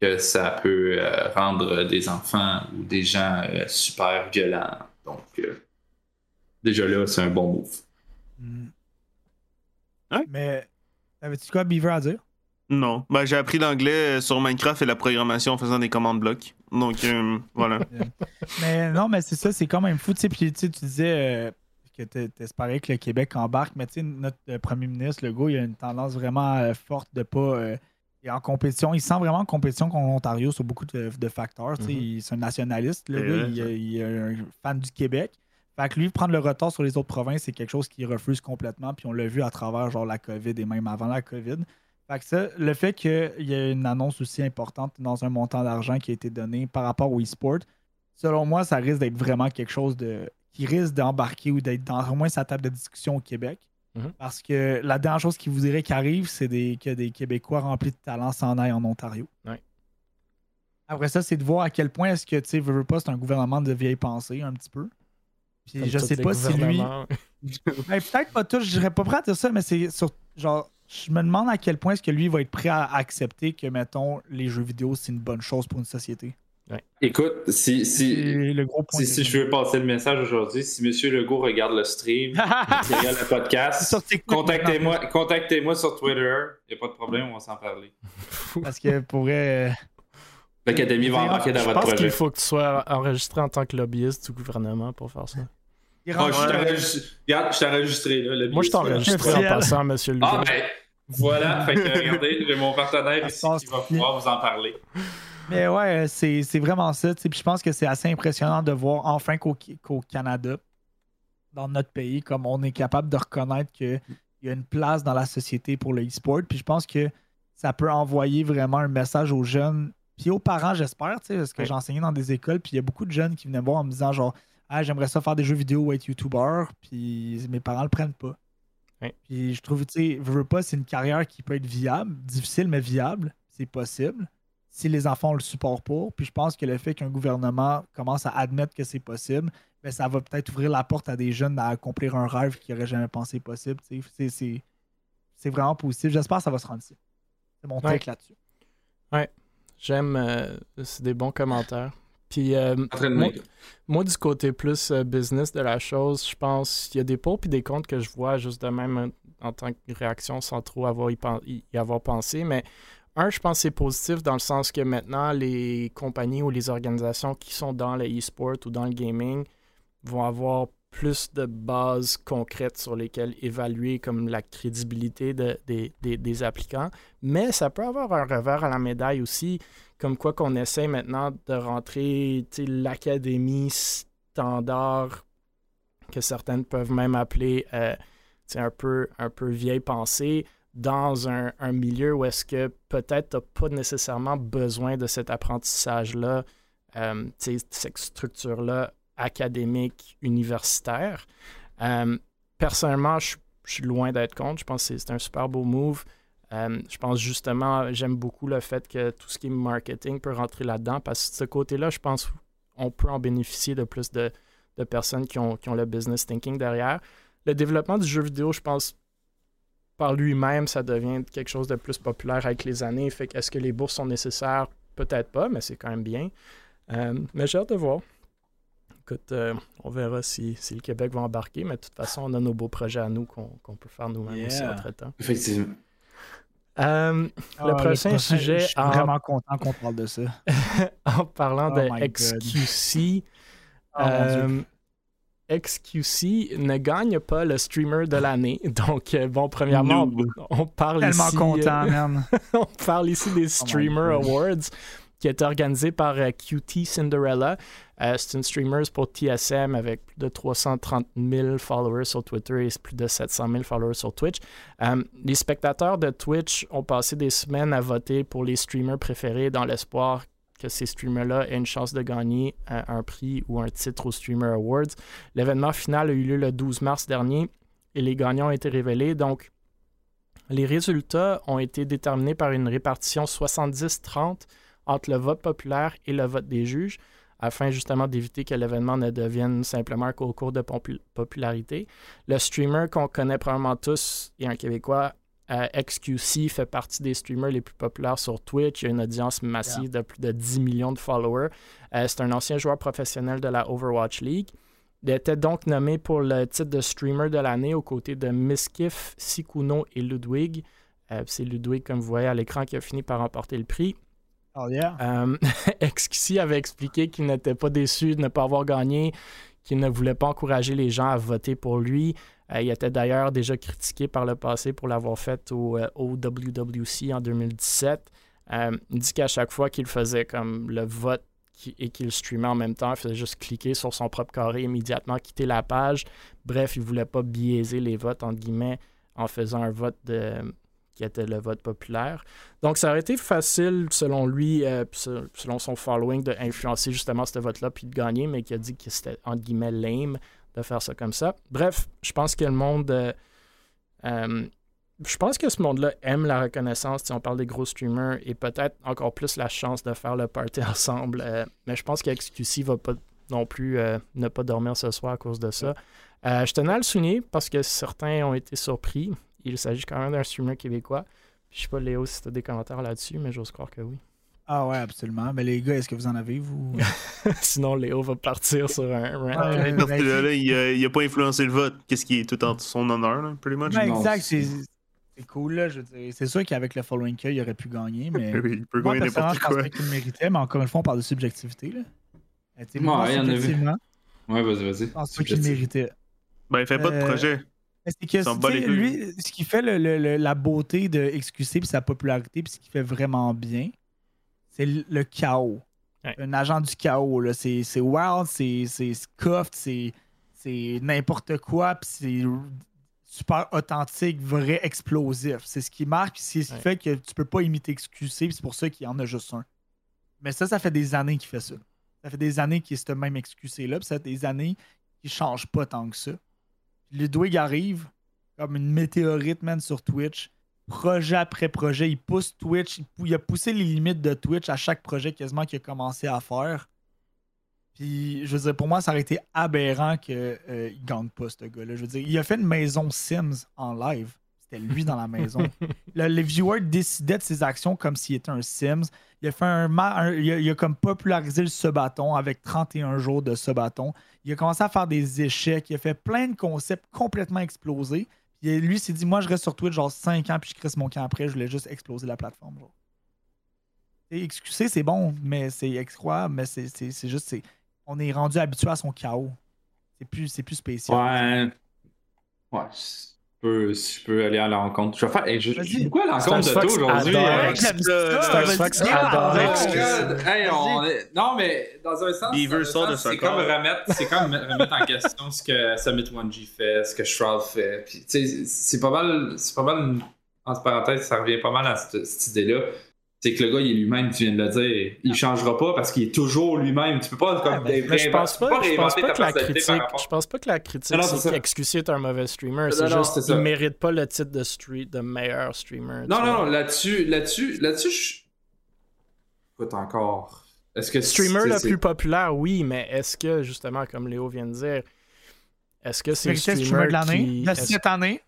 que ça peut euh, rendre des enfants ou des gens euh, super violents. Donc, déjà là, c'est un bon move. Mm. Mais, avais-tu quoi, Beaver, à dire? Non. Ben, j'ai appris l'anglais sur Minecraft et la programmation en faisant des commandes blocs. Donc, voilà. *laughs* mais non, mais c'est ça, c'est quand même fou. Tu sais, puis tu disais que tu espérais que le Québec embarque, mais tu sais, notre euh, premier ministre, Legault, il a une tendance vraiment euh, forte de pas. Euh, en compétition. Il sent vraiment en compétition contre l'Ontario sur beaucoup de, facteurs. Mm-hmm. C'est un nationaliste, le il, est un fan du Québec. Fait que lui, prendre le retard sur les autres provinces, c'est quelque chose qu'il refuse complètement. Puis on l'a vu à travers genre la COVID et même avant la COVID. Fait que ça, le fait qu'il y ait une annonce aussi importante dans un montant d'argent qui a été donné par rapport au e-sport, selon moi, ça risque d'être vraiment quelque chose de qui risque d'embarquer ou d'être dans au moins sa table de discussion au Québec. Mhm. Parce que la dernière chose qui vous dirait qui arrive, c'est des, que des Québécois remplis de talent s'en aillent en Ontario. Après ça, c'est de voir à quel point est-ce que, tu sais, veux pas, c'est un gouvernement de vieille pensée, un petit peu. Puis je sais pas si lui. *laughs* Ben, peut-être pas tout, je dirais pas prêt à dire ça, mais c'est sur. Genre, je me demande à quel point est-ce que lui va être prêt à accepter que, mettons, les jeux vidéo, c'est une bonne chose pour une société. Écoute, si, si, si, je veux passer le message aujourd'hui, si M. Legault regarde le stream, *laughs* regarde le podcast, contactez-moi contactez sur Twitter. Il n'y a pas de problème, on va s'en parler. *laughs* Parce que pourrait. Euh, L'Académie va embarquer dans votre projet. Je pense qu'il faut que tu sois enregistré en tant que lobbyiste du gouvernement pour faire ça. Oh, je t'ai enregistré. Là, Moi, je t'ai enregistré en passant, M. Legault. Ah, ben, voilà. fait que, regardez, j'ai mon partenaire *laughs* ici qui va pouvoir vous en parler. Mais ouais, c'est vraiment ça. Puis je pense que c'est assez impressionnant de voir enfin qu'au Canada, dans notre pays, comme on est capable de reconnaître qu'il y a une place dans la société pour le e-sport. Puis je pense que ça peut envoyer vraiment un message aux jeunes, puis aux parents, j'espère, parce que j'ai enseigné dans des écoles, puis il y a beaucoup de jeunes qui venaient voir en me disant genre Ah, j'aimerais ça faire des jeux vidéo ou être YouTuber, puis mes parents le prennent pas. Puis je trouve, tu sais, veux pas, c'est une carrière qui peut être viable, difficile mais viable, c'est possible si les enfants ont le support pour. Puis je pense que le fait qu'un gouvernement commence à admettre que c'est possible, ben, ça va peut-être ouvrir la porte à des jeunes à accomplir un rêve qu'ils n'auraient jamais pensé possible. C'est vraiment positif. J'espère que ça va se rendre ici. C'est mon take là-dessus. Ouais. J'aime. Euh, c'est des bons commentaires. Puis, euh, moi, du côté plus euh, business de la chose, je pense qu'il y a des pour et des contre que je vois juste de même en tant que réaction sans trop avoir y, avoir pensé. Mais un, je pense que c'est positif dans le sens que maintenant, les compagnies ou les organisations qui sont dans le e-sport ou dans le gaming vont avoir plus de bases concrètes sur lesquelles évaluer comme la crédibilité des, applicants. Mais ça peut avoir un revers à la médaille aussi, comme quoi qu'on essaie maintenant de rentrer l'académie standard que certaines peuvent même appeler euh, un, peu, un peu vieille pensée dans un, milieu où est-ce que peut-être tu n'as pas nécessairement besoin de cet apprentissage-là, euh, cette structure-là académique, universitaire. Euh, personnellement, je, suis loin d'être contre. Je pense que c'est un super beau move. Euh, je pense justement, j'aime beaucoup le fait que tout ce qui est marketing peut rentrer là-dedans parce que de ce côté-là, je pense qu'on peut en bénéficier de plus de, personnes qui ont, qui ont le business thinking derrière. Le développement du jeu vidéo, je pense, par lui-même, ça devient quelque chose de plus populaire avec les années. Fait est-ce que les bourses sont nécessaires? Peut-être pas, mais c'est quand même bien. Euh, mais j'ai hâte de voir. Écoute, euh, on verra si, le Québec va embarquer, mais de toute façon, on a nos beaux projets à nous qu'on peut faire nous-mêmes aussi entre-temps. Effectivement. Euh, le, ah, prochain sujet. Je suis vraiment content qu'on parle de ça. *laughs* en parlant oh de XQC, euh, XQC ne gagne pas le streamer de l'année. *laughs* Donc, bon, premièrement, on, parle Tellement ici. content, man. *laughs* on parle ici des oh Streamer Awards qui est organisé par QT Cinderella. Euh, c'est une streamer pour TSM avec plus de 330 000 followers sur Twitter et plus de 700 000 followers sur Twitch. Euh, les spectateurs de Twitch ont passé des semaines à voter pour les streamers préférés dans l'espoir que ces streamers-là aient une chance de gagner euh, un prix ou un titre aux Streamer Awards. L'événement final a eu lieu le 12 mars dernier et les gagnants ont été révélés. Donc, les résultats ont été déterminés par une répartition 70-30 entre le vote populaire et le vote des juges afin justement d'éviter que l'événement ne devienne simplement un concours de popularité. Le streamer qu'on connaît probablement tous est un Québécois. Euh, XQC fait partie des streamers les plus populaires sur Twitch. Il y a une audience massive de plus de 10 millions de followers. Euh, c'est un ancien joueur professionnel de la Overwatch League. Il était donc nommé pour le titre de streamer de l'année aux côtés de Miskiff, Sikuno et Ludwig. Euh, c'est Ludwig, comme vous voyez à l'écran, qui a fini par remporter le prix. Oh yeah. Euh, *laughs* avait expliqué qu'il n'était pas déçu de ne pas avoir gagné, qu'il ne voulait pas encourager les gens à voter pour lui. Euh, il était d'ailleurs déjà critiqué par le passé pour l'avoir fait au, euh, WWC en 2017. il dit qu'à chaque fois qu'il faisait comme le vote et qu'il streamait en même temps, il faisait juste cliquer sur son propre carré immédiatement, quitter la page. Bref, il ne voulait pas biaiser les votes, en faisant un vote qui était le vote populaire. Donc, ça aurait été facile, selon lui, euh, selon son following, d'influencer justement ce vote-là puis de gagner, mais qui a dit que c'était, entre guillemets, lame de faire ça comme ça. Bref, je pense que le monde. Euh, euh, je pense que ce monde-là aime la reconnaissance. Si on parle des gros streamers et peut-être encore plus la chance de faire le party *laughs* ensemble. mais je pense qu'XQC va pas non plus ne pas dormir ce soir à cause de ça. je tenais à le souligner parce que certains ont été surpris il s'agit quand même d'un streamer québécois. Je sais pas, Léo, si tu as des commentaires là-dessus, mais j'ose croire que oui. Ah ouais, absolument. Mais les gars, est-ce que vous en avez, vous? *laughs* Sinon, Léo va partir sur un rant. il, n'a pas influencé le vote. Qu'est-ce qui est tout en son honneur, là, pretty much? exact, c'est cool. Là, c'est sûr qu'avec le following qu'il aurait pu gagner, mais. *laughs* il peut gagner n'importe quoi. Je qu'il méritait, mais encore une fois, on parle de subjectivité. Là. ouais, moi, il y en a Ouais, vas-y, vas-y. Je pense qu'il méritait. Ben, il fait pas de euh, projet. C'est que lui, ce qui fait la beauté de XQC et sa popularité, puis ce qui fait vraiment bien, c'est le, chaos. Un agent du chaos. C'est wild, c'est scuffed, c'est n'importe quoi, puis c'est super authentique, vrai, explosif. C'est ce qui marque, c'est ce qui fait que tu peux pas imiter XQC, c'est pour ça qu'il y en a juste un. Mais ça, ça fait des années qu'il fait ça. Ça fait des années qu'il est ce même XQC-là, puis ça fait des années qu'il change pas tant que ça. Ludwig arrive comme une météorite, man, sur Twitch. Projet après projet. Il pousse Twitch. Il, a poussé les limites de Twitch à chaque projet quasiment qu'il a commencé à faire. Puis, je veux dire, pour moi, ça aurait été aberrant qu'il ne gagne pas, ce gars-là. Je veux dire, il a fait une maison Sims en live. C'était lui dans la maison. *laughs* Le- les viewers décidaient de ses actions comme s'il était un Sims. Il a fait un, il, a, il a comme popularisé le subathon avec 31 jours de subathon. Il a commencé à faire des échecs. Il a fait plein de concepts complètement explosés. Lui s'est dit, moi, je reste sur Twitch genre 5 ans, puis je crée mon camp après. Je voulais juste exploser la plateforme. Excuser, c'est bon, mais c'est excroyable, mais c'est juste, on est rendu habitué à son chaos. C'est plus, c'est plus spécial. Ouais. Si je peux, si je peux aller à l'encontre. Je vais faire. Hey, je, à l'encontre de toi aujourd'hui. hein? excuser. Star Star vas-y, Fox dis-le. adore excuser. God. Hey, on est- Non, mais dans un sens, c'est comme remettre, c'est comme remettre en question ce que Summit 1G fait, ce que Shroud fait. Puis, c'est pas mal, c'est pas mal, entre parenthèses, ça revient pas mal à cette, cette idée-là. C'est que le gars, il est lui-même, tu viens de le dire. Il changera pas parce qu'il est toujours lui-même. Tu peux pas comme ben, Mais je pense pas, je pense pas que la critique, rapport- je pense pas que la critique c'est est un mauvais streamer. C'est juste qu'il mérite pas le titre de street de meilleur streamer. Non, non, non, là-dessus, là-dessus, là-dessus, je. Écoute encore. Est-ce que Streamer le plus populaire, oui, mais est-ce que justement, comme Léo vient de dire, est-ce que c'est le streamer, streamer de l'année, qui... de est-ce- cette année?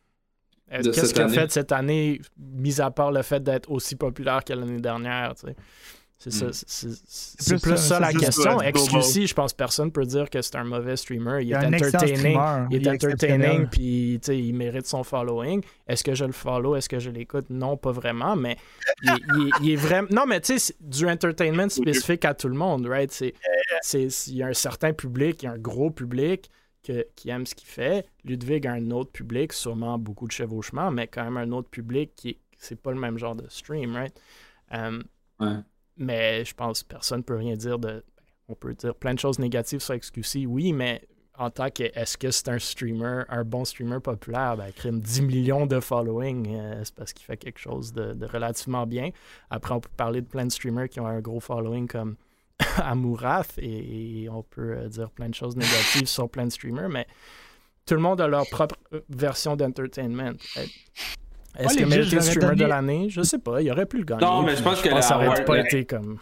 Qu'est-ce qu'il a fait cette année, mis à part le fait d'être aussi populaire que l'année dernière, tu sais? C'est ça, Hmm. c'est- plus plus, ça, la question. XQC, je pense que personne peut dire que c'est un mauvais streamer. Il, Il est entertaining. Il est entertaining, puis tu sais, il mérite son following. Est-ce que je le follow? Est-ce que je l'écoute? Non, pas vraiment, mais il, est- il est- il est vraiment. Non, mais tu sais, c'est du entertainment spécifique à tout le monde, right? C'est, c'est, c'est- il y a un certain public, il y a un gros public que- qui aime ce qu'il fait. Ludwig a un autre public, sûrement beaucoup de chevauchement, mais quand même un autre public qui est- c'est pas le même genre de stream, right? Um, Ouais. mais je pense que personne ne peut rien dire de. On peut dire plein de choses négatives sur XQC, oui, mais en tant que est-ce que c'est un streamer, un bon streamer populaire, ben, crime 10 millions de following, euh, c'est parce qu'il fait quelque chose de, de relativement bien. Après, on peut parler de plein de streamers qui ont un gros following comme *laughs* Amourath et, et on peut euh, dire plein de choses négatives sur plein de streamers, mais tout le monde a leur propre euh, version d'entertainment. Est-ce Ouais, que l'aurais streamer de l'année? Je sais pas, il aurait pu le gagner. Non, mais je pense que la ça aurait award- pas été comme.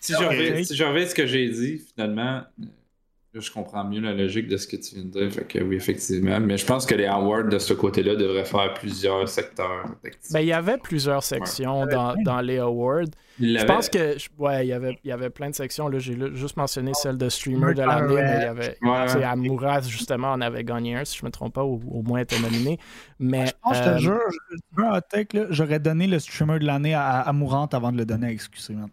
Si je, reviens, si je reviens à ce que j'ai dit, finalement, euh, je comprends mieux la logique de ce que tu viens de dire. Fait que oui, effectivement. Mais je pense que les awards de ce côté-là devraient faire plusieurs secteurs. Ben, il y avait plusieurs sections dans, dans les awards. Il Je pense que, je- ouais, il y avait, il y avait plein de sections. Là, j'ai juste mentionné celle de streamer de l'année, mais il y avait, Ouais. Amourath, justement, on avait gagné un, si je me trompe pas, ou au moins était nominé. Mais, Je pense, je euh, te jure, je- hot take, là, j'aurais donné le streamer de l'année à, à Mourante avant de le donner à man.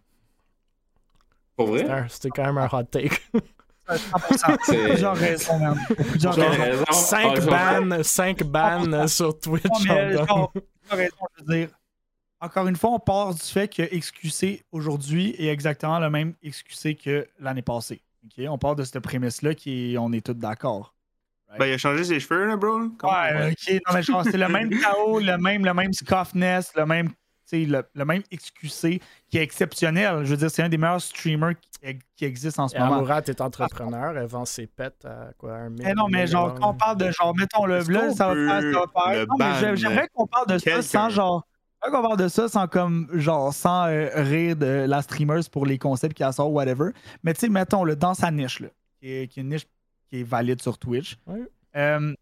Pour c'était vrai? c'était quand même un hot take. *laughs* 100%. C'est- Pour plusieurs raisons, man. Pour plusieurs J'ai raisons. raison. 5 Ah, je- bannes, 5 bannes sur Twitch. Non, mais en genre, pour plusieurs raisons, je veux dire. Encore une fois, on part du fait que XQC aujourd'hui est exactement le même XQC que l'année passée. Ok, On part de cette prémisse-là qui est- on est tous d'accord. Ben, il a changé ses cheveux, là, bro. Comment- Ouais, ok. Non, mais genre, c'est le même chaos, le même, le même scoffness, le même, le, le même XQC qui est exceptionnel. Je veux dire, c'est un des meilleurs streamers qui, qui existe en ce Et moment. Amourath est entrepreneur, elle vend ses pets à quoi, un Mais non, mais million genre, quand on parle de genre, mettons le qu'on ça va faire, ça va Non, mais j'aimerais qu'on parle de ça sans genre. j'aimerais qu'on parle de ça sans comme genre sans euh, rire de la streamer pour les concepts qu'elle sort, whatever. Mais tu sais, mettons le dans sa niche, là, qui, est, qui est une niche qui est valide sur Twitch. Ouais. Euh,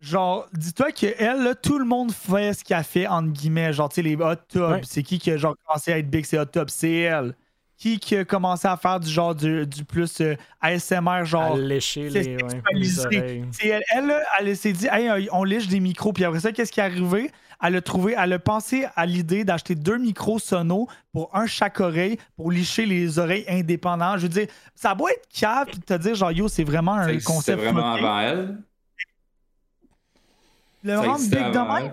genre, dis-toi que elle, là, tout le monde fait ce qu'elle fait, entre guillemets. Genre, tu sais, les hot tubs. Ouais. C'est qui qui a genre commencé à être big, c'est hot tub? C'est elle. Qui qui a commencé à faire du genre du, du plus euh, ASMR, À genre. lécher c'est les, ouais, les oreilles. C'est elle, elle, là, elle s'est dit, hey, euh, on lèche des micros. Puis après ça, qu'est-ce qui est arrivé? Elle a trouvé, elle a pensé à l'idée d'acheter deux micros sonos pour un chaque oreille pour licher les oreilles indépendants. Je veux dire, ça doit être cave puis de te dire, genre, yo, c'est vraiment un C'est concept. vraiment fucké. avant elle. Le Ça rendre big de avant même.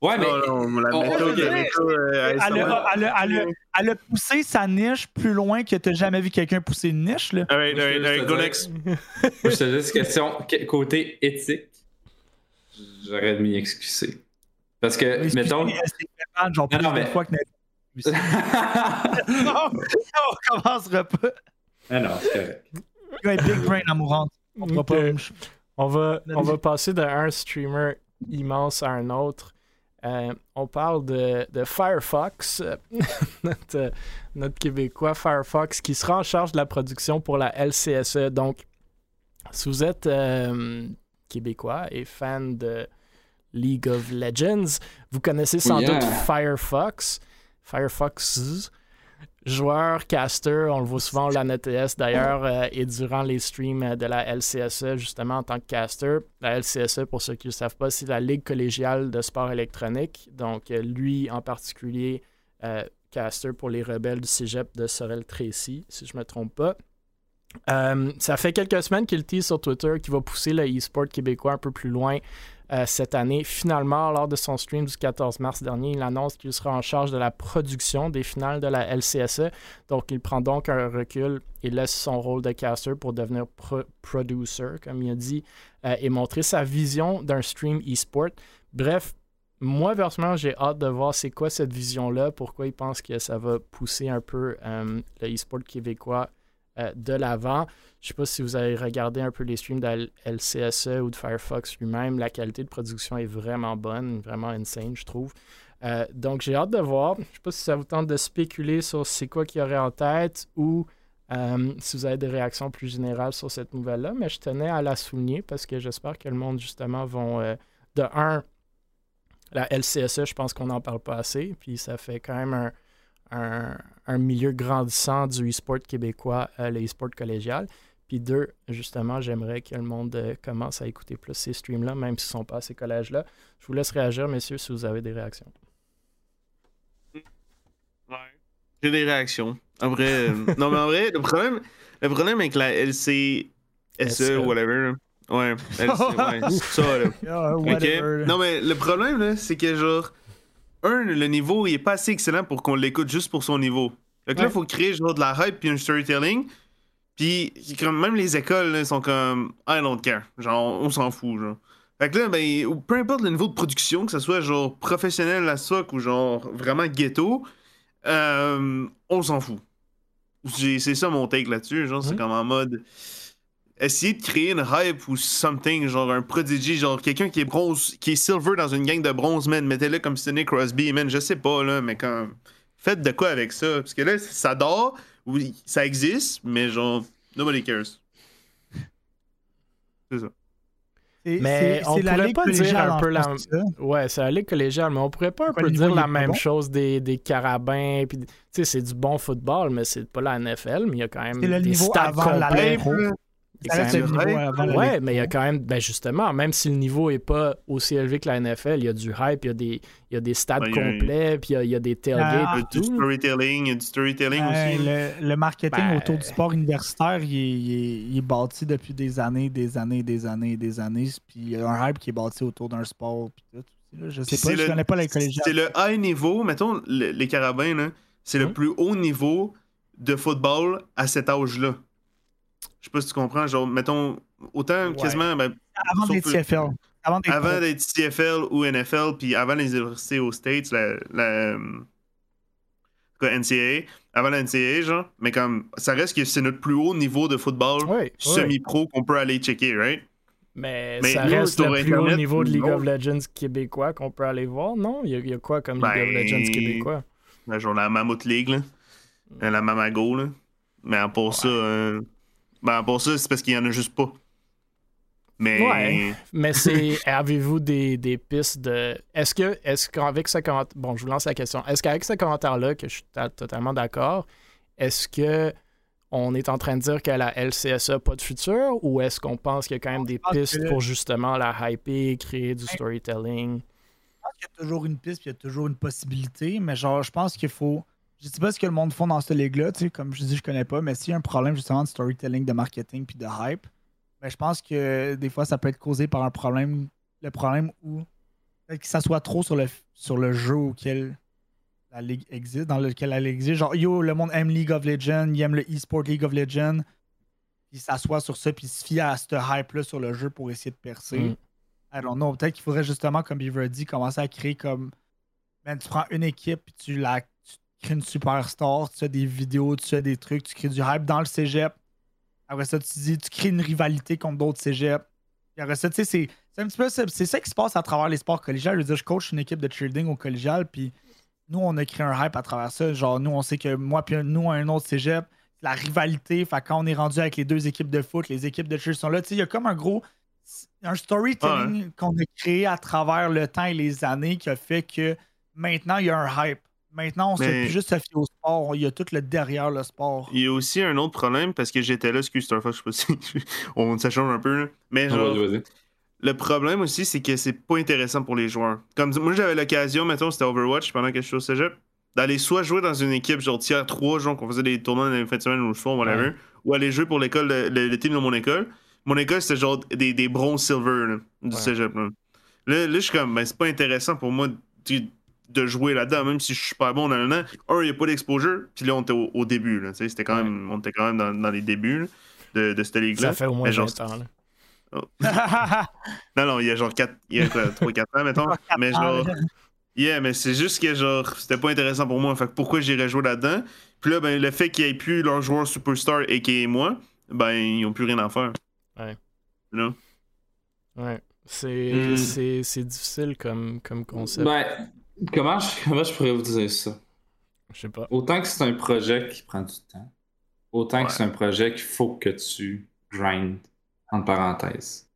Ouais, mais. Non, non, la on- méthode, on- la méthode, euh, Elle a, ASMR. elle a- elle a- elle a poussé sa niche plus loin que t'as jamais vu quelqu'un pousser une niche. Là. Alright, alright, alright, juste go next. Moi, je te dis une question que- côté éthique. J'aurais de m'y excuser. Parce que, Excuse-moi, mettons. plus non, d'une mais- fois que *laughs* *laughs* non, on commencera pas. ah non, c'est correct. Va big brain amourante. On fera pas Ok. une ch- On va, on va passer d'un streamer immense à un autre. Euh, on parle de, de Firefox, *laughs* notre, euh, notre Québécois Firefox, qui sera en charge de la production pour la LCSE. Donc, si vous êtes euh, Québécois et fan de League of Legends, vous connaissez sans Yeah. doute Firefox. Firefox, joueur, caster, on le voit souvent au LAN ETS d'ailleurs, euh, et durant les streams euh, de la LCSE, justement en tant que caster. La LCSE, pour ceux qui ne le savent pas, c'est la Ligue collégiale de sport électronique. Donc, euh, lui en particulier, euh, caster pour les rebelles du cégep de Sorel-Tracy, si je ne me trompe pas. Euh, ça fait quelques semaines qu'il tease sur Twitter qu'il va pousser le e-sport québécois un peu plus loin euh, cette année. Finalement, lors de son stream du 14 mars dernier, il annonce qu'il sera en charge de la production des finales de la LCSE. Donc, il prend donc un recul et laisse son rôle de caster pour devenir pro- producer, comme il a dit, euh, et montrer sa vision d'un stream e-sport. Bref, moi, personnellement, j'ai hâte de voir c'est quoi cette vision-là, pourquoi il pense que ça va pousser un peu euh, le e-sport québécois euh, de l'avant. Je sais pas si vous avez regardé un peu les streams de LCSE ou de Firefox lui-même. La qualité de production est vraiment bonne, vraiment insane, je trouve. Euh, donc, j'ai hâte de voir. Je sais pas si ça vous tente de spéculer sur c'est quoi qu'il y aurait en tête ou euh, si vous avez des réactions plus générales sur cette nouvelle-là. Mais je tenais à la souligner parce que j'espère que le monde, justement, vont. de un, la LCSE, je pense qu'on n'en parle pas assez. Puis ça fait quand même un, un, un milieu grandissant du e-sport québécois, euh, le e-sport collégial. Puis deux, justement, j'aimerais que le monde euh, commence à écouter plus ces streams-là, même s'ils ne sont pas à ces collèges-là. Je vous laisse réagir, messieurs, si vous avez des réactions. J'ai des réactions. En vrai, euh, *laughs* non, mais en vrai, le problème, le problème avec la LCSE SE. ou whatever, ouais, LC, ouais, ça, là. *laughs* Ah, Ok? Non, mais le problème, là, c'est que, genre, un, le niveau, il est pas assez excellent pour qu'on l'écoute juste pour son niveau. Fait que là, il faut créer, genre, de la hype puis un storytelling. Puis, comme, même les écoles, là, sont comme, I don't care. Genre, on s'en fout, genre. Fait que là, ben, peu importe le niveau de production, que ce soit, genre, professionnel à soc ou, genre, vraiment ghetto, euh, on s'en fout. C'est ça mon take là-dessus, genre, c'est comme en mode essayer de créer une hype ou something, genre un prodigy, genre quelqu'un qui est bronze, qui est silver dans une gang de bronze, man, mettez-le comme Sidney Crosby, man, je sais pas, là, mais comme, faites de quoi avec ça? Parce que là, ça dort, oui, ça existe, mais genre, nobody cares. C'est ça. Mais c'est- on pourrait pas dire un peu la- ça. Ouais, c'est la Ligue collégiale, mais on pourrait pas un peu dire la même chose des, des carabins. Puis, tu sais, c'est du bon football, mais c'est pas la NFL, mais il y a quand même des stades complets. Quand même- avant Ouais, mais il y a quand même, ben justement, même si le niveau est pas aussi élevé que la NFL, il y a du hype, il y a des, il y a des stades a- complets, puis il y a, il y a des tailgates Ah, Il y et a du tout. storytelling, il y a du storytelling aussi. le, le marketing Ben- autour du sport universitaire, il est, il est- il est bâti depuis des années, des années, des années, des années. Puis il y a un hype qui est bâti autour d'un sport. Puis tout. Là, Je sais Puis pas, c'est je le- connais pas les. C'est le high niveau, mettons, le- les carabins, c'est le Mhm. plus haut niveau de football à cet âge-là. Je sais pas si tu comprends, genre, mettons, autant Ouais. quasiment, ben, Avant d'être CFL. Avant d'être avant pro. d'être CFL ou NFL, puis avant les universités aux States, la, la NCAA, avant la NCAA, genre, mais comme, ça reste que c'est notre plus haut niveau de football Oui, oui. semi-pro qu'on peut aller checker, right? Mais, Mais ça nous, reste le plus haut niveau de League non. of Legends québécois qu'on peut aller voir, non? Il y a, il y a quoi comme League of Ben, Legends québécois? La, genre la Mammoth League, là. Euh, La Mamago, là. Mais à part ça, euh, ben, part ça, c'est parce qu'il y en a juste pas. Mais. Ouais. Mais c'est. *laughs* Avez-vous des, des pistes de. Est-ce que. Est-ce qu'avec ce commentaire. Bon, je vous lance la question. Est-ce qu'avec ce commentaire-là, que je suis ta- totalement d'accord, est-ce que on est en train de dire que la LCSE n'a pas de futur ou est-ce qu'on pense qu'il y a quand même des pistes que- pour justement la hyper, créer du storytelling? Je pense qu'il y a toujours une piste, puis il y a toujours une possibilité, mais genre, je pense qu'il faut. Je sais pas ce que le monde font dans cette ligue-là, tu sais, comme je dis, je connais pas, mais s'il y a un problème justement de storytelling, de marketing, puis de hype, ben, je pense que des fois, ça peut être causé par un problème, le problème où peut-être que ça soit trop sur le, sur le jeu auquel la ligue existe, dans lequel la ligue existe. Genre, yo, le monde aime League of Legends, il aime le e-sport League of Legends, puis il s'assoit sur ça, puis il se fie à cette hype-là sur le jeu pour essayer de percer. Mm. I don't know. Peut-être qu'il faudrait justement, comme Beaver a dit, commencer à créer comme. Man, tu prends une équipe puis tu la crées une superstar, tu fais des vidéos, tu fais des trucs, tu crées du hype dans le cégep. Après ça, tu dis, tu crées une rivalité contre d'autres cégeps. Puis après ça, tu sais, c'est- C'est un petit peu ça. C'est ça qui se passe à travers les sports collégiales. Je veux dire, je coach une équipe de cheerleading au collégial, puis nous, on a créé un hype à travers ça. Genre, nous, on sait que moi, puis nous, un autre cégep, la rivalité. Fait quand on est rendu avec les deux équipes de foot, les équipes de cheer sont là. Tu sais, il y a comme un gros. Un storytelling qu'on a créé à travers le temps et les années qui a fait que maintenant, il y a un hype. Maintenant, on ne Mais- plus juste se fier au sport. Il y a tout le derrière le sport. Il y a aussi un autre problème parce que j'étais là, excuse Starfox, je sais pas si on ça change un peu, là. mais genre, le problème aussi, c'est que c'est pas intéressant pour les joueurs. Comme moi, j'avais l'occasion, mettons, c'était Overwatch pendant que je suis au cégep, d'aller soit jouer dans une équipe genre tiers 3, genre qu'on faisait des tournois dans les fins de semaine ou le soir, whatever, Ouais. ou aller jouer pour l'école, le, le- le team de mon école. Mon école, c'était genre des, des bronze silver là, du Ouais. cégep. Là. Là, là, je suis comme, ben, c'est pas intéressant pour moi de jouer là-dedans, même si je suis pas bon dans le Un, il n'y a pas d'exposure, puis là, on était au, au début. Là, c'était quand Ouais. même, on était quand même dans, dans les débuts là, de, de cette ligue-là. Ça fait au moins Mais genre, 20 ans. là. *laughs* non, non, il y a genre 4, il y a 3-4 ans, mettons. mais genre, yeah, mais c'est juste que genre, c'était pas intéressant pour moi. Fait que pourquoi j'irais jouer là-dedans? Puis là, ben, le fait qu'il n'y ait plus leur joueur superstar et qui est moi, ben, ils ont plus rien à faire. Ouais. You know? Ouais. C'est Hmm. c'est- c'est difficile comme, comme concept. Ben, comment je, comment je pourrais vous dire ça? Je sais pas. Autant que c'est un projet qui prend du temps, autant Ouais. que c'est un projet qu'il faut que tu grindes, entre parenthèses.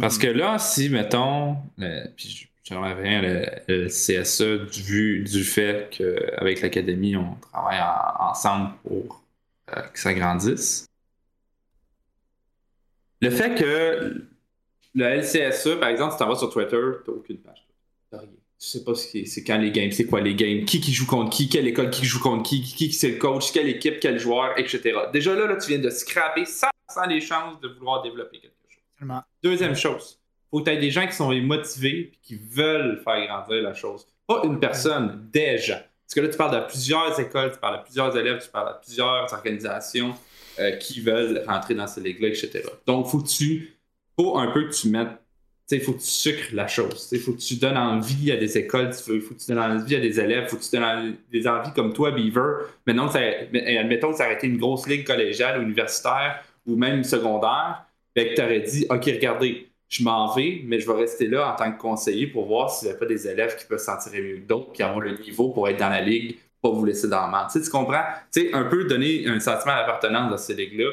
Parce Mhm. que là, si, mettons, le- puis je j'aimerais rien le, le CSE du, vu, du fait qu'avec l'Académie, on travaille en- ensemble pour euh, que ça grandisse. Le fait que le LCSE, par exemple, si tu vas sur Twitter, t'as aucune page. T'as rien. Tu sais pas ce c'est quand les games, c'est quoi les games, qui qui joue contre qui, quelle école qui joue contre qui, qui, qui c'est le coach, quelle équipe, quel joueur, etc. Déjà là, là tu viens de scraper 100% les chances de vouloir développer quelque chose. Absolument. Deuxième chose, faut que tu aies des gens qui sont motivés et qui veulent faire grandir la chose. Pas une personne, des gens. Parce que là, tu parles de plusieurs écoles, tu parles de plusieurs élèves, tu parles de plusieurs organisations euh, qui veulent rentrer dans ces ligues-là, etc. Donc, faut que tu. Faut un peu que tu mettes. Sais, faut que tu sucres la chose. Il faut que tu donnes envie à des écoles, il faut que tu donnes envie à des élèves, faut que tu donnes des envies comme toi, Beaver. Maintenant, ça, admettons que ça aurait été une grosse ligue collégiale, universitaire ou même secondaire, fait que tu aurais dit OK, regardez, je m'en vais, mais je vais rester là en tant que conseiller pour voir s'il n'y a pas des élèves qui peuvent se sentir mieux que d'autres, qui avoir le niveau pour être dans la ligue, pas vous laisser dans le mal. Tu comprends? Un peu donner un sentiment d'appartenance dans ces ligues-là,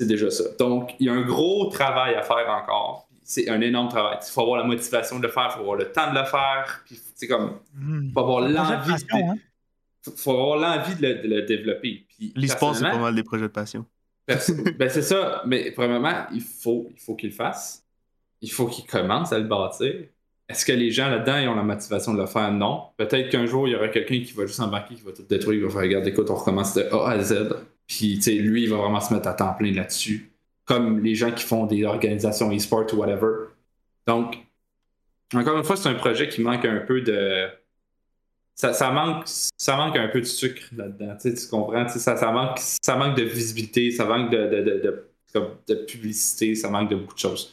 c'est déjà ça. Donc, il y a un gros travail à faire encore. C'est un énorme travail. Il faut avoir la motivation de le faire, il faut avoir le temps de le faire. Puis, c'est comme, il faut avoir l'envie de, hein. faut- avoir l'envie de le, de le développer. Puis, L'e-sport, c'est pas mal des projets de passion. *laughs* Ben c'est ça, mais premièrement, il faut, il faut qu'il le fasse. Il faut qu'il commence à le bâtir. Est-ce que les gens là-dedans ils ont la motivation de le faire? Non. Peut-être qu'un jour, il y aura quelqu'un qui va juste embarquer, qui va tout détruire, il va faire regarde, écoute, on recommence de A à Z. Puis, tu sais, lui, il va vraiment se mettre à temps plein là-dessus. Comme les gens qui font des organisations e-sport ou whatever. Donc, encore une fois, c'est un projet qui manque un peu de. Ça, manque, ça manque un peu de sucre là-dedans. Tu, comprends? Ça, manque, ça manque de visibilité, ça manque de, publicité, ça manque de beaucoup de choses.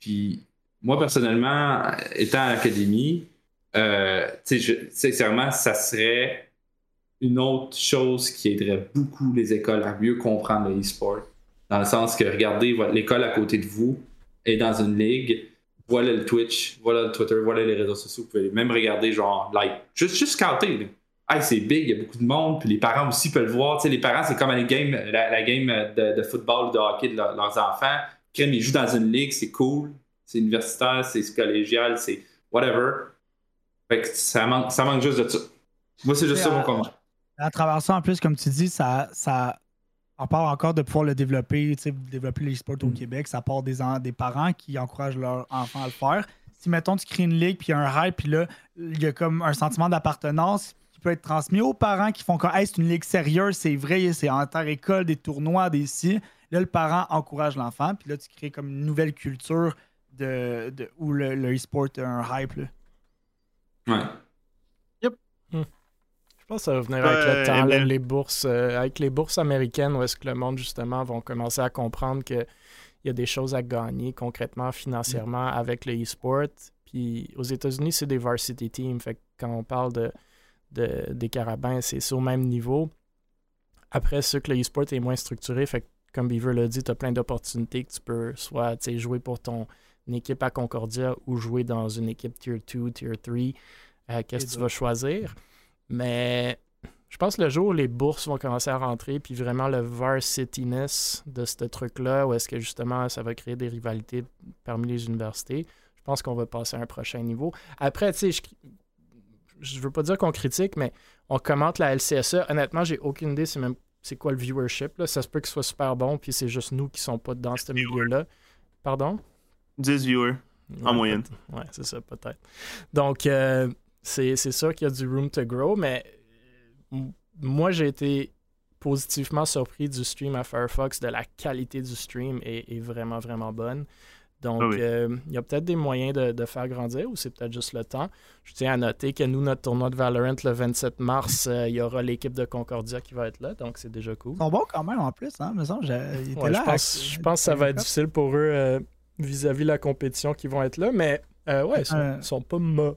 Puis, moi, personnellement, étant à l'académie, euh, sincèrement, ça serait une autre chose qui aiderait beaucoup les écoles à mieux comprendre le e-sport. Dans le sens que, regardez, l'école à côté de vous est dans une ligue, voilà le Twitch, voilà le Twitter, voilà les réseaux sociaux. Vous pouvez même regarder, genre, live. Juste, juste scouter, là. Hey, c'est big, il y a beaucoup de monde, puis les parents aussi peuvent le voir. Tu sais, les parents, c'est comme la game, la, la game de, de football ou de hockey de leur- leurs enfants. Crème, ils jouent dans une ligue, c'est cool, c'est universitaire, c'est collégial, c'est whatever. Fait que ça manque, ça manque juste de ça. Moi, c'est juste ça mon comment. À travers ça, en plus, comme tu dis, ça, ça on parle encore de pouvoir le développer, tu sais, développer l'e-sport au Mm. Québec. Ça part des, en- des parents qui encouragent leurs enfants à le faire. Si, mettons, tu crées une ligue, puis il y a un hype, puis là, il y a comme un sentiment d'appartenance qui peut être transmis aux parents qui font comme, hey, c'est une ligue sérieuse, c'est vrai, c'est inter-école, des tournois, des ci. Là, le parent encourage l'enfant, puis là, tu crées comme une nouvelle culture de, de- où le, le e-sport a un hype. là. Ouais. Je pense que ça va venir avec le temps, les bourses, euh, avec les bourses américaines, où est-ce que le monde, justement, vont commencer à comprendre qu'il y a des choses à gagner concrètement, financièrement, avec le e-sport. Puis aux États-Unis, c'est des varsity teams. Fait que quand on parle de, de- des carabins, c'est au même niveau. Après, ce que le e-sport est moins structuré, fait que, comme Beaver l'a dit, tu as plein d'opportunités que tu peux soit jouer pour ton équipe à Concordia ou jouer dans une équipe Tier 2, Tier 3. Euh, Qu'est-ce que tu vas choisir? Mais je pense que le jour où les bourses vont commencer à rentrer, puis vraiment le varsity-ness de ce truc-là, où est-ce que justement ça va créer des rivalités parmi les universités, je pense qu'on va passer à un prochain niveau. Après, tu sais, je, je veux pas dire qu'on critique, mais on commente la LCSE. Honnêtement, j'ai aucune idée c'est même c'est quoi le viewership. Là. Ça se peut que ce soit super bon, puis c'est juste nous qui sont pas dans ce milieu-là. Pardon? 10 viewers en moyenne. Ouais, c'est ça, peut-être. Donc, euh, c'est c'est sûr qu'il y a du room to grow, mais euh, m- moi, j'ai été positivement surpris du stream à Firefox, de la qualité du stream est, est vraiment, vraiment bonne. Donc, Ah oui. euh, il y a peut-être des moyens de, de faire grandir ou c'est peut-être juste le temps. Je tiens à noter que nous, notre tournoi de Valorant le 27 mars, euh, il y aura l'équipe de Concordia qui va être là, donc c'est déjà cool. Ils sont bons quand même en plus, hein, Ils étaient Ouais, là. je, pense, à- je pense que ça va être difficile pour eux euh, vis-à-vis la compétition qui vont être là, mais euh, ouais, ils sont, Euh. sont pas ma-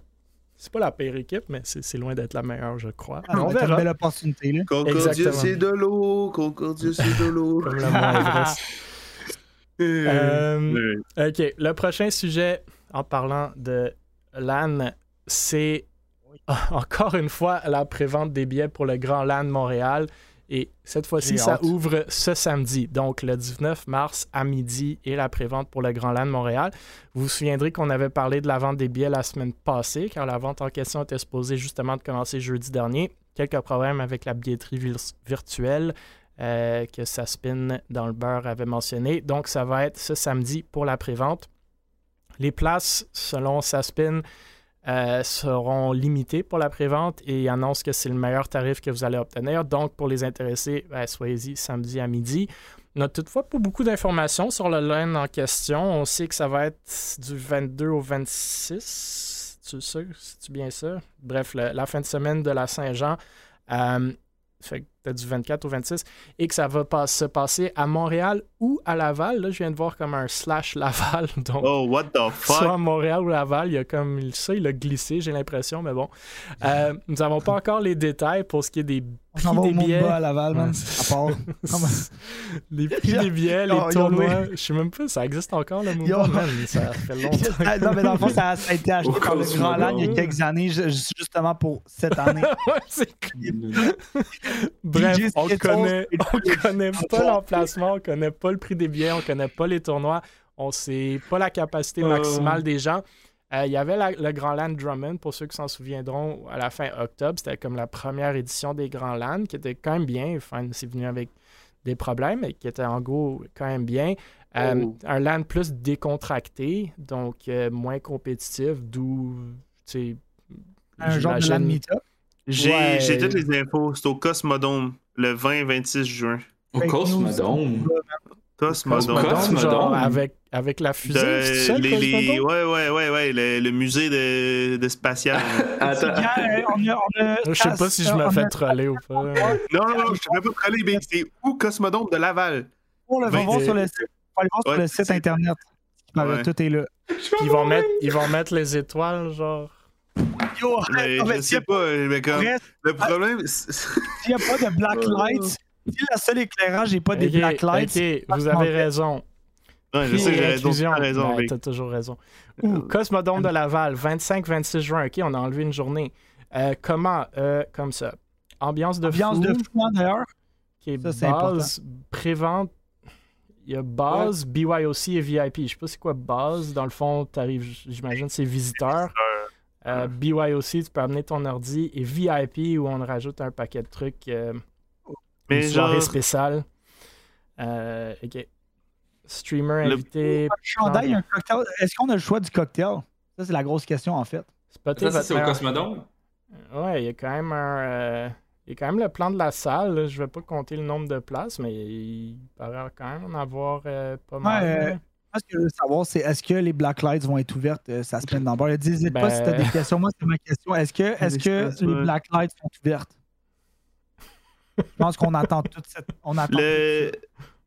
C'est pas la pire équipe, mais c'est loin d'être la meilleure, je crois. Ah, on c'est une verra. belle opportunité. Là. Concordia, Exactement. c'est de l'eau. Concordia, c'est de l'eau. Comme Everest. *laughs* Euh, Euh, ok, le prochain sujet, en parlant de LAN, c'est *laughs* encore une fois la prévente des billets pour le Grand LAN Montréal. Et cette fois-ci, ça ouvre ce samedi, donc le 19 mars à midi, et la prévente pour le Grand LAN Montréal. Vous vous souviendrez qu'on avait parlé de la vente des billets la semaine passée, car la vente en question était supposée justement de commencer jeudi dernier. Quelques problèmes avec la billetterie vir- virtuelle euh, que Saspin dans le beurre avait mentionné. Donc, ça va être ce samedi pour la prévente. Les places, selon Saspin, euh, seront limitées pour la prévente et il annonce que c'est le meilleur tarif que vous allez obtenir. Donc, pour les intéressés, ben, soyez-y samedi à midi. On n'a toutefois pas beaucoup d'informations sur le line en question. On sait que ça va être du 22 au 26. Tu sais, c'est-tu bien ça? Bref, la fin de semaine de la Saint-Jean. Euh, fait t'as du 24 au 26 et que ça va pas- se passer à Montréal ou à Laval. Là, je viens de voir comme un slash *laughs* Laval. Donc, Oh, what the *laughs* soit fuck? à Montréal ou Laval, il y a comme ça, il a glissé, j'ai l'impression, mais bon. Euh, nous n'avons pas encore les détails pour ce qui est des On prix au des billets. bas à Laval, man. Ouais, À c'est- part. *laughs* Les prix des billets, les ont tournois. Je sais même pas, ça existe encore le mouvement, man, Ça fait longtemps. Ah, non, mais dans le fond, ça, a été acheté par le. Grand Land il y a quelques années, ju- justement pour cette année. Ouais, c'est Bref, on connaît, on *laughs* connaît pas l'emplacement, on connaît pas le prix des billets, on connaît pas les tournois, on sait pas la capacité Euh. maximale des gens. Euh, Il y avait la- le Grand Land Drummond, pour ceux qui s'en souviendront, à la fin octobre. C'était comme la première édition des Grands Land, qui était quand même bien. Enfin, c'est venu avec des problèmes, mais qui était en gros quand même bien. Euh, Oh. Un land plus décontracté, donc euh, moins compétitif, d'où, tu sais, Un genre de land meet-up? J'ai Ouais. toutes les infos. C'est au Cosmodome le 20-26 juin. Au Cosmodome? Cosmodome. Cosmodome, Cosmodome. genre avec, avec la fusée. De- c'est ça, le les, ouais, ouais, ouais, ouais, le, le musée de, de spatial. *laughs* Attends. Euh, on a- on a- Je sais pas si je me fais troller ou pas. non, non, non, je te fais pas traller, mais c'est où Cosmodome de Laval? On le va Ben, voir sur le site, on voir sur le site internet. Ben. Tout est là. Puis ils vont, mettre, ils vont mettre les étoiles, genre. Yo, Mais non, mais je s'il y a sais pas, mais comme. reste- Le problème, s'il n'y a pas de black *laughs* lights, si le seul éclairage n'est pas des Ok, black lights, ok, vous avez raison. Ouais, je Puis, sais, j'ai raison, inclusion. t'as raison, Vic. T'as toujours raison. Ou Cosmodome de Laval, 25-26 juin. Ok, on a enlevé une journée. Euh, comment Euh, Comme ça? Ambiance de ambiance fou, de fou hein, d'ailleurs. qui est base, prévente. Il y a base, BYOC et VIP. Je sais pas c'est quoi base. Dans le fond, t'arrives, j'imagine, c'est visiteur. Euh, BYOC, tu peux amener ton ordi. Et VIP, où on rajoute un paquet de trucs. euh, Mais une soirée genre, spéciale. Euh, ok. Streamer Le- invité. Chandail, un cocktail. Est-ce qu'on a le choix du cocktail? Ça, c'est la grosse question, en fait. Ça, c'est au Cosmodome? Ouais, il y a quand même un. euh, Il y a quand même le plan de la salle. là. Je vais pas compter le nombre de places, mais il paraît quand même en avoir euh, pas mal. Ouais, euh, Moi, ce que je veux savoir, c'est est-ce que les black lights vont être ouvertes euh, ça se met dans le? N'hésite pas si tu as Ben- des questions. Moi, c'est ma question. Est-ce que, les black lights sont ouvertes? Je pense qu'on attend toute cette. On attend le...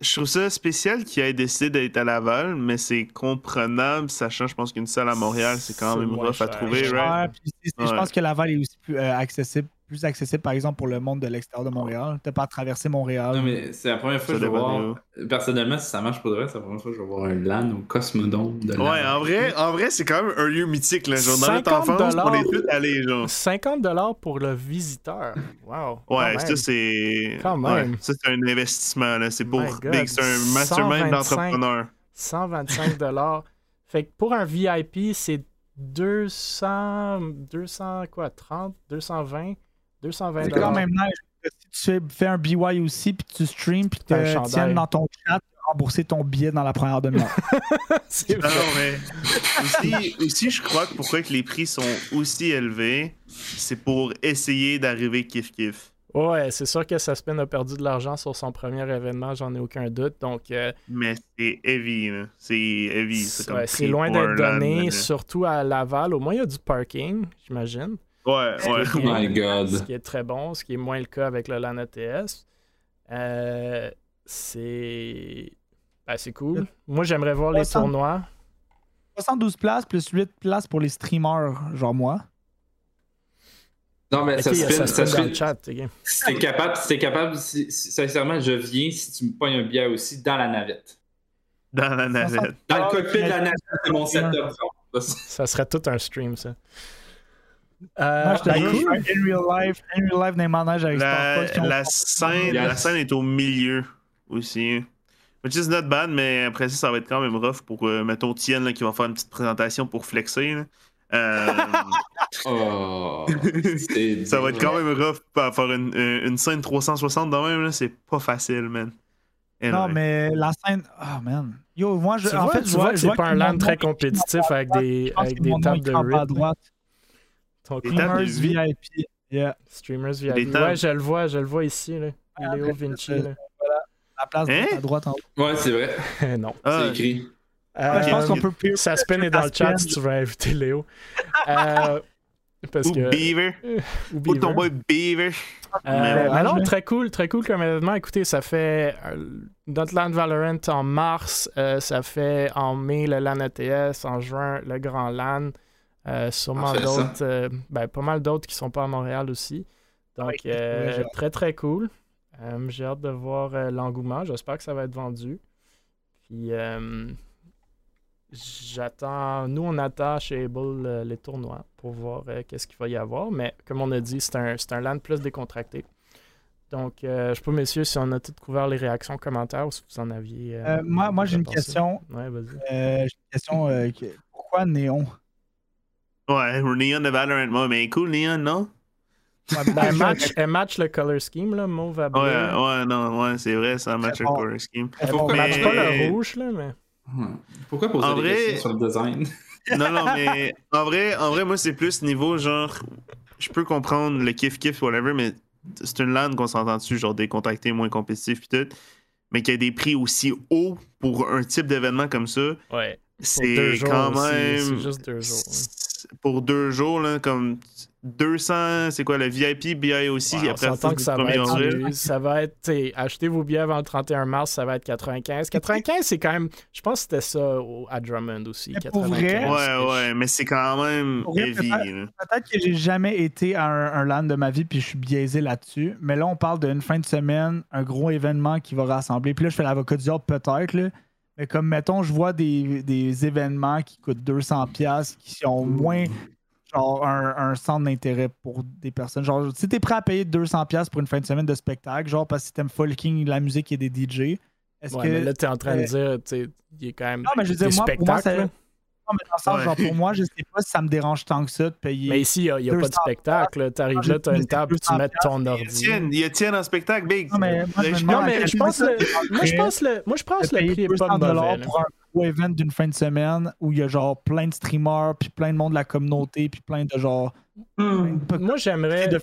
je trouve ça spécial qu'il ait décidé d'être à Laval, mais c'est comprenable, sachant, je pense qu'une salle à Montréal, c'est quand même rough à trouver, right? Puis Je pense que Laval est aussi plus euh, accessible plus accessible, par exemple, pour le monde de l'extérieur de Montréal. T'as pas à traverser Montréal. Non, mais c'est la première fois que je vais voir. Personnellement, si ça marche pour de vrai, c'est la première fois que je vais voir un LAN au Cosmodome de Ouais, en vrai, en vrai c'est quand même un lieu mythique. Là. Genre, dans notre 50 enfance, on est tous allés. Genre. 50 pour le visiteur. Wow. Ouais, ça c'est. Quand ouais, même. ça c'est un investissement. là. C'est pour. C'est un mastermind 125. d'entrepreneur. 125 *laughs* Fait que pour un VIP, c'est 200, 200 quoi, 30, 220, 220 C'est quand même nice. Si tu fais un BY aussi, puis tu stream, puis tu tiennes dans ton chat, rembourser ton billet dans la première demi-heure. *laughs* C'est Non, vrai. non, mais aussi, aussi, je crois que pourquoi que les prix sont aussi élevés, c'est pour essayer d'arriver kiff-kiff. Ouais, c'est sûr que Saspin a perdu de l'argent sur son premier événement, j'en ai aucun doute. Donc, euh, Mais c'est heavy, là. C'est heavy. C'est comme ouais, c'est prix loin d'être donné, là. surtout à Laval. Au moins, il y a du parking, j'imagine. Ouais, ouais. Ce Oh *laughs* my god. Ce qui est très bon, ce qui est moins le cas avec le LAN ETS. Euh, c'est. ben, c'est cool. Moi, j'aimerais voir les 60. tournois. 72 places plus 8 places pour les streamers, genre moi. Non, mais Ok, ça il y a se fait. chat. Si t'es capable, si t'es capable, si- si- sincèrement, je viens si tu me pognes un billet aussi dans la navette. Dans la navette. Dans Ah, le cockpit de la navette, c'est mon setup. Ça serait tout un stream, ça. Euh, je te ben, cool. in real life, in real life dans les manèges avec La, Star Fox. la scène, Yes. la scène est au milieu aussi. Which is not bad, mais après ça, ça va être quand même rough pour, euh, mettons, Tien là, qui va faire une petite présentation pour flexer. là. Euh, *laughs* Oh, ça va être quand même rough à faire une, une une scène 360 de même, c'est pas facile, man. Non, mais la scène. Oh man. Yo, moi, je, Tu en vois, fait, tu je vois que c'est pas un mon LAN nom très compétitif avec des, avec des tables de à droite. Ton Streamers. VIP. Yeah. Streamers VIP. Ouais, je le vois, je le vois ici. Là. Ah, Léo Vinci. Là. La place Hein? à droite en haut. Ouais, c'est vrai. *laughs* non. Ah, C'est écrit. Euh, je pense qu'on peut peer- Ça spin est dans le chat si tu veux inviter Léo. *laughs* Euh, parce Ou que. Beaver. *laughs* ou Ou ton Beaver. boy Beaver. Euh, Mais mais non, ouais. très cool, très cool comme événement. Écoutez, ça fait euh, notre LAN Valorant en mars, euh, ça fait en mai le LAN ETS, en juin le Grand LAN. Euh, sûrement d'autres, euh, ben, pas mal d'autres qui sont pas à Montréal aussi. Donc, euh, très très cool. Euh, J'ai hâte de voir euh, l'engouement. J'espère que ça va être vendu. Puis, euh, j'attends. Nous, on attend chez Able euh, les tournois pour voir euh, qu'est-ce qu'il va y avoir. Mais comme on a dit, c'est un, c'est un LAN plus décontracté. Donc, euh, je sais pas, messieurs, si on a tout couvert les réactions, commentaires ou si vous en aviez. euh, Euh, moi, moi j'ai une question. Ouais, vas-y. Euh, j'ai une question. euh, que- pourquoi Néon? Ouais, Neon de Valorant. Ouais, mais cool, Neon, non? Ben, *laughs* elle, match, elle match le color scheme, là, mauve à bleu. Ouais, ouais, non, ouais, c'est vrai, ça match le color scheme. Elle Pourquoi- match pas le rouge, là, mais. Ouais. Pourquoi poser En des vrai- questions sur le design? *laughs* Non, non, mais en vrai, en vrai, moi, c'est plus niveau genre. Je peux comprendre le kiff-kiff, whatever, mais c'est une LAN qu'on s'entend dessus, genre décontracté, moins compétitif, puis tout. Mais qu'il y a des prix aussi hauts pour un type d'événement comme ça, Ouais. C'est quand aussi, même. C'est juste deux jours. Pour deux jours, là, comme 200, c'est quoi le VIP, BI aussi, après s'entend que ça va, être, ça va être, achetez vos billets avant le 31 mars, ça va être 95. 95, c'est quand même, je pense que c'était ça au- à Drummond aussi. Mais pour vrai? 95, Ouais, ouais, mais c'est quand même. Peut-être que j'ai jamais été à un, un LAN de ma vie puis je suis biaisé là-dessus. Mais là, on parle d'une fin de semaine, un gros événement qui va rassembler. Puis là, je fais l'avocat du diable peut-être. Mais comme, mettons, je vois des, des événements qui coûtent 200$ qui ont moins genre un, un centre d'intérêt pour des personnes. Genre, si t'es prêt à payer 200$ pour une fin de semaine de spectacle, genre parce que t'aimes fucking la musique et des DJ, est-ce Ouais, que. mais là, t'es en train de euh, dire, tu sais, il est quand même Non, mais je veux des dire, moi, pour moi, spectacles. ça- là. Non, mais dans le sens, Ouais. genre, pour moi, je sais pas si ça me dérange tant que ça de payer. Mais ici, il n'y a, pas de 200 spectacle. T'arrives là, t'as une table, tu 200 mets ton ordi. Il y a Tiens en spectacle, Big. Non, mais moi, je Non, mais pense, le, moi, je pense, le, moi, je pense de le payer prix est pas 200 mauvais. pour un gros event d'une fin de semaine où il y a genre plein de streamers, puis plein de monde de la communauté, puis plein de genre. Moi, j'aimerais. de-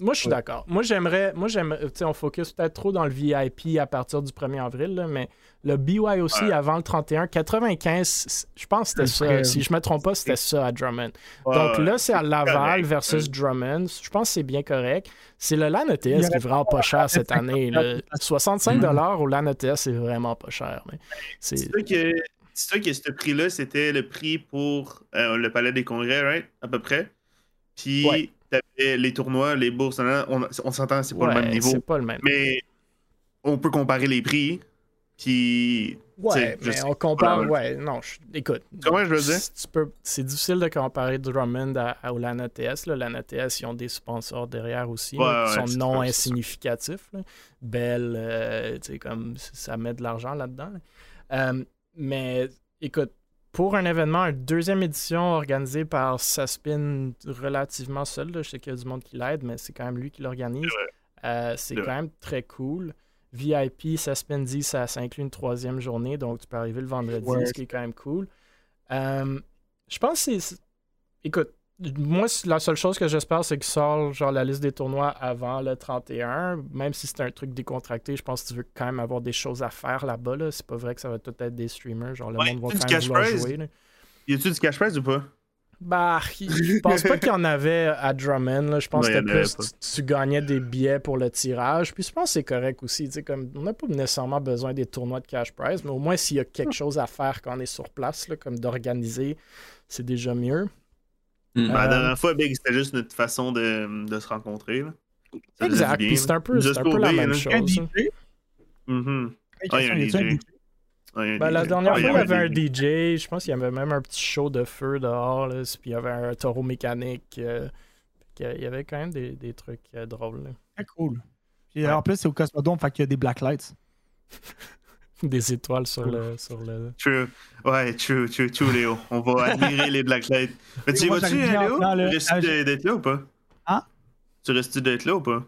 Moi, je suis d'accord. Moi, j'aimerais. Moi, j'aimerais. Tu sais, on focus peut-être trop dans le VIP à partir du 1er avril, là, mais le BY aussi, avant le 31, 95, c- je pense que c'était ça. Si je me trompe pas, c'était ça à Drummond. Ouais, Donc là, c'est à Laval correct. versus Drummond. Je pense que c'est bien correct. C'est le LAN ETS qui est vraiment pas cher cette année. là. 65 Mm. au LAN ETS, c'est vraiment pas cher. mais c'est- C'est sûr que, c'est sûr que ce prix-là, c'était le prix pour euh, le Palais des Congrès, right? À peu près. Puis, Ouais. Les tournois, les bourses, on, on s'entend, c'est pas le même niveau. C'est pas le même. Mais on peut comparer les prix. Puis. Ouais, mais on compare. pas, Ouais, non, je- écoute. Comment je veux dire? C'est difficile de comparer Drummond à, à- au LAN ATS. Là. LAN ATS, ils ont des sponsors derrière aussi, Ouais, là, qui ouais, sont c'est non insignificatifs. là. Bell, euh, tu sais, comme ça met de l'argent là-dedans. là. Euh, mais écoute, pour un événement, une deuxième édition organisée par Saspin relativement seul, là, je sais qu'il y a du monde qui l'aide, mais c'est quand même lui qui l'organise. Euh, c'est C'est quand même très cool. VIP, Saspin dit ça, ça inclut une troisième journée, donc tu peux arriver le vendredi, Ouais. ce qui est quand même cool. Euh, je pense que c'est. Écoute, moi, la seule chose que j'espère, c'est qu'il sort genre la liste des tournois avant le 31. Même si c'est un truc décontracté, je pense que tu veux quand même avoir des choses à faire là-bas. Là. C'est pas vrai que ça va tout être des streamers. Genre, le Ouais, monde va quand même vouloir jouer. là. Y a-tu du cash prize ou pas? Bah, je *laughs* pense pas qu'il y en avait à Drummond. là. Je pense Non, que plus tu, tu gagnais des billets pour le tirage. Puis je pense que c'est correct aussi. tu sais, Comme, on n'a pas nécessairement besoin des tournois de cash prize, mais au moins s'il y a quelque chose à faire quand on est sur place, là, comme d'organiser, c'est déjà mieux. Mm. Ben, La Euh, dernière fois, Big, c'était juste notre faison de, de se rencontrer. Là. Ça Exact. Puis c'est un peu, un peu la même chose. Hein. DJ? Mhm. Hey, Ah? Ah, il y a un Ben, la dernière Ah, fois, il y avait un DJ. Je pense qu'il y avait même un petit show de feu dehors. Là, puis il y avait un taureau mécanique. euh, il y avait quand même des, des trucs euh, drôles. là. Très cool. Puis Ouais. en plus, c'est au Cosmodome, fait qu'il y a des blacklights. *laughs* *laughs* Des étoiles sur le. Sur le... True. Ouais, true, true, true, Léo. On va *laughs* admirer les Blacklights. Mais tu vas-tu, Léo? en temps, là. Tu restes Ah, j'ai- d'être là ou pas? Hein? Tu restes d'être là ou pas?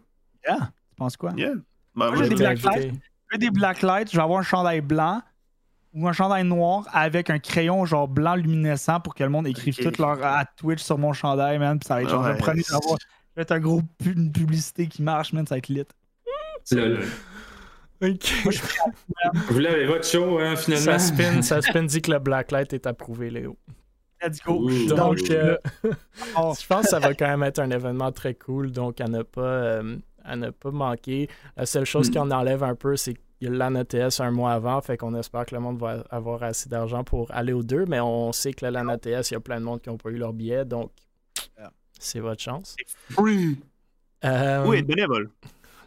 Yeah. Tu penses quoi? Yeah. Ben, Moi, j'ai des. Je veux des blacklights, je vais avoir un chandail blanc ou un chandail noir avec un crayon genre blanc luminescent pour que le monde écrive Ok. tout leur à Twitch sur mon chandail, man. Puis ça va être genre, Ouais. ça va ça va être un gros une publicité qui marche, man. Ça va être lit. Vous l'avez votre show, hein, finalement. Ça spin, ça spin dit que le blacklight est approuvé, Léo. Let's go. Ouh. Donc, euh, Oh, je pense que ça va quand même être un événement très cool, donc à ne pas, euh, à ne pas manquer. La seule chose Mm. qui en enlève un peu, c'est qu'il y a le LAN ETS un mois avant, fait qu'on espère que le monde va avoir assez d'argent pour aller aux deux, mais on sait que le LAN ETS, il y a plein de monde qui n'ont pas eu leur billet, donc Yeah. c'est votre chance. Oui. Euh, Oui, bénévole.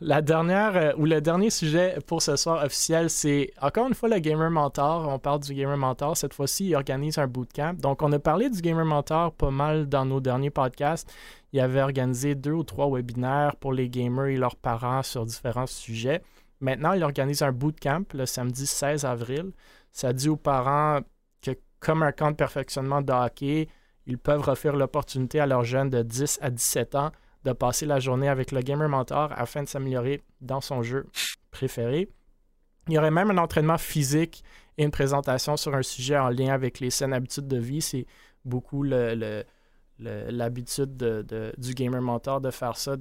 La dernière, euh, ou le dernier sujet pour ce soir officiel, c'est encore une fois le Gamer Mentor. On parle du Gamer Mentor. Cette fois-ci, il organise un bootcamp. Donc, on a parlé du Gamer Mentor pas mal dans nos derniers podcasts. Il avait organisé deux ou trois webinaires pour les gamers et leurs parents sur différents sujets. Maintenant, il organise un bootcamp le samedi 16 avril. Ça dit aux parents que, comme un camp de perfectionnement de hockey, ils peuvent offrir l'opportunité à leurs jeunes de 10 à 17 ans de passer la journée avec le Gamer Mentor afin de s'améliorer dans son jeu préféré. Il y aurait même un entraînement physique et une présentation sur un sujet en lien avec les saines habitudes de vie. C'est beaucoup l'habitude de- de- du Gamer Mentor de faire ça,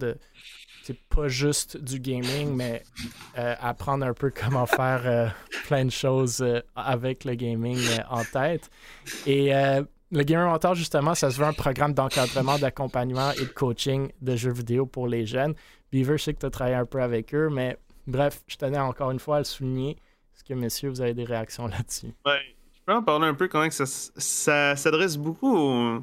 c'est pas juste du gaming, mais euh, apprendre un peu comment *laughs* faire euh, plein de choses euh, avec le gaming en tête. Le Gamer Mentor, justement, ça se veut un programme d'encadrement, d'accompagnement et de coaching de jeux vidéo pour les jeunes. Beaver, je sais que tu as travaillé un peu avec eux, mais bref, je tenais encore une fois à le souligner. Est-ce que, messieurs, vous avez des réactions là-dessus? Ouais. Je peux en parler un peu comment que ça, ça s'adresse beaucoup aux,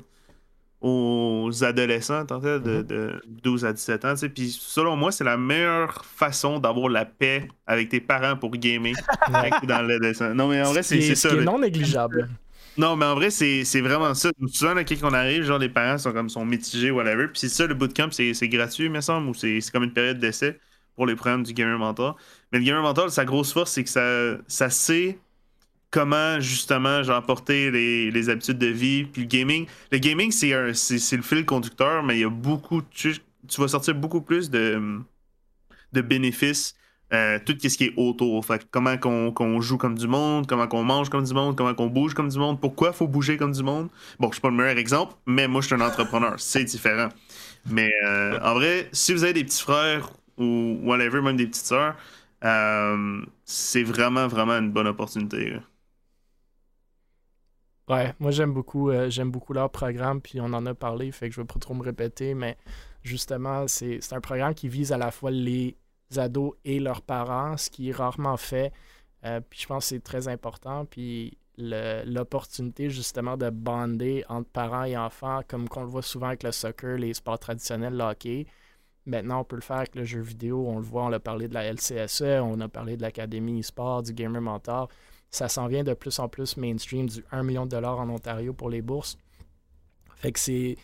aux adolescents, en fait, de, de 12 à 17 ans. Puis selon moi, c'est la meilleure façon d'avoir la paix avec tes parents pour gamer *laughs* Ouais. dans l'adolescent. Non, mais en vrai, Ce c'est c'est ça. qui est là. non négligeable. Non, mais en vrai, c'est vraiment ça. Souvent, là, quand on arrive, genre, les parents sont comme sont mitigés, whatever. Puis c'est ça, le bootcamp, c'est gratuit, il me semble, ou c'est comme une période d'essai pour les programmes du Gamer Mentor. Mais le Gamer Mentor, sa grosse force, c'est que ça, sait comment, justement, genre, porter les, habitudes de vie. Puis le gaming, le gaming, c'est un- le fil conducteur, mais il y a beaucoup, tu, tu vas sortir beaucoup plus de bénéfices euh, tout ce qui est autour. Fait comment qu'on joue comme du monde, comment qu'on mange comme du monde, comment qu'on bouge comme du monde, pourquoi faut bouger comme du monde. Bon, je suis pas le meilleur exemple, mais moi je suis un entrepreneur, *laughs* c'est différent. Mais euh, en vrai, si vous avez des petits frères ou whatever, même des petites sœurs, euh, c'est vraiment, vraiment une bonne opportunité. là. Ouais, moi j'aime beaucoup, j'aime beaucoup leur programme, puis on en a parlé, fait que je vais pas trop me répéter, mais justement, c'est un programme qui vise à la fois les ados et leurs parents, ce qui est rarement fait. Euh, puis je pense que c'est très important. Puis l'opportunité justement de bonder entre parents et enfants, comme qu'on le voit souvent avec le soccer, les sports traditionnels, le hockey. Maintenant, on peut le faire avec le jeu vidéo. On le voit, on a parlé de la LCSE, on a parlé de l'Académie e-sport, du Gamer Mentor. Ça s'en vient de plus en plus mainstream, du 1 million de dollars en Ontario pour les bourses. Fait que c'est.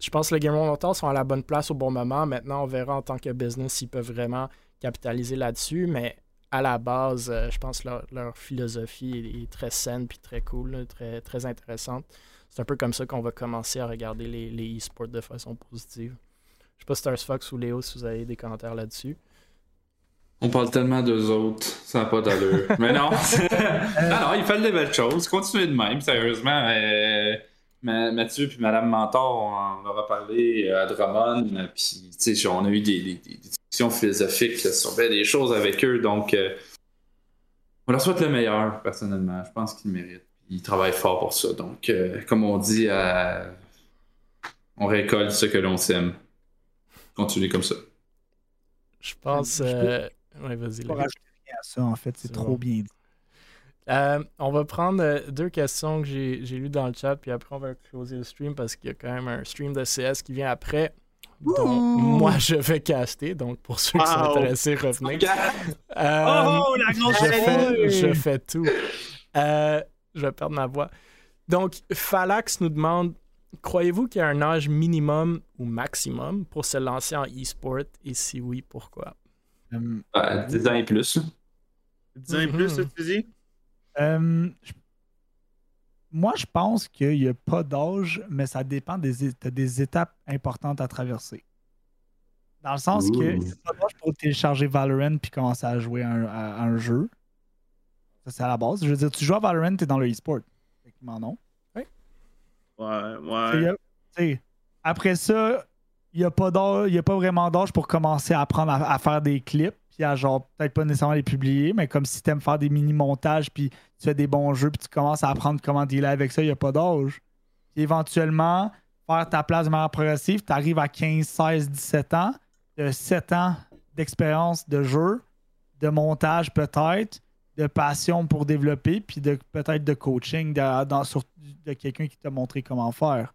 Je pense que les Gamer Mentor sont à la bonne place au bon moment. Maintenant, on verra en tant que business s'ils peuvent vraiment capitaliser là-dessus. Mais à la base, euh, je pense que leur, leur philosophie est, est très saine puis très cool, là, très, très intéressante. C'est un peu comme ça qu'on va commencer à regarder les, les e-sports de façon positive. Je sais pas Stars Fox ou Léo si vous avez des commentaires là-dessus. On parle tellement d'eux autres, ça n'a pas d'allure. Mais non, *laughs* *laughs* non, non, ils font des belles choses. Continuez de même, sérieusement. Euh, Mathieu puis Madame Mentor, on en aura parlé euh, à Drummond. Puis, tu sais, on a eu des, des- des discussions philosophiques sur des choses avec eux. Donc, euh, on leur souhaite le meilleur, personnellement. Je pense qu'ils le méritent. Ils travaillent fort pour ça. Donc, euh, comme on dit, euh, on récolte ce que l'on sème. Continuez comme ça. Je pense. Je peux- euh, Ouais, vas-y. Je peux rien à ça, en fait. C'est C'est trop bon. bien dit. Euh, on va prendre euh, deux questions que j'ai lues dans le chat, puis après on va closer le stream parce qu'il y a quand même un stream de CS qui vient après, moi je vais caster. Donc pour ceux qui sont intéressés, revenez. Euh, la je, fais, je fais tout. Euh, je vais perdre ma voix. Donc, Falax nous demande Croyez-vous qu'il y a un âge minimum ou maximum pour se lancer en e-sport? Et si oui, pourquoi? Euh, Euh, 10 ans et plus. là. 10 ans et plus, ça, tu dis? Euh, je- Moi, je pense qu'il n'y a pas d'âge, mais ça dépend des, des étapes importantes à traverser. Dans le sens que Ouh. a pas d'âge pour télécharger Valorant puis commencer à jouer à un, à- à un jeu. Ça, c'est à la base. Je veux dire, tu joues à Valorant, tu es dans le e-sport. Techniquement, non. Ouais, ouais. après ça, il n'y a, pas d'âge- y a pas vraiment d'âge pour commencer à apprendre à, à faire des clips, puis à genre, peut-être pas nécessairement les publier, mais comme si tu aimes faire des mini-montages, puis tu fais des bons jeux, puis tu commences à apprendre comment dealer avec ça, il n'y a pas d'âge. Puis éventuellement, faire ta place de manière progressive, tu arrives à 15, 16, 17 ans, de 7 ans d'expérience de jeu, de montage peut-être, de passion pour développer, puis de peut-être de coaching de, de quelqu'un qui t'a montré comment faire.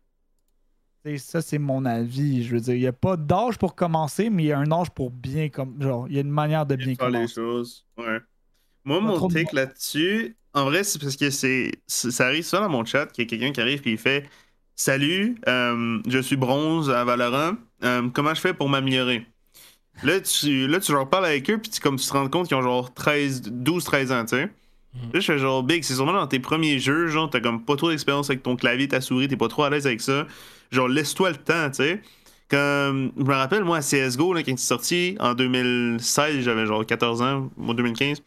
Ça, c'est mon avis. Je veux dire, il n'y a pas d'âge pour commencer, mais il y a un âge pour bien comme. Genre, il y a une manière de bien faire les commencer. choses. Ouais. Moi, Pas mon de take là-dessus, en vrai, c'est parce que c'est, ça arrive souvent dans mon chat qu'il y a quelqu'un qui arrive et il fait Salut, euh, je suis bronze à Valorant. Euh, comment je fais pour m'améliorer Là, tu, là, tu genre parles avec eux, puis tu, comme tu te rends compte qu'ils ont genre 13, 12, 13 ans, tu sais. Là, je fais genre big, c'est sûrement dans tes premiers jeux, genre, t'as comme pas trop d'expérience avec ton clavier, ta souris, t'es pas trop à l'aise avec ça. Genre, laisse-toi le temps, tu sais. Comme, je me rappelle, moi, à CSGO, là, quand c'est sorti, en 2016, j'avais genre 14 ans, moi, 2015.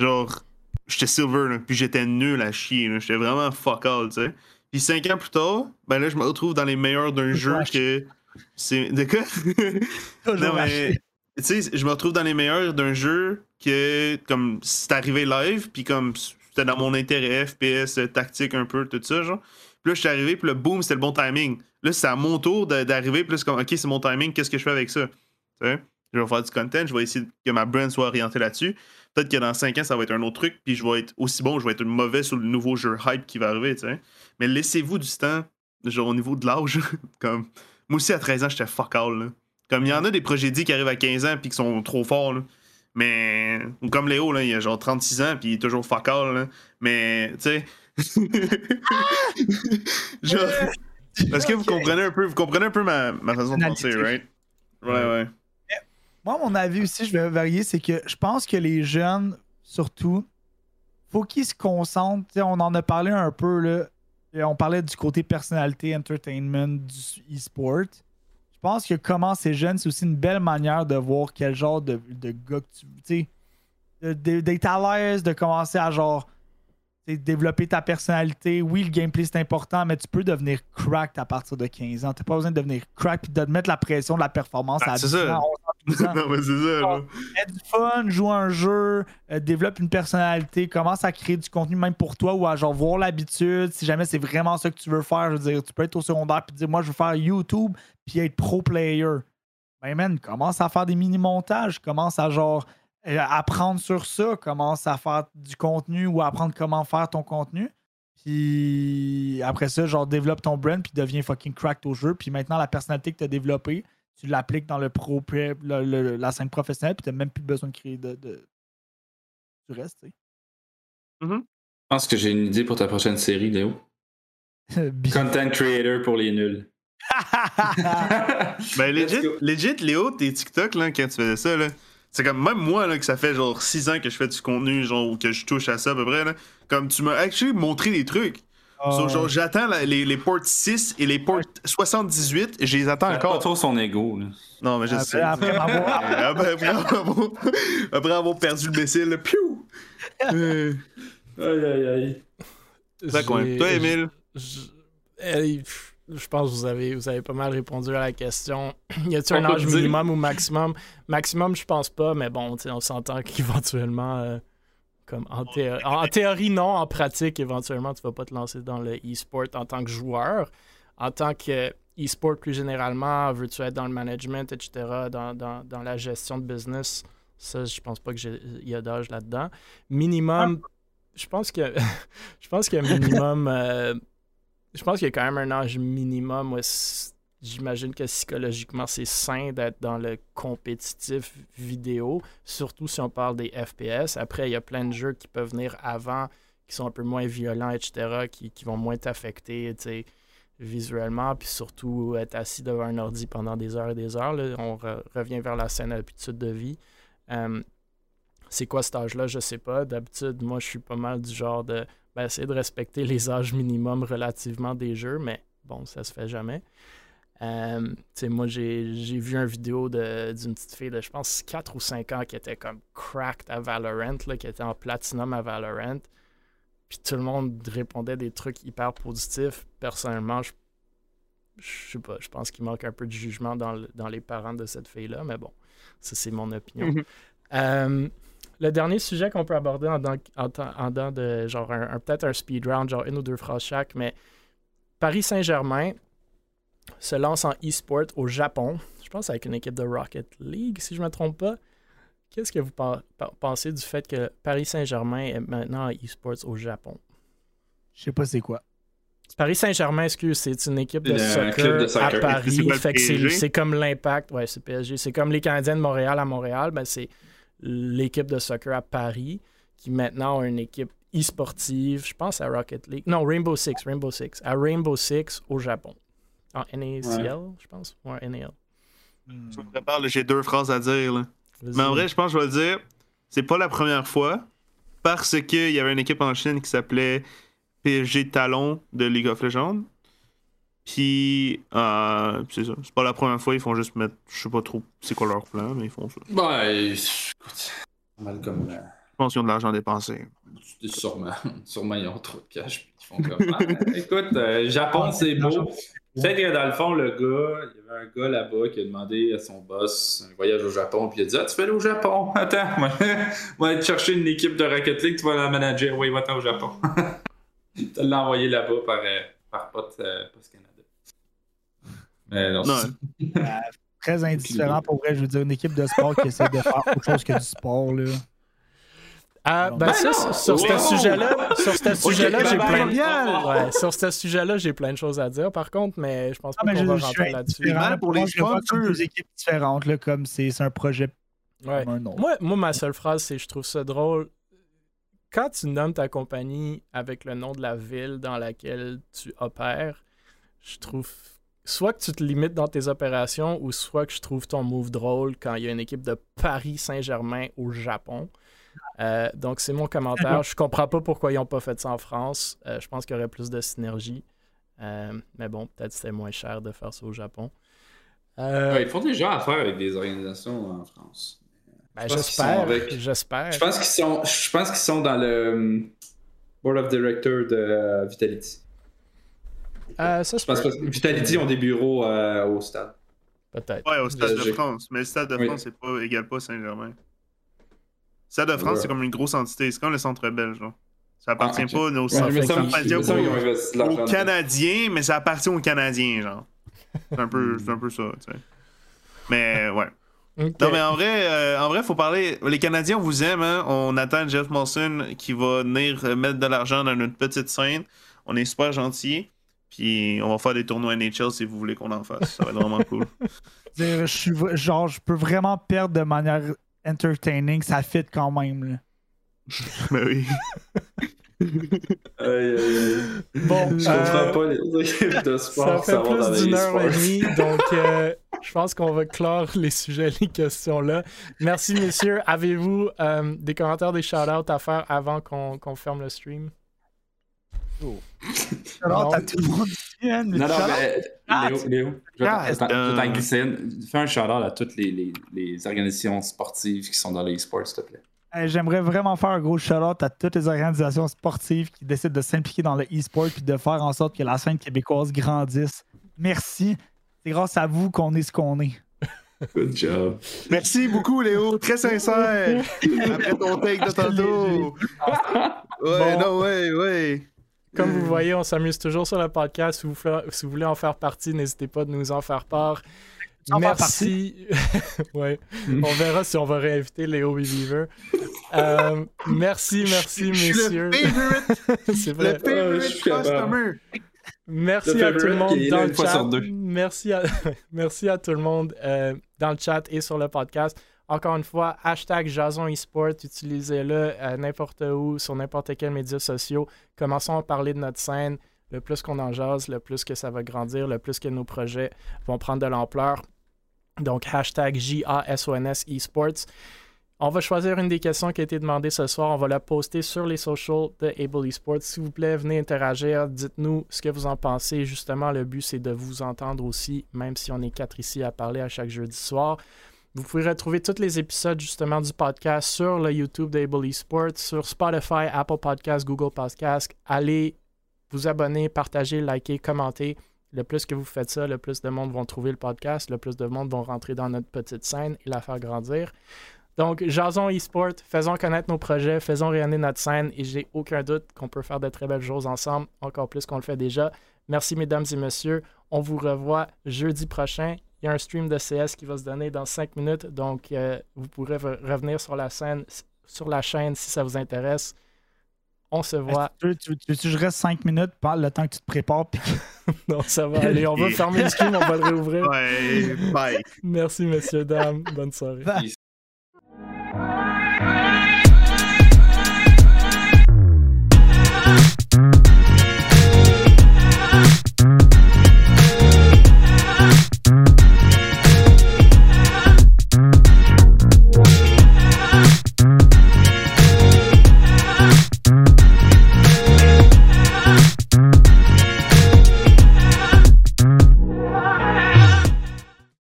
Genre, j'étais silver, là, puis j'étais nul à chier, là. J'étais vraiment fuck all, tu sais. Puis 5 ans plus tard, ben là, je me retrouve dans les meilleurs d'un jeu que. C'est. De quoi? *laughs* Non, mais. Tu sais, je me retrouve dans les meilleurs d'un jeu que, comme, c'est arrivé live, puis comme, c'était dans mon intérêt, FPS, tactique un peu, tout ça, genre. Puis là, je suis arrivé, puis le boom, c'était le bon timing. Là, c'est à mon tour d'arriver, puis comme, OK, c'est mon timing, qu'est-ce que je fais avec ça? Tu sais? Je vais faire du content, je vais essayer que ma brand soit orientée là-dessus. Peut-être que dans 5 ans, ça va être un autre truc, puis je vais être aussi bon, je vais être mauvais sur le nouveau jeu hype qui va arriver, tu sais. Mais laissez-vous du temps, genre au niveau de l'âge. *laughs* comme, moi aussi, à 13 ans, j'étais fuck all, là. Comme il y en a des projets dits qui arrivent à 15 ans puis qui sont trop forts, là. Mais, ou comme Léo, là, il a genre 36 ans puis il est toujours fuck all, là. Mais, tu sais. *laughs* genre. Est-ce que vous comprenez un peu, vous comprenez un peu ma, ma façon de penser, right? Ouais, ouais. Moi, mon avis aussi, je vais varier, c'est que je pense que les jeunes, surtout, faut qu'ils se concentrent. Tu sais, on en a parlé un peu, là. Et On parlait du côté personnalité, entertainment, du e-sport. Je pense que comment c'est jeune, c'est aussi une belle manière de voir quel genre de, de gars que tu. Tu sais, d'être à l'aise, de commencer à genre. développer ta personnalité. Oui, le gameplay c'est important, mais tu peux devenir cracked à partir de 15 ans. T'as pas besoin de devenir cracked et de mettre la pression de la performance Ah, à c'est 10 ça. ans, 11 ans, 12 ans non, mais c'est ça, là. aie du fun, joue un jeu, euh, développe une personnalité, commence à créer du contenu même pour toi ou à genre voir l'habitude. Si jamais c'est vraiment ça que tu veux faire, je veux dire, tu peux être au secondaire puis dire moi je veux faire YouTube puis être pro player. Ben man, commence à faire des mini-montages, commence à genre euh, apprendre sur ça, commence à faire du contenu ou apprendre comment faire ton contenu. Puis après ça, genre, développe ton brand, puis deviens fucking cracked au jeu. Puis maintenant, la personnalité que tu as développée, tu l'appliques dans le pro, le- le- la scène professionnelle, puis tu même plus besoin de créer de, de- du reste, tu Je pense que j'ai une idée pour ta prochaine série, Léo. *laughs* Content creator pour les nuls. *laughs* Ben, legit, legit, Léo, tes TikTok, là, quand tu faisais ça, là, c'est comme, même moi, là, que ça fait genre 6 ans que je fais du contenu, genre, que je touche à ça à peu près, là, comme tu m'as actually montré des trucs. Ah, So, j'attends les, les ports 6 et les ports 78, je les attends Pas encore. trop son ego. Là. Non, mais je Après- sais. après m'avoir- *laughs* après, après avoir, après avoir perdu le là, piou! Euh, Aïe, aïe, aïe. quoi? J'ai- Toi, Emile? Je, pff, je pense que vous avez, vous avez pas mal répondu à la question. *clears throat* y a-t-il un âge minimum ou maximum? Maximum, je pense pas, mais bon, on s'entend *laughs* qu'éventuellement, euh, comme en, théo- en théorie, non, en pratique, éventuellement, tu vas pas te lancer dans le e-sport en tant que joueur. En tant que e-sport plus généralement, veux-tu être dans le management, etc., dans, dans, dans la gestion de business Ça, je pense pas qu'il y a d'âge là-dedans. Minimum, je pense que *laughs* je pense qu'il y a minimum. euh, je pense qu'il y a quand même un âge minimum. J'imagine que psychologiquement, c'est sain d'être dans le compétitif vidéo, surtout si on parle des FPS. Après, il y a plein de jeux qui peuvent venir avant, qui sont un peu moins violents, etc., qui, qui vont moins t'affecter visuellement, puis surtout être assis devant un ordi pendant des heures et des heures. là. On re- revient vers la scène habitude de vie. C'est quoi cet âge-là, je sais pas. D'habitude, moi, je suis pas mal du genre de ben, essayer de respecter les âges minimums relativement des jeux, mais bon, ça se fait jamais. Euh, moi, j'ai j'ai vu une vidéo de- d'une petite fille de, je pense, 4 ou 5 ans qui était comme cracked à Valorant, là, qui était en platinum à Valorant. Puis tout le monde répondait des trucs hyper positifs. Personnellement, je, je sais pas, je pense qu'il manque un peu de jugement dans, le- dans les parents de cette fille-là, mais bon, ça, c'est mon opinion. Mhm. Euh, le dernier sujet qu'on peut aborder en dans, en, de genre un, un- peut-être un speed round, genre une ou deux phrases chaque, mais Paris Saint-Germain se lance en e-sport au Japon. Je pense avec une équipe de Rocket League, si je ne me trompe pas. Qu'est-ce que vous pen- pen- pensez du fait que Paris Saint-Germain est maintenant en e-sports au Japon? Je sais pas c'est quoi. Paris Saint-Germain, excuse, c'est une équipe de, soccer de à soccer. Paris. c'est comme l'impact. Ouais, c'est PSG. C'est comme les Canadiens de Montréal à Montréal. Ben, c'est l'équipe de soccer à Paris qui maintenant a une équipe e-sportive. Je pense à Rocket League. Non, Rainbow Six. Rainbow Six. À Rainbow Six au Japon. En NACL, je pense. Ouais, NAL. Hmm. Je me prépare, là, j'ai deux phrases à dire. Là. Mais en vrai, je pense que je vais le dire. C'est pas la première fois. Parce qu'il y avait une équipe en Chine qui s'appelait PSG Talon de League of Legends. Puis, euh, c'est ça. C'est pas la première fois. Ils font juste mettre. Je sais pas trop c'est quoi leur plan, mais ils font ça. Ouais, écoute. Mal comme. euh, Je pense qu'ils ont de l'argent dépensé. Sûrement. *laughs* Sûrement, ils ont trop de cash. puis Ils font comme. Ah, écoute, euh, Japon, c'est beau. Peut-être que dans le fond, le gars, il y avait un gars là-bas qui a demandé à son boss un voyage au Japon, puis il a dit Ah, tu vas aller au Japon? *laughs* Attends, moi, *laughs* on va aller te chercher une équipe de Rocket League, tu vas la manager. Oui, va-t'en au Japon. *laughs* Il te l'a envoyé là-bas par, euh, par Post, euh, Post Canada. Mais non, Non, c'est- Très indifférent pour vrai. Je veux dire, une équipe de sport qui essaie de faire autre chose que du sport. Là. Ah, ben Ben ça, non! sur ce sujet-là, sur ce sujet-là, j'ai plein de... Ouais, sur ce sujet-là, j'ai plein de choses à dire, par contre, mais je pense Ah, pas mais qu'on je, va rentrer là-dessus. pour les je deux équipes différentes, là, comme c'est c'est un projet Ouais. comme un autre. Moi, moi, ma seule phrase, c'est je trouve ça drôle. Quand tu nommes ta compagnie avec le nom de la ville dans laquelle tu opères, je trouve soit que tu te limites dans tes opérations ou soit que je trouve ton move drôle quand il y a une équipe de Paris Saint-Germain au Japon. Euh, donc, c'est mon commentaire. Je comprends pas pourquoi ils n'ont pas fait ça en France. Euh, je pense qu'il y aurait plus de synergie. Euh, mais bon, peut-être c'était moins cher de faire ça au Japon. Euh, Ouais, ils font déjà affaire avec des organisations en France. ben, j'espère. Je pense qu'ils sont, je pense qu'ils sont dans le Board of Directors de Vitality. Euh, ça, Je pense que Vitality ont des bureaux euh, au stade. Peut-être. Ouais, au Stade de. France. Mais le Stade de Oui. France, c'est pas égal pas Saint-Germain. Le Stade de France, Ouais. c'est comme une grosse entité. C'est comme le centre belge. genre. Ça appartient Ah, ok. pas aux, Ouais, ça appartient aux-. Canadiens, mais ça appartient aux Canadiens, genre. C'est un peu, Hmm. c'est un peu ça, tu sais. Mais ouais. *laughs* Ok. Non, mais en vrai, euh, en vrai, faut parler. Les Canadiens, on vous aime, hein. On attend Jeff Molson qui va venir euh, mettre de l'argent dans notre petite scène. On est super gentils. Puis on va faire des tournois NHL si vous voulez qu'on en fasse. Ça va être vraiment *laughs* cool. Je suis genre, je peux vraiment perdre de manière entertaining, ça fit quand même. Là. Mais *laughs* oui. Aïe, aïe, aïe. Bon, Je euh, comprends pas les équipes *laughs* de sport. ça fait plus d'une heure et demie, donc euh, *laughs* je pense qu'on va clore les sujets, les questions là. Merci, messieurs. Avez-vous euh, des commentaires, des shout-outs à faire avant qu'on qu'on ferme le stream? Alors, Non. t'as tout le monde mais Non, non, mais Ah, Léo, Léo, je vais Ah, t'en- je t'en euh, glisser une. Fais un shout-out à toutes les, les, les organisations sportives qui sont dans les sports, s'il te plaît. J'aimerais vraiment faire un gros shout-out à toutes les organisations sportives qui décident de s'impliquer dans le e-sport et de faire en sorte que la scène québécoise grandisse. Merci. C'est grâce à vous qu'on est ce qu'on est. *laughs* Good job. Merci beaucoup, Léo. Très sincère. *laughs* Après ton take de tantôt. Ouais, Bon. non, ouais, ouais. Comme vous voyez, on s'amuse toujours sur le podcast. Si vous, fa- si vous voulez en faire partie, n'hésitez pas de nous en faire part. En Merci. *laughs* ouais. On verra si on va réinviter Léo Believer. Euh, merci, merci, Je messieurs. *laughs* le favorite, C'est le vrai. Je favorite customer. Merci Le à tout le monde dans le chat. Merci à, *laughs* merci à tout le monde euh, dans le chat et sur le podcast. Encore une fois, hashtag Jason eSport, utilisez-le euh, n'importe où, sur n'importe quel média social. Commençons à parler de notre scène. Le plus qu'on en jase, le plus que ça va grandir, le plus que nos projets vont prendre de l'ampleur. Donc, hashtag J-A-S-O-N-S eSports. On va choisir une des questions qui a été demandée ce soir. On va la poster sur les socials de Able Esports. S'il vous plaît, venez interagir. Dites-nous ce que vous en pensez. Justement, le but, c'est de vous entendre aussi, même si on est quatre ici à parler à chaque jeudi soir. Vous pouvez retrouver tous les épisodes justement du podcast sur le YouTube d'Able Esports, sur Spotify, Apple Podcasts, Google Podcasts. Allez vous abonner, partager, liker, commenter. Le plus que vous faites ça, le plus de monde vont trouver le podcast, le plus de monde vont rentrer dans notre petite scène et la faire grandir. Donc, Jason eSport, faisons connaître nos projets, faisons rayonner notre scène et j'ai aucun doute qu'on peut faire de très belles choses ensemble, encore plus qu'on le fait déjà. Merci, mesdames et messieurs. On vous revoit jeudi prochain. Il y a un stream de CS qui va se donner dans 5 minutes, donc euh, vous pourrez re- revenir sur la scène, sur la chaîne si ça vous intéresse. On se voit. Tu veux, tu veux- tu veux que je reste 5 minutes parle le temps que tu te prépares puis *laughs* Non, ça va aller. On va fermer le stream, on va le *laughs* réouvrir. Ouais, bye. Merci, messieurs, dames. Bonne soirée.